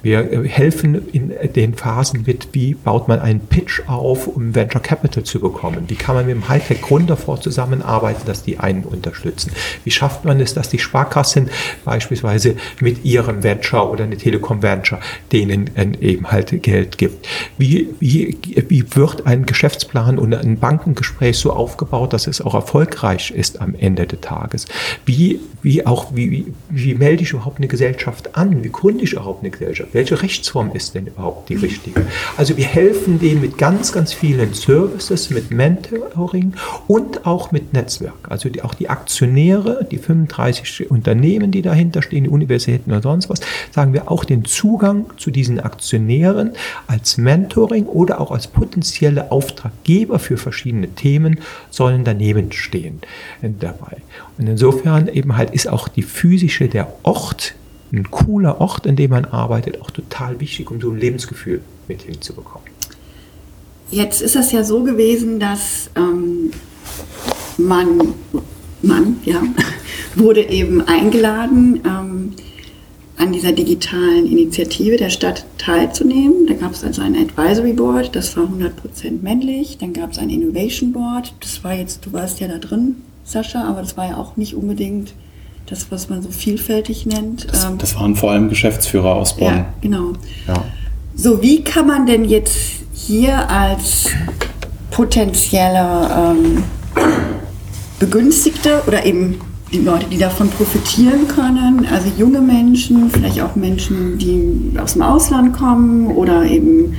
Wir helfen helfen in den Phasen mit, wie baut man einen Pitch auf, um Venture Capital zu bekommen? Wie kann man mit dem Hightech-Gründerfonds zusammenarbeiten, dass die einen unterstützen? Wie schafft man es, dass die Sparkassen beispielsweise mit ihrem Venture oder eine Telekom Venture denen eben halt Geld gibt? Wie, wie, wie wird ein Geschäftsplan und ein Bankengespräch so aufgebaut, dass es auch erfolgreich ist am Ende des Tages? Wie, wie auch, wie, wie, wie melde ich überhaupt eine Gesellschaft an? Wie gründe ich überhaupt eine Gesellschaft? Welche Rechtsform Rechtsform ist denn überhaupt die richtige? Also wir helfen denen mit ganz, ganz vielen Services, mit Mentoring und auch mit Netzwerk. Also die, auch die Aktionäre, die 35 Unternehmen, die dahinter stehen, die Universitäten oder sonst was, sagen wir auch den Zugang zu diesen Aktionären als Mentoring oder auch als potenzielle Auftraggeber für verschiedene Themen sollen daneben stehen äh, dabei. Und insofern eben halt ist auch die physische, der Ort, ein cooler Ort, in dem man arbeitet, auch total wichtig, um so ein Lebensgefühl mit hinzubekommen. Jetzt ist es ja so gewesen, dass ähm, man, man ja, wurde eben eingeladen, ähm, an dieser digitalen Initiative der Stadt teilzunehmen. Da gab es also ein Advisory Board, das war 100% männlich. Dann gab es ein Innovation Board, das war jetzt, du warst ja da drin, Sascha, aber das war ja auch nicht unbedingt das, was man so vielfältig nennt. Das, ähm, das waren vor allem Geschäftsführer aus Bonn. Ja, genau. Ja. So, wie kann man denn jetzt hier als potenzielle ähm, Begünstigte oder eben die Leute, die davon profitieren können, also junge Menschen, vielleicht auch Menschen, die aus dem Ausland kommen oder eben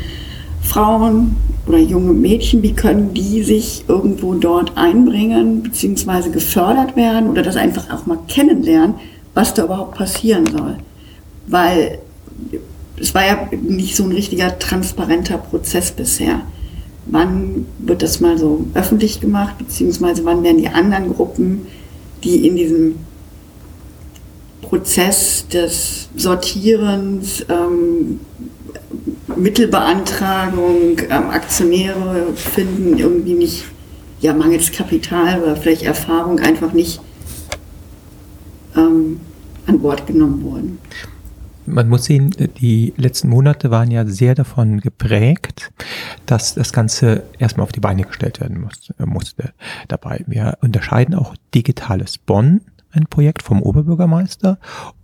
Frauen oder junge Mädchen, wie können die sich irgendwo dort einbringen, beziehungsweise gefördert werden oder das einfach auch mal kennenlernen, was da überhaupt passieren soll. Weil es war ja nicht so ein richtiger transparenter Prozess bisher. Wann wird das mal so öffentlich gemacht, beziehungsweise wann werden die anderen Gruppen, die in diesem Prozess des Sortierens, ähm, Mittelbeantragung, ähm, Aktionäre finden irgendwie nicht, ja, mangels Kapital oder vielleicht Erfahrung einfach nicht ähm, an Bord genommen worden. man muss sehen, die letzten Monate waren ja sehr davon geprägt, dass das Ganze erstmal auf die Beine gestellt werden musste. musste dabei. Wir unterscheiden auch digitales Bonn ein Projekt vom Oberbürgermeister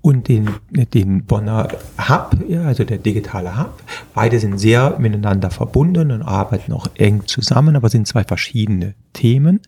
und den, den Bonner Hub, ja, also der digitale Hub. Beide sind sehr miteinander verbunden und arbeiten auch eng zusammen, aber sind zwei verschiedene Themen.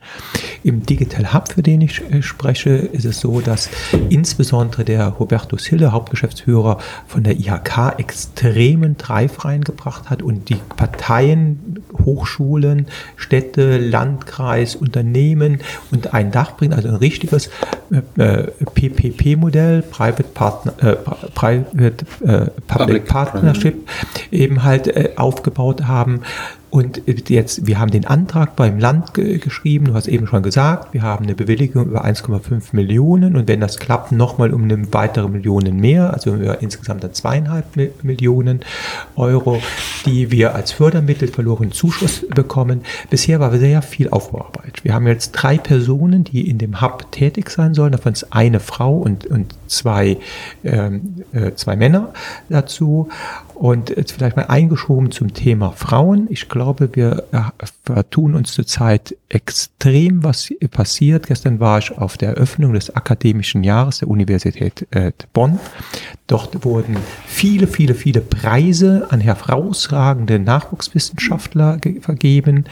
Im Digital Hub, für den ich äh, spreche, ist es so, dass insbesondere der Hubertus Hille, Hauptgeschäftsführer von der IHK, extremen Treif reingebracht hat und die Parteien, Hochschulen, Städte, Landkreis, Unternehmen und ein Dach bringt, also ein richtiges äh, PPP-Modell, Private, Partner, äh, Private äh, Public, Public Partnership, eben halt äh, aufgebaut haben und jetzt, wir haben den Antrag beim Land ge geschrieben, du hast eben schon gesagt, wir haben eine Bewilligung über 1,5 Millionen und wenn das klappt, nochmal um eine weitere Millionen mehr, also insgesamt dann zweieinhalb Millionen Euro, die wir als Fördermittel verloren Zuschuss bekommen. Bisher war sehr viel Aufbauarbeit. Wir haben jetzt drei Personen, die in dem Hub tätig sein sollen, davon ist eine Frau und, und zwei, ähm, äh, zwei Männer dazu. Und jetzt vielleicht mal eingeschoben zum Thema Frauen. Ich glaube, wir vertun uns zurzeit extrem, was passiert. Gestern war ich auf der Eröffnung des akademischen Jahres der Universität äh, Bonn. Dort wurden viele, viele, viele Preise an herausragende Nachwuchswissenschaftler vergeben.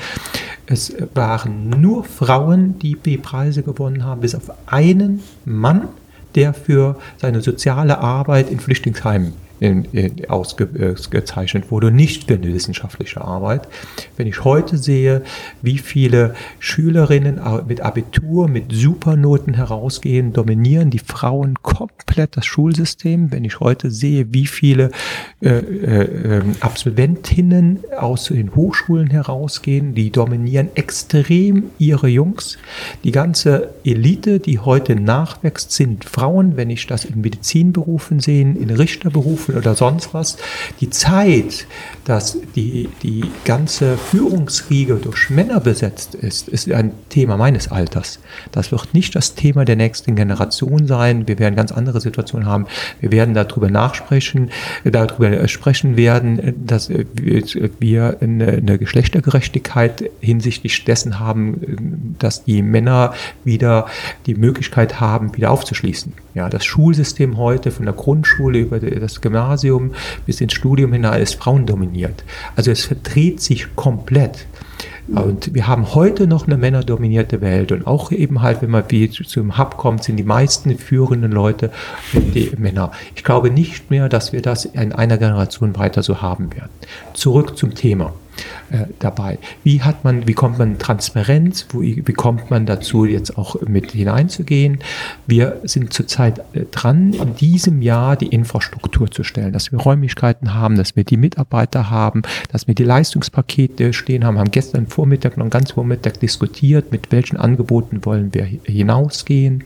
Es waren nur Frauen, die die Preise gewonnen haben, bis auf einen Mann, der für seine soziale Arbeit in Flüchtlingsheimen in, in, ausgezeichnet wurde, nicht für eine wissenschaftliche Arbeit. Wenn ich heute sehe, wie viele Schülerinnen mit Abitur, mit Supernoten herausgehen, dominieren die Frauen komplett das Schulsystem. Wenn ich heute sehe, wie viele äh, äh, Absolventinnen aus den Hochschulen herausgehen, die dominieren extrem ihre Jungs. Die ganze Elite, die heute nachwächst, sind Frauen. Wenn ich das in Medizinberufen sehe, in Richterberufen, Berufen oder sonst was. Die Zeit, dass die, die ganze Führungsriege durch Männer besetzt ist, ist ein Thema meines Alters. Das wird nicht das Thema der nächsten Generation sein. Wir werden ganz andere Situationen haben. Wir werden darüber nachsprechen, darüber sprechen werden, dass wir eine, Geschlechtergerechtigkeit hinsichtlich dessen haben, dass die Männer wieder die Möglichkeit haben, wieder aufzuschließen. Ja, das Schulsystem heute von der Grundschule über das Gymnasium bis ins Studium hinein ist frauendominiert. Also es verdreht sich komplett. Und wir haben heute noch eine männerdominierte Welt und auch eben halt, wenn man wie zum Hub kommt, sind die meisten führenden Leute die Männer. Ich glaube nicht mehr, dass wir das in einer Generation weiter so haben werden. Zurück zum Thema. Äh, dabei. Wie hat man, wie kommt man Transparenz, wo, wie kommt man dazu, jetzt auch mit hineinzugehen? Wir sind zurzeit äh, dran, in diesem Jahr die Infrastruktur zu stellen, dass wir Räumlichkeiten haben, dass wir die Mitarbeiter haben, dass wir die Leistungspakete stehen haben, haben gestern Vormittag noch ganz Vormittag diskutiert, mit welchen Angeboten wollen wir hinausgehen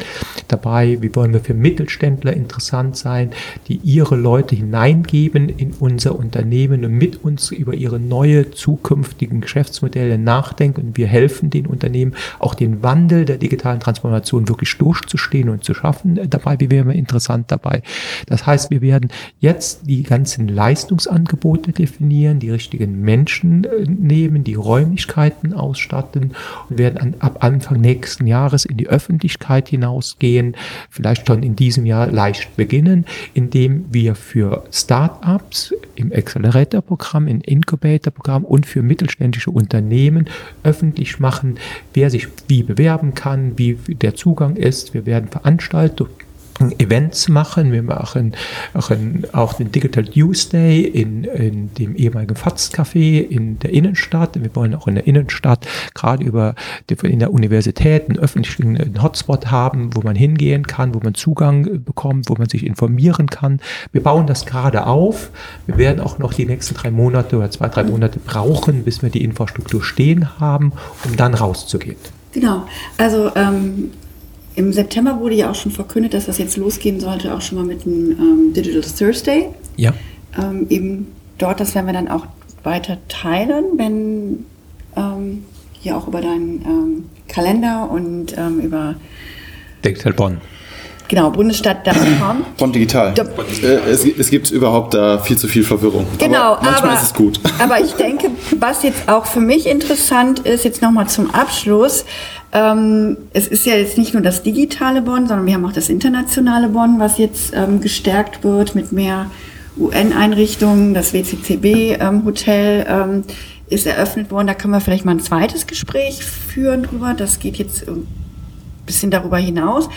dabei, wie wollen wir für Mittelständler interessant sein, die ihre Leute hineingeben in unser Unternehmen und mit uns über ihre neue zukünftigen Geschäftsmodelle nachdenken und wir helfen den Unternehmen auch den Wandel der digitalen Transformation wirklich durchzustehen und zu schaffen. Dabei wie wären wir interessant dabei. Das heißt, wir werden jetzt die ganzen Leistungsangebote definieren, die richtigen Menschen äh, nehmen, die Räumlichkeiten ausstatten und werden an, ab Anfang nächsten Jahres in die Öffentlichkeit hinausgehen, vielleicht schon in diesem Jahr leicht beginnen, indem wir für Start-ups im Accelerator-Programm, im Incubator-Programm und für mittelständische Unternehmen öffentlich machen, wer sich wie bewerben kann, wie der Zugang ist. Wir werden Veranstaltungen Events machen. Wir machen auch den Digital Tuesday in, in dem ehemaligen FATS-Café in der Innenstadt. Wir wollen auch in der Innenstadt gerade über in der Universität einen öffentlichen Hotspot haben, wo man hingehen kann, wo man Zugang bekommt, wo man sich informieren kann. Wir bauen das gerade auf. Wir werden auch noch die nächsten drei Monate oder zwei, drei Monate brauchen, bis wir die Infrastruktur stehen haben, um dann rauszugehen. Genau. Also ähm im September wurde ja auch schon verkündet, dass das jetzt losgehen sollte, auch schon mal mit dem ähm, Digital Thursday. Ja. Ähm, eben dort, das werden wir dann auch weiter teilen, wenn ähm, hier auch über deinen ähm, Kalender und ähm, über Digital Bonn. Genau, Bundesstadt.com. Bonn Digital. Da, äh, es, es, gibt überhaupt da viel zu viel Verwirrung. Genau, aber manchmal aber, ist es gut. Aber ich denke, was jetzt auch für mich interessant ist, jetzt nochmal zum Abschluss, ähm, es ist ja jetzt nicht nur das digitale Bonn, sondern wir haben auch das internationale Bonn, was jetzt ähm, gestärkt wird mit mehr UN-Einrichtungen. Das WCCB-Hotel ähm, ist eröffnet worden. Da können wir vielleicht mal ein zweites Gespräch führen drüber. Das geht jetzt ein bisschen darüber hinaus.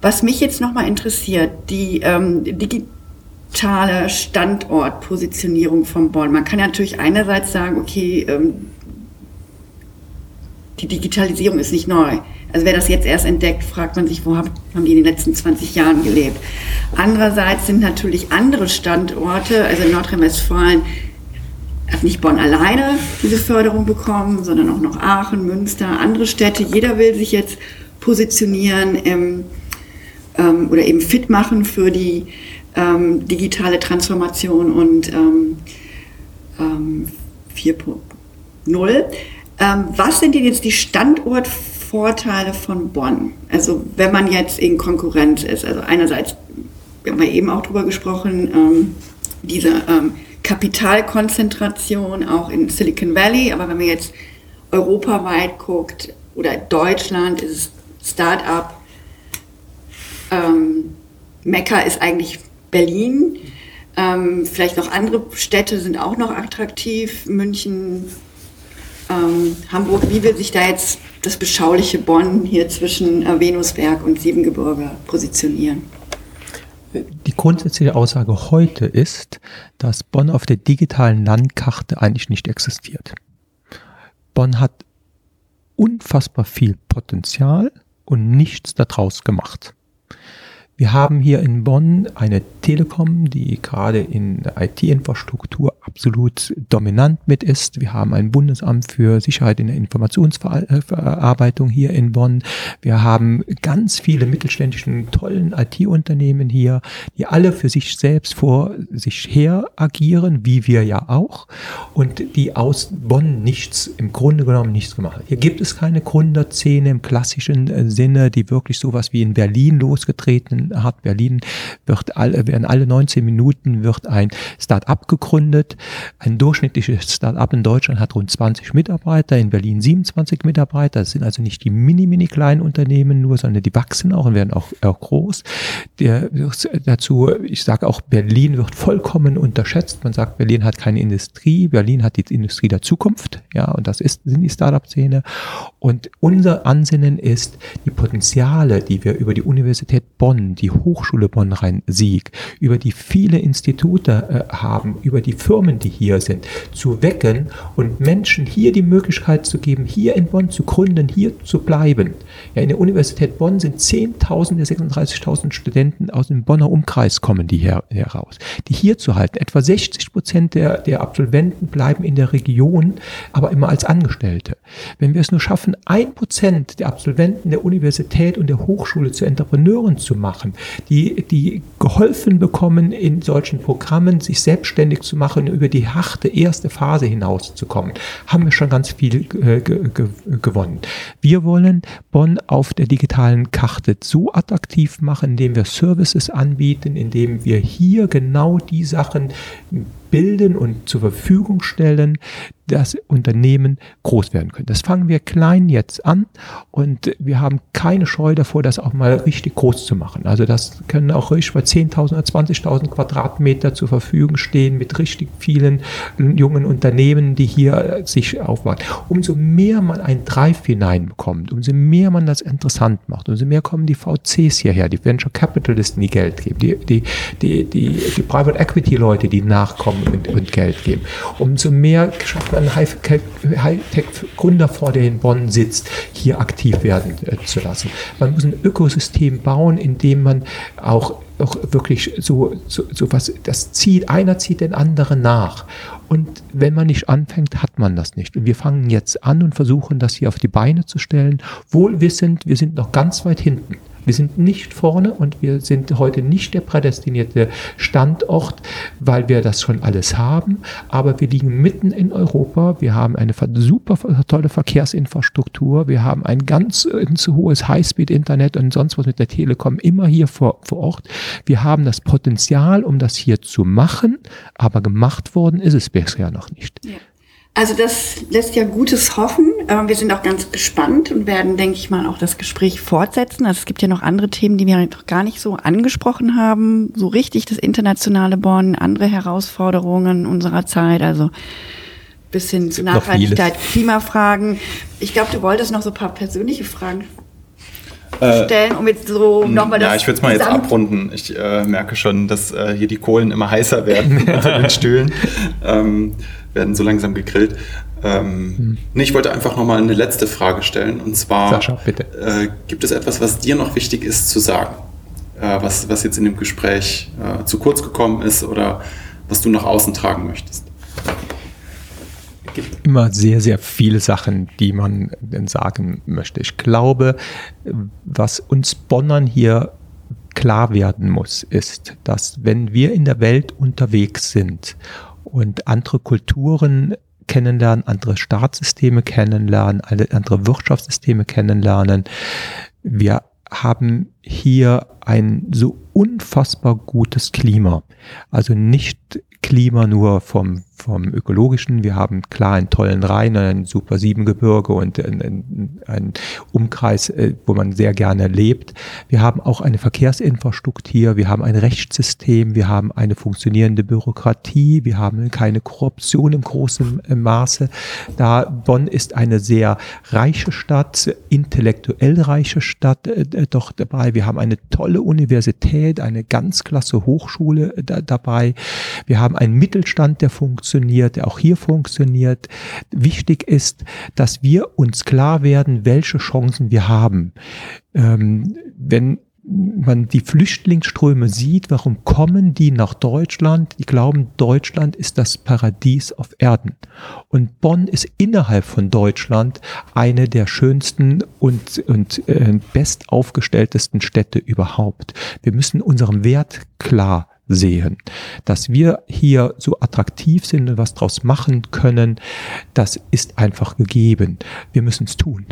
Was mich jetzt nochmal interessiert, die ähm, digitale Standortpositionierung von Bonn. Man kann ja natürlich einerseits sagen, okay, ähm, die Digitalisierung ist nicht neu. Also wer das jetzt erst entdeckt, fragt man sich, wo haben die in den letzten 20 Jahren gelebt. Andererseits sind natürlich andere Standorte, also in Nordrhein-Westfalen, hat nicht Bonn alleine diese Förderung bekommen, sondern auch noch Aachen, Münster, andere Städte. Jeder will sich jetzt positionieren. Im, ähm, oder eben fit machen für die ähm, digitale Transformation und ähm, 4.0. Ähm, ähm, was sind denn jetzt die Standortvorteile von Bonn? Also wenn man jetzt in Konkurrenz ist, also einerseits, wir haben ja eben auch drüber gesprochen, ähm, diese Kapitalkonzentration auch in Silicon Valley, aber wenn man jetzt europaweit guckt oder Deutschland ist es Start-up, ähm, Mekka ist eigentlich Berlin. Ähm, vielleicht noch andere Städte sind auch noch attraktiv. München, ähm, Hamburg. Wie will sich da jetzt das beschauliche Bonn hier zwischen äh, Venusberg und Siebengebirge positionieren? Die grundsätzliche Aussage heute ist, dass Bonn auf der digitalen Landkarte eigentlich nicht existiert. Bonn hat unfassbar viel Potenzial und nichts daraus gemacht. Wir haben hier in Bonn eine Telekom, die gerade in der IT-Infrastruktur absolut dominant mit ist. Wir haben ein Bundesamt für Sicherheit in der Informationsverarbeitung hier in Bonn. Wir haben ganz viele mittelständischen tollen IT-Unternehmen hier, die alle für sich selbst vor sich her agieren, wie wir ja auch, und die aus Bonn nichts, im Grunde genommen nichts gemacht haben. Hier gibt es keine Gründerszene im klassischen äh, Sinne, die wirklich sowas wie in Berlin losgetreten hat. Berlin wird alle, werden alle 19 Minuten wird ein Start-up gegründet. Ein durchschnittliches Start-up in Deutschland hat rund 20 Mitarbeiter, in Berlin 27 Mitarbeiter. Das sind also nicht die mini, mini kleinen Unternehmen nur, sondern die wachsen auch und werden auch, auch groß. Der, dazu, ich sage auch, Berlin wird vollkommen unterschätzt. Man sagt, Berlin hat keine Industrie. Berlin hat die Industrie der Zukunft. Ja, und das ist, sind die Start-up-Szene. Und unser Ansinnen ist, die Potenziale, die wir über die Universität Bonn, die Hochschule Bonn-Rhein-Sieg, über die viele Institute äh, haben, über die Firmen, die hier sind, zu wecken und Menschen hier die Möglichkeit zu geben, hier in Bonn zu gründen, hier zu bleiben. Ja, in der Universität Bonn sind 10.000 der 36.000 Studenten aus dem Bonner Umkreis kommen die hier heraus, die hier zu halten. Etwa 60 Prozent der, der Absolventen bleiben in der Region, aber immer als Angestellte. Wenn wir es nur schaffen, ein Prozent der Absolventen der Universität und der Hochschule zu Entrepreneuren zu machen, machen, die, die geholfen bekommen, in solchen Programmen sich selbstständig zu machen, über die harte erste Phase hinauszukommen, haben wir schon ganz viel äh, gewonnen. Wir wollen Bonn auf der digitalen Karte so attraktiv machen, indem wir Services anbieten, indem wir hier genau die Sachen bilden und zur Verfügung stellen, dass Unternehmen groß werden können. Das fangen wir klein jetzt an und wir haben keine Scheu davor, das auch mal richtig groß zu machen. Also das können auch richtig bei 10.000 oder 20.000 Quadratmeter zur Verfügung stehen mit richtig vielen jungen Unternehmen, die hier sich aufbauen. Umso mehr man ein Drive hineinbekommt, umso mehr man das interessant macht, umso mehr kommen die VCs hierher, die Venture Capitalisten, die Geld geben, die, die, die, die, die Private Equity Leute, die nachkommen und, und Geld geben. Umso mehr schafft man Hightech-Gründer vor, der in Bonn sitzt, hier aktiv werden äh, zu lassen. Man muss ein Ökosystem bauen, in dem man auch auch wirklich so, so, so was, das zieht, einer zieht den anderen nach. Und wenn man nicht anfängt, hat man das nicht. Und wir fangen jetzt an und versuchen, das hier auf die Beine zu stellen, wohl wissend, wir sind noch ganz weit hinten Wir sind nicht vorne und wir sind heute nicht der prädestinierte Standort, weil wir das schon alles haben. Aber wir liegen mitten in Europa. Wir haben eine super tolle Verkehrsinfrastruktur. Wir haben ein ganz zu hohes Highspeed-Internet und sonst was mit der Telekom immer hier vor, vor Ort. Wir haben das Potenzial, um das hier zu machen, aber gemacht worden ist es bisher noch nicht. Ja. Also das lässt ja Gutes hoffen. Ähm, wir sind auch ganz gespannt und werden, denke ich mal, auch das Gespräch fortsetzen. Also es gibt ja noch andere Themen, die wir noch gar nicht so angesprochen haben. So richtig das internationale Bonn, andere Herausforderungen unserer Zeit. Also bis hin zu Nachhaltigkeit, Klimafragen. Ich glaube, du wolltest noch so ein paar persönliche Fragen äh, stellen, um jetzt so nochmal das. Ja, ich würde es mal jetzt abrunden. Ich äh, merke schon, dass äh, hier die Kohlen immer heißer werden unter den Stühlen. Ähm, werden so langsam gegrillt. Ähm, hm. nee, ich wollte einfach nochmal eine letzte Frage stellen. Und zwar, Sascha, äh, gibt es etwas, was dir noch wichtig ist zu sagen? Äh, was, was jetzt in dem Gespräch äh, zu kurz gekommen ist oder was du nach außen tragen möchtest? Es gibt immer sehr, sehr viele Sachen, die man sagen möchte. Ich glaube, was uns Bonnern hier klar werden muss, ist, dass wenn wir in der Welt unterwegs sind und andere Kulturen kennenlernen, andere Staatssysteme kennenlernen, andere Wirtschaftssysteme kennenlernen. Wir haben hier ein so unfassbar gutes Klima. Also nicht Klima nur vom, vom ökologischen. Wir haben klar einen tollen Rhein, ein super Siebengebirge und einen, Umkreis, äh, wo man sehr gerne lebt. Wir haben auch eine Verkehrsinfrastruktur, wir haben ein Rechtssystem, wir haben eine funktionierende Bürokratie, wir haben keine Korruption im großen äh, Maße. Da Bonn ist eine sehr reiche Stadt, intellektuell reiche Stadt äh, doch dabei. Wir haben eine tolle Universität, eine ganz klasse Hochschule da, dabei. Wir haben einen Mittelstand, der funktioniert, der auch hier funktioniert. Wichtig ist, dass wir uns klar werden, welche Chancen wir haben. Ähm, wenn man die Flüchtlingsströme sieht, warum kommen die nach Deutschland? Die glauben, Deutschland ist das Paradies auf Erden. Und Bonn ist innerhalb von Deutschland eine der schönsten und, und äh, bestaufgestelltesten Städte überhaupt. Wir müssen unserem Wert klar sehen. Dass wir hier so attraktiv sind und was draus machen können, das ist einfach gegeben. Wir müssen es tun.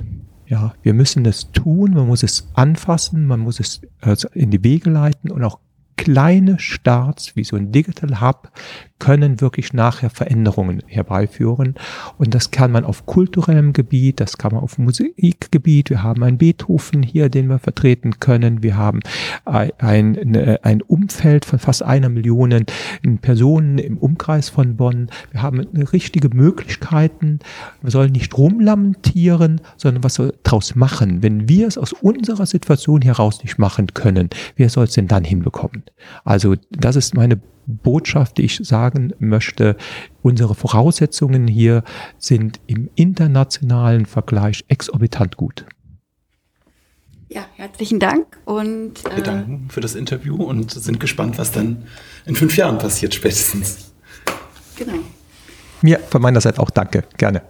Ja, wir müssen es tun, man muss es anfassen, man muss es also in die Wege leiten und auch kleine Starts wie so ein Digital Hub können wirklich nachher Veränderungen herbeiführen. Und das kann man auf kulturellem Gebiet, das kann man auf Musikgebiet. Wir haben einen Beethoven hier, den wir vertreten können. Wir haben ein, ein, ein Umfeld von fast einer Million Personen im Umkreis von Bonn. Wir haben richtige Möglichkeiten. Wir sollen nicht rumlamentieren, sondern was wir daraus machen. Wenn wir es aus unserer Situation heraus nicht machen können, wer soll es denn dann hinbekommen? Also das ist meine Botschaft, die ich sagen möchte. Unsere Voraussetzungen hier sind im internationalen Vergleich exorbitant gut. Ja, herzlichen Dank und äh, wir danken für das Interview und sind gespannt, was dann in fünf Jahren passiert spätestens. Genau. Mir von meiner Seite auch danke, gerne.